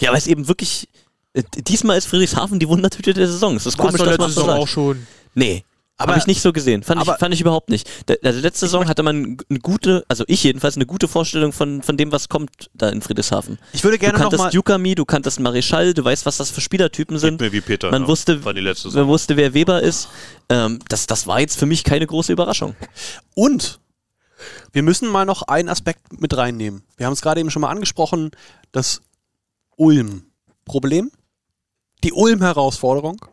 Ja, aber es ist eben wirklich. äh, Diesmal ist Friedrichshafen die Wundertüte der Saison. Es ist komisch, dass man so sagt. schon. Nee. Aber- Habe ich nicht so gesehen. Fand, ich, fand ich überhaupt nicht. Da- Also letzte Saison hatte man eine gute, also ich jedenfalls, eine gute Vorstellung von, von dem, was kommt da in Friedrichshafen. Ich würde Du gerne noch kanntest mal... Yukami, du kanntest Marischal, du weißt, was das für Spielertypen sind. Mir wie Peter. Man ne? wusste, war die letzte man wusste, wer Weber ist. Ähm, das, das war jetzt für mich keine große Überraschung. Und wir müssen mal noch einen Aspekt mit reinnehmen. Wir haben es gerade eben schon mal angesprochen, das Ulm-Problem, die Ulm-Herausforderung.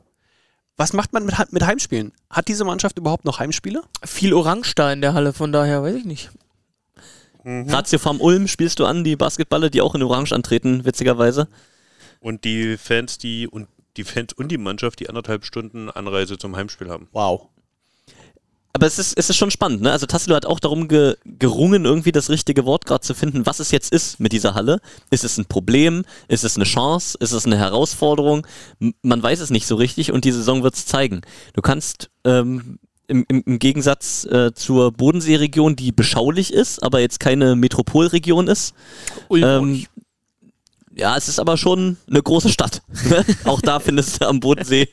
Was macht man mit, mit Heimspielen? Hat diese Mannschaft überhaupt noch Heimspiele? Viel Orange da in der Halle, von daher weiß ich nicht. Ratio Farm Ulm spielst du an, die Basketballer, die auch in Orange antreten, witzigerweise. Und die Fans, die und die Fans und die Mannschaft, die anderthalb Stunden Anreise zum Heimspiel haben. Wow. Aber es ist, es ist schon spannend, ne? Also Tassilo hat auch darum ge, gerungen, irgendwie das richtige Wort gerade zu finden, was es jetzt ist mit dieser Halle. Ist es ein Problem? Ist es eine Chance? Ist es eine Herausforderung? M man weiß es nicht so richtig und die Saison wird es zeigen. Du kannst ähm, im, im, im Gegensatz äh, zur Bodenseeregion, die beschaulich ist, aber jetzt keine Metropolregion ist, ähm, ja, es ist aber schon eine große Stadt. auch da findest du am Bodensee.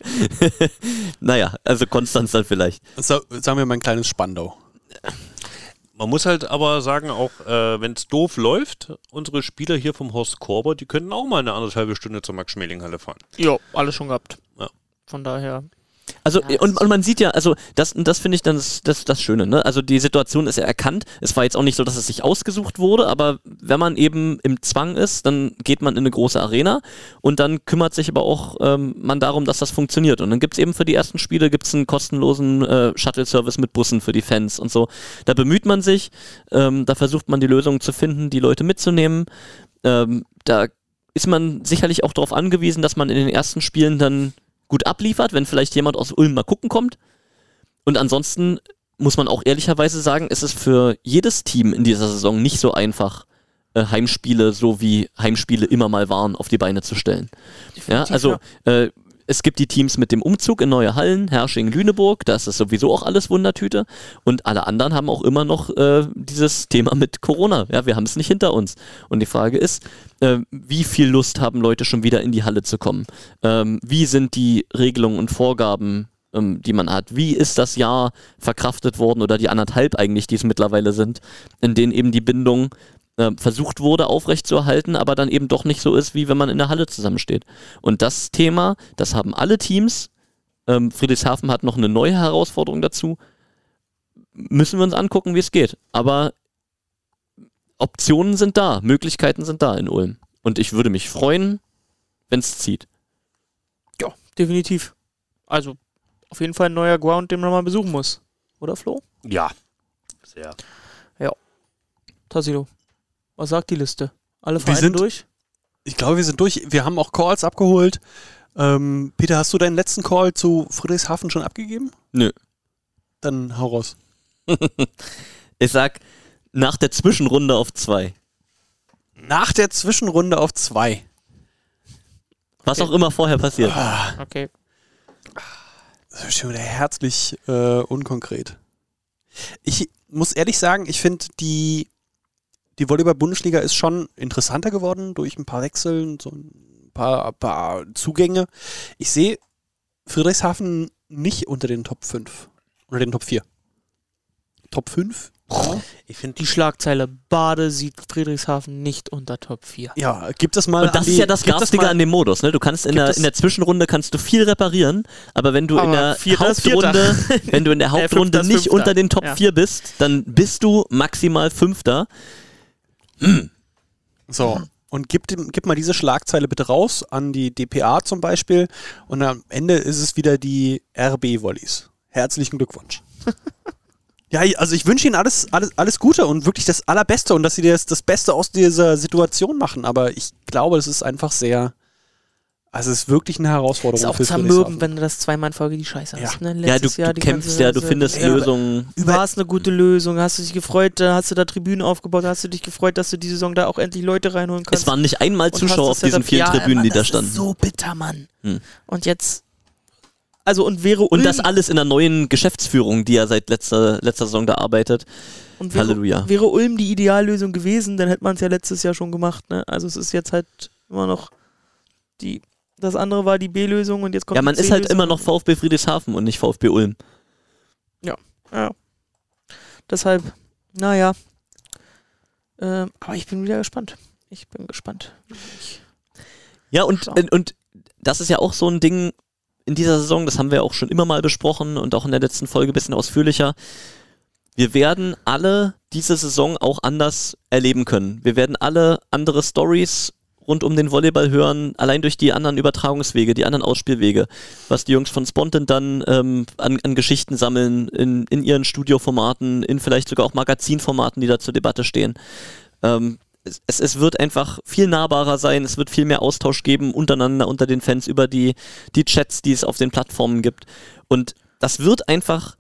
naja, also Konstanz dann vielleicht. So, sagen wir mal ein kleines Spandau. Man muss halt aber sagen, auch äh, wenn es doof läuft, unsere Spieler hier vom Horst Korber, die könnten auch mal eine anderthalbe Stunde zur Max-Schmeling-Halle fahren. Ja, alles schon gehabt. Ja. Von daher. Also, und, und man sieht ja, also, das, das finde ich dann das, das, das Schöne, ne? Also, die Situation ist ja erkannt. Es war jetzt auch nicht so, dass es sich ausgesucht wurde, aber wenn man eben im Zwang ist, dann geht man in eine große Arena und dann kümmert sich aber auch ähm, man darum, dass das funktioniert. Und dann gibt es eben für die ersten Spiele gibt's einen kostenlosen äh, Shuttle-Service mit Bussen für die Fans und so. Da bemüht man sich, ähm, da versucht man die Lösung zu finden, die Leute mitzunehmen. Ähm, da ist man sicherlich auch darauf angewiesen, dass man in den ersten Spielen dann gut abliefert, wenn vielleicht jemand aus Ulm mal gucken kommt. Und ansonsten muss man auch ehrlicherweise sagen, ist es für jedes Team in dieser Saison nicht so einfach, äh, Heimspiele, so wie Heimspiele immer mal waren, auf die Beine zu stellen. Ja, Definitiv, also äh, es gibt die Teams mit dem Umzug in neue Hallen, Hersching, Lüneburg, da ist es sowieso auch alles Wundertüte. Und alle anderen haben auch immer noch äh, dieses Thema mit Corona. Ja, wir haben es nicht hinter uns. Und die Frage ist, äh, wie viel Lust haben Leute schon wieder in die Halle zu kommen? Ähm, wie sind die Regelungen und Vorgaben, ähm, die man hat? Wie ist das Jahr verkraftet worden oder die anderthalb eigentlich, die es mittlerweile sind, in denen eben die Bindung äh, versucht wurde aufrechtzuerhalten, aber dann eben doch nicht so ist, wie wenn man in der Halle zusammensteht. Und das Thema, das haben alle Teams. Ähm, Friedrichshafen hat noch eine neue Herausforderung dazu. Müssen wir uns angucken, wie es geht. Aber Optionen sind da, Möglichkeiten sind da in Ulm. Und ich würde mich freuen, wenn es zieht. Ja, definitiv. Also, auf jeden Fall ein neuer Ground, den man mal besuchen muss. Oder, Flo? Ja. Sehr. Tassilo. Was sagt die Liste? Alle Wir Vereine sind- durch? Ich glaube, wir sind durch. Wir haben auch Calls abgeholt. Ähm, Peter, hast du deinen letzten Call zu Friedrichshafen schon abgegeben? Nö. Dann hau raus. Ich sag nach der Zwischenrunde auf zwei. Nach der Zwischenrunde auf zwei. Was auch immer vorher passiert. Okay. Das ist schon wieder herzlich äh, unkonkret. Ich muss ehrlich sagen, ich finde, die, die Volleyball-Bundesliga ist schon interessanter geworden durch ein paar Wechseln, so ein paar, paar Zugänge. Ich sehe Friedrichshafen nicht unter den Top 5. Oder den Top 4. Top 5? Ich finde die Schlagzeile Bade sieht Friedrichshafen nicht unter Top 4. Ja, gibt es mal. Und das an die- ist ja das Garstige an dem Modus. Ne? Du kannst in der, in der Zwischenrunde kannst du viel reparieren, aber wenn du in Aber der Vierter Hauptrunde, wenn du in der Äh, Hauptrunde Fünfter nicht Fünfter. unter den Top Ja. 4 bist, dann bist du maximal Fünfter. So. Und gib, gib mal diese Schlagzeile bitte raus an die DPA zum Beispiel. Und am Ende ist es wieder die RB-Volleys. Herzlichen Glückwunsch. ja, also ich wünsche Ihnen alles, alles, alles Gute und wirklich das Allerbeste und dass Sie das, das Beste aus dieser Situation machen. Aber ich glaube, es ist einfach sehr. Also es ist wirklich eine Herausforderung. Ist auch zermürben, wenn du das zweimal in Folge die Scheiße Ja. hast. Ne? Ja, du, du Jahr die kämpfst ganze- ja, du findest Ja. Lösungen. War es eine gute Lösung? Hast du dich gefreut, da hast du da Tribünen aufgebaut, hast du dich gefreut, dass du die Saison da auch endlich Leute reinholen kannst? Es waren nicht einmal Zuschauer auf diesen vielen ja, Tribünen, Mann, die da das standen. Ist so bitter, Mann. Hm. Und jetzt. Also, und wäre Und das alles in der neuen Geschäftsführung, die ja seit letzter, letzter Saison da arbeitet. und wäre, Halleluja. wäre Ulm die Ideallösung gewesen, dann hätte man es ja letztes Jahr schon gemacht. Ne? Also, es ist jetzt halt immer noch die. Das andere war die B-Lösung und jetzt kommt Ja, man die ist halt immer noch VfB Friedrichshafen und nicht VfB Ulm. Ja. Deshalb, naja. Ähm, aber ich bin wieder gespannt. Ich bin gespannt. Ich, Ja, und, Schauen. und das ist ja auch so ein Ding in dieser Saison, das haben wir auch schon immer mal besprochen und auch in der letzten Folge ein bisschen ausführlicher. Wir werden alle diese Saison auch anders erleben können. Wir werden alle andere Stories rund um den Volleyball hören, allein durch die anderen Übertragungswege, die anderen Ausspielwege, was die Jungs von Spontan dann ähm, an, an Geschichten sammeln, in, in ihren Studioformaten, in vielleicht sogar auch Magazinformaten, die da zur Debatte stehen. Ähm, es, es, wird einfach viel nahbarer sein, es wird viel mehr Austausch geben untereinander, unter den Fans, über die, die Chats, die es auf den Plattformen gibt. Und das wird einfach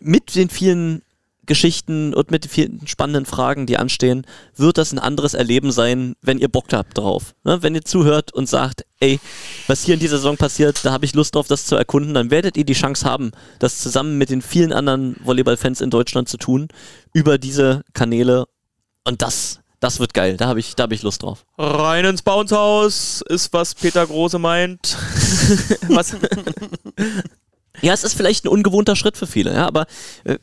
mit den vielen Geschichten und mit den vielen spannenden Fragen, die anstehen, wird das ein anderes Erleben sein, wenn ihr Bock habt drauf. Ne? Wenn ihr zuhört und sagt, ey, was hier in dieser Saison passiert, da habe ich Lust drauf, das zu erkunden, dann werdet ihr die Chance haben, das zusammen mit den vielen anderen Volleyball-Fans in Deutschland zu tun, über diese Kanäle. Und das, das wird geil. Da habe ich, da hab ich Lust drauf. rein ins Bounce-Haus ist, was Peter Große meint. was, Ja, es ist vielleicht ein ungewohnter Schritt für viele, ja, aber äh,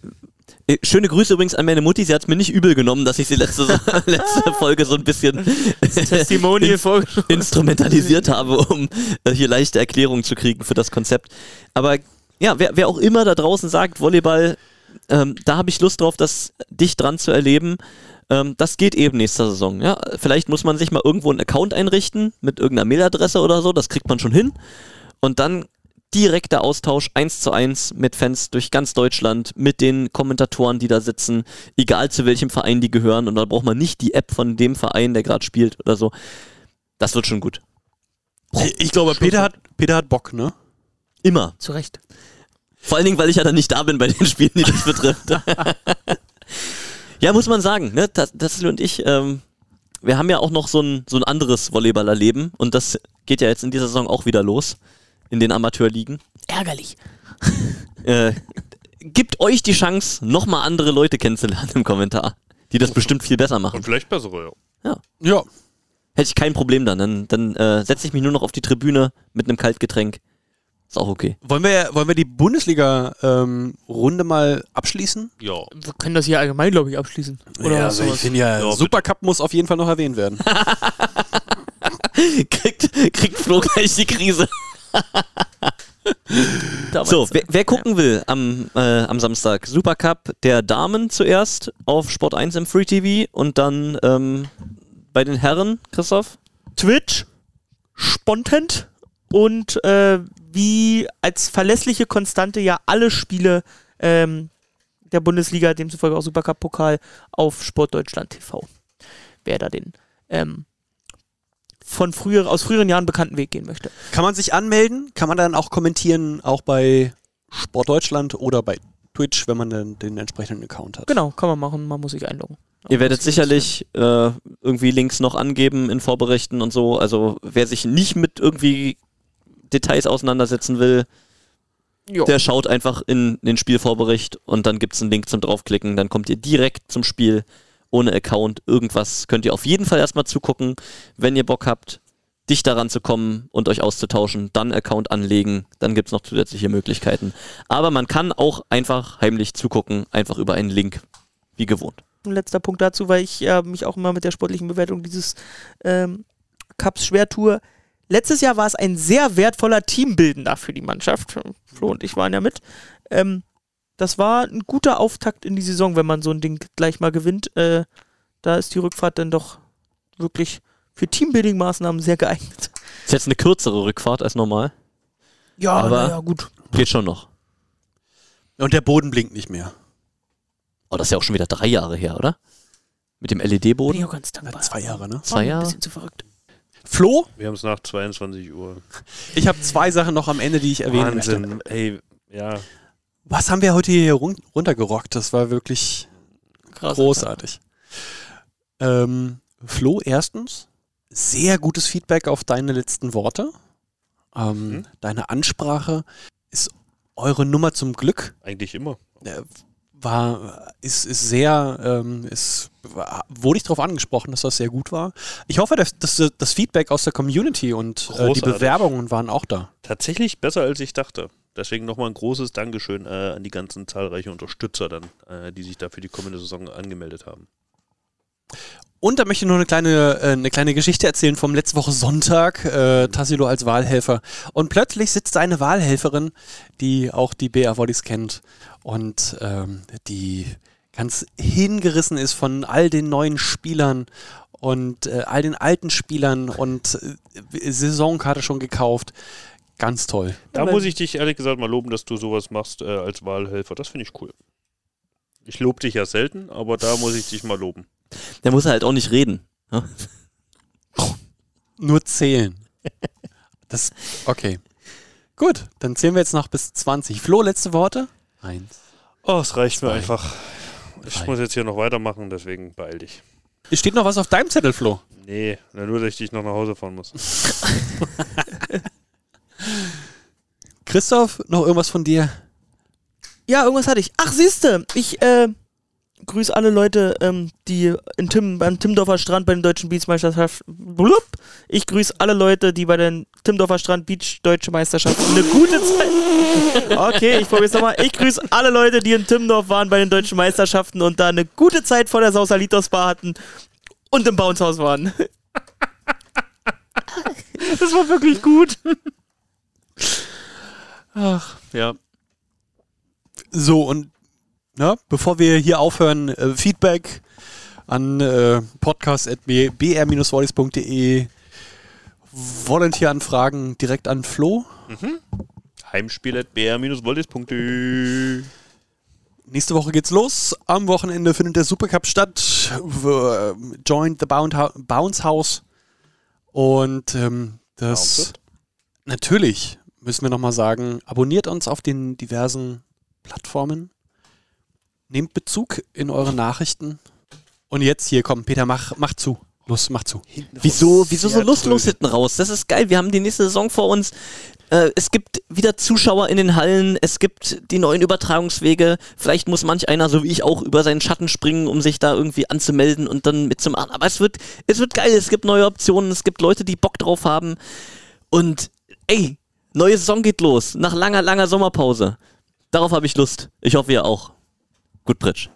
schöne Grüße übrigens an meine Mutti, sie hat es mir nicht übel genommen, dass ich sie letzte, letzte Folge so ein bisschen Testimonial vorgeschoben. instrumentalisiert habe, um äh, hier leichte Erklärungen zu kriegen für das Konzept. Aber ja, wer, wer auch immer da draußen sagt, Volleyball, ähm, da habe ich Lust drauf, das dicht dran zu erleben. Ähm, das geht eben nächste Saison. Ja? Vielleicht muss man sich mal irgendwo einen Account einrichten mit irgendeiner Mailadresse oder so, das kriegt man schon hin. Und dann direkter Austausch eins zu eins mit Fans durch ganz Deutschland, mit den Kommentatoren, die da sitzen, egal zu welchem Verein die gehören. Und da braucht man nicht die App von dem Verein, der gerade spielt oder so. Das wird schon gut. Ich glaube, Peter hat, Peter hat Bock, ne? Immer. Zu Recht. Vor allen Dingen, weil ich ja dann nicht da bin bei den Spielen, die das betrifft. ja, muss man sagen, ne? Das, das und ich, ähm, wir haben ja auch noch so ein, so ein anderes Volleyballerleben und das geht ja jetzt in dieser Saison auch wieder los in den Amateurligen. Ärgerlich. Äh, gibt euch die Chance, nochmal andere Leute kennenzulernen im Kommentar, die das bestimmt viel besser machen. Und vielleicht bessere, ja. Ja. Hätte ich kein Problem dann. Dann, dann äh, setze ich mich nur noch auf die Tribüne mit einem Kaltgetränk. Ist auch okay. Wollen wir, wollen wir die Bundesliga-Runde mal abschließen? Ja. Wir können das hier allgemein, glaube ich, abschließen. Oder ja, also ich sowas. finde ja, Ja, Supercup muss auf jeden Fall noch erwähnt werden. kriegt, kriegt Flo gleich die Krise. So, wer, wer gucken will am, äh, am Samstag? Supercup der Damen zuerst auf Sport 1 im Free TV und dann ähm, bei den Herren, Christoph? Twitch, Spontent und äh, wie als verlässliche Konstante ja alle Spiele ähm, der Bundesliga, demzufolge auch Supercup-Pokal, auf Sportdeutschland TV. Wer da den ähm, von früher, aus früheren Jahren bekannten Weg gehen möchte. Kann man sich anmelden? Kann man dann auch kommentieren, auch bei Sportdeutschland oder bei Twitch, wenn man den, den entsprechenden Account hat. Genau, kann man machen, man muss sich einloggen. Ihr werdet sicherlich äh, irgendwie Links noch angeben in Vorberichten und so. Also wer sich nicht mit irgendwie Details auseinandersetzen will, Jo. der schaut einfach in den Spielvorbericht und dann gibt es einen Link zum draufklicken. Dann kommt ihr direkt zum Spiel ohne Account. Irgendwas könnt ihr auf jeden Fall erstmal zugucken. Wenn ihr Bock habt, dicht daran zu kommen und euch auszutauschen, dann Account anlegen. Dann gibt es noch zusätzliche Möglichkeiten. Aber man kann auch einfach heimlich zugucken, einfach über einen Link, wie gewohnt. ein letzter Punkt dazu, weil ich äh, mich auch immer mit der sportlichen Bewertung dieses ähm, Cups tue. Letztes Jahr war es ein sehr wertvoller Teambildender für die Mannschaft. Flo und ich waren ja mit. Ähm, das war ein guter Auftakt in die Saison, wenn man so ein Ding gleich mal gewinnt. Äh, da ist die Rückfahrt dann doch wirklich für Teambuilding-Maßnahmen sehr geeignet. Ist jetzt eine kürzere Rückfahrt als normal. Ja, Aber- ja gut. Geht schon noch. Und der Boden blinkt nicht mehr. Oh, das ist ja auch schon wieder drei Jahre her, oder? Mit dem Bin LED-Boden? ich auch ganz dankbar. Zwei Jahre, ne? Zwei Ein Jahre? bisschen zu verrückt. Flo, Wir haben es nach 22 Uhr. ich habe zwei Sachen noch am Ende, die ich erwähnen möchte. Wahnsinn. Ey, ja. Was haben wir heute hier run runtergerockt? Das war wirklich Krass. großartig. Ähm, Flo, erstens, sehr gutes Feedback auf deine letzten Worte. Ähm, Mhm. Deine Ansprache ist eure Nummer zum Glück. Eigentlich immer. äh, war, ist, ist sehr, ähm, ist, war, wurde ich darauf angesprochen, dass das sehr gut war. Ich hoffe, dass, dass das Feedback aus der Community und äh, die. Bewerbungen waren auch da. Tatsächlich besser, als ich dachte. Deswegen nochmal ein großes Dankeschön äh, an die ganzen zahlreichen Unterstützer dann, äh, die sich da für die kommende Saison angemeldet haben. Und da möchte ich noch eine kleine, äh, eine kleine Geschichte erzählen vom letzte Woche Sonntag. Äh, Tassilo als Wahlhelfer. Und plötzlich sitzt eine Wahlhelferin, die auch die BR Volleys kennt und ähm, die ganz hingerissen ist von all den neuen Spielern und äh, all den alten Spielern und äh, Saisonkarte schon gekauft. Ganz toll. Da muss ich dich ehrlich gesagt mal loben, dass du sowas machst äh, als Wahlhelfer. Das finde ich cool. Ich lobe dich ja selten, aber da muss ich dich mal loben. Der muss halt auch nicht reden. Ja? Nur zählen. Das, okay. Gut, dann zählen wir jetzt noch bis 20. Flo, letzte Worte? Eins. Oh, es reicht mir Zwei. einfach. Ich Drei. muss jetzt hier noch weitermachen, deswegen beeil dich. Steht noch was auf deinem Zettel, Flo? Nee, nur, dass ich dich noch nach Hause fahren muss. Christoph, noch irgendwas von dir? Ja, irgendwas hatte ich. Ach, siehste, ich äh, grüße alle Leute, ähm, die in Tim, beim Timdorfer Strand bei den deutschen Beachmeisterschaften. Blub. Ich grüße alle Leute, die bei den Timdorfer Strand Beach Deutsche Meisterschaften eine gute Zeit. Okay, ich probier's nochmal. Ich grüße alle Leute, die in Timdorf waren bei den deutschen Meisterschaften und da eine gute Zeit vor der Sausalitos Bar hatten und im Bounce House waren. Das war wirklich gut. Ach, ja. So, und na, bevor wir hier aufhören, äh, Feedback an äh, podcast.br-volleys.de Volunteeranfragen direkt an Flo. Heimspiel at br-volleys.de Nächste Woche geht's los. Am Wochenende findet der Supercup statt. W- äh, Joint the Bounce House. Und ähm, das natürlich müssen wir nochmal sagen, abonniert uns auf den diversen Plattformen. Nehmt Bezug in eure Nachrichten. Und jetzt hier, komm, Peter, mach, mach zu. Los, mach zu. Wieso, wieso so lustlos hinten raus? Das ist geil. Wir haben die nächste Saison vor uns. Äh, es gibt wieder Zuschauer in den Hallen. Es gibt die neuen Übertragungswege. Vielleicht muss manch einer, so wie ich, auch über seinen Schatten springen, um sich da irgendwie anzumelden und dann mitzumachen. Aber es wird, es wird geil. Es gibt neue Optionen. Es gibt Leute, die Bock drauf haben. Und ey, neue Saison geht los. Nach langer, langer Sommerpause. Darauf habe ich Lust. Ich hoffe, ihr auch. Gut, Pritsch.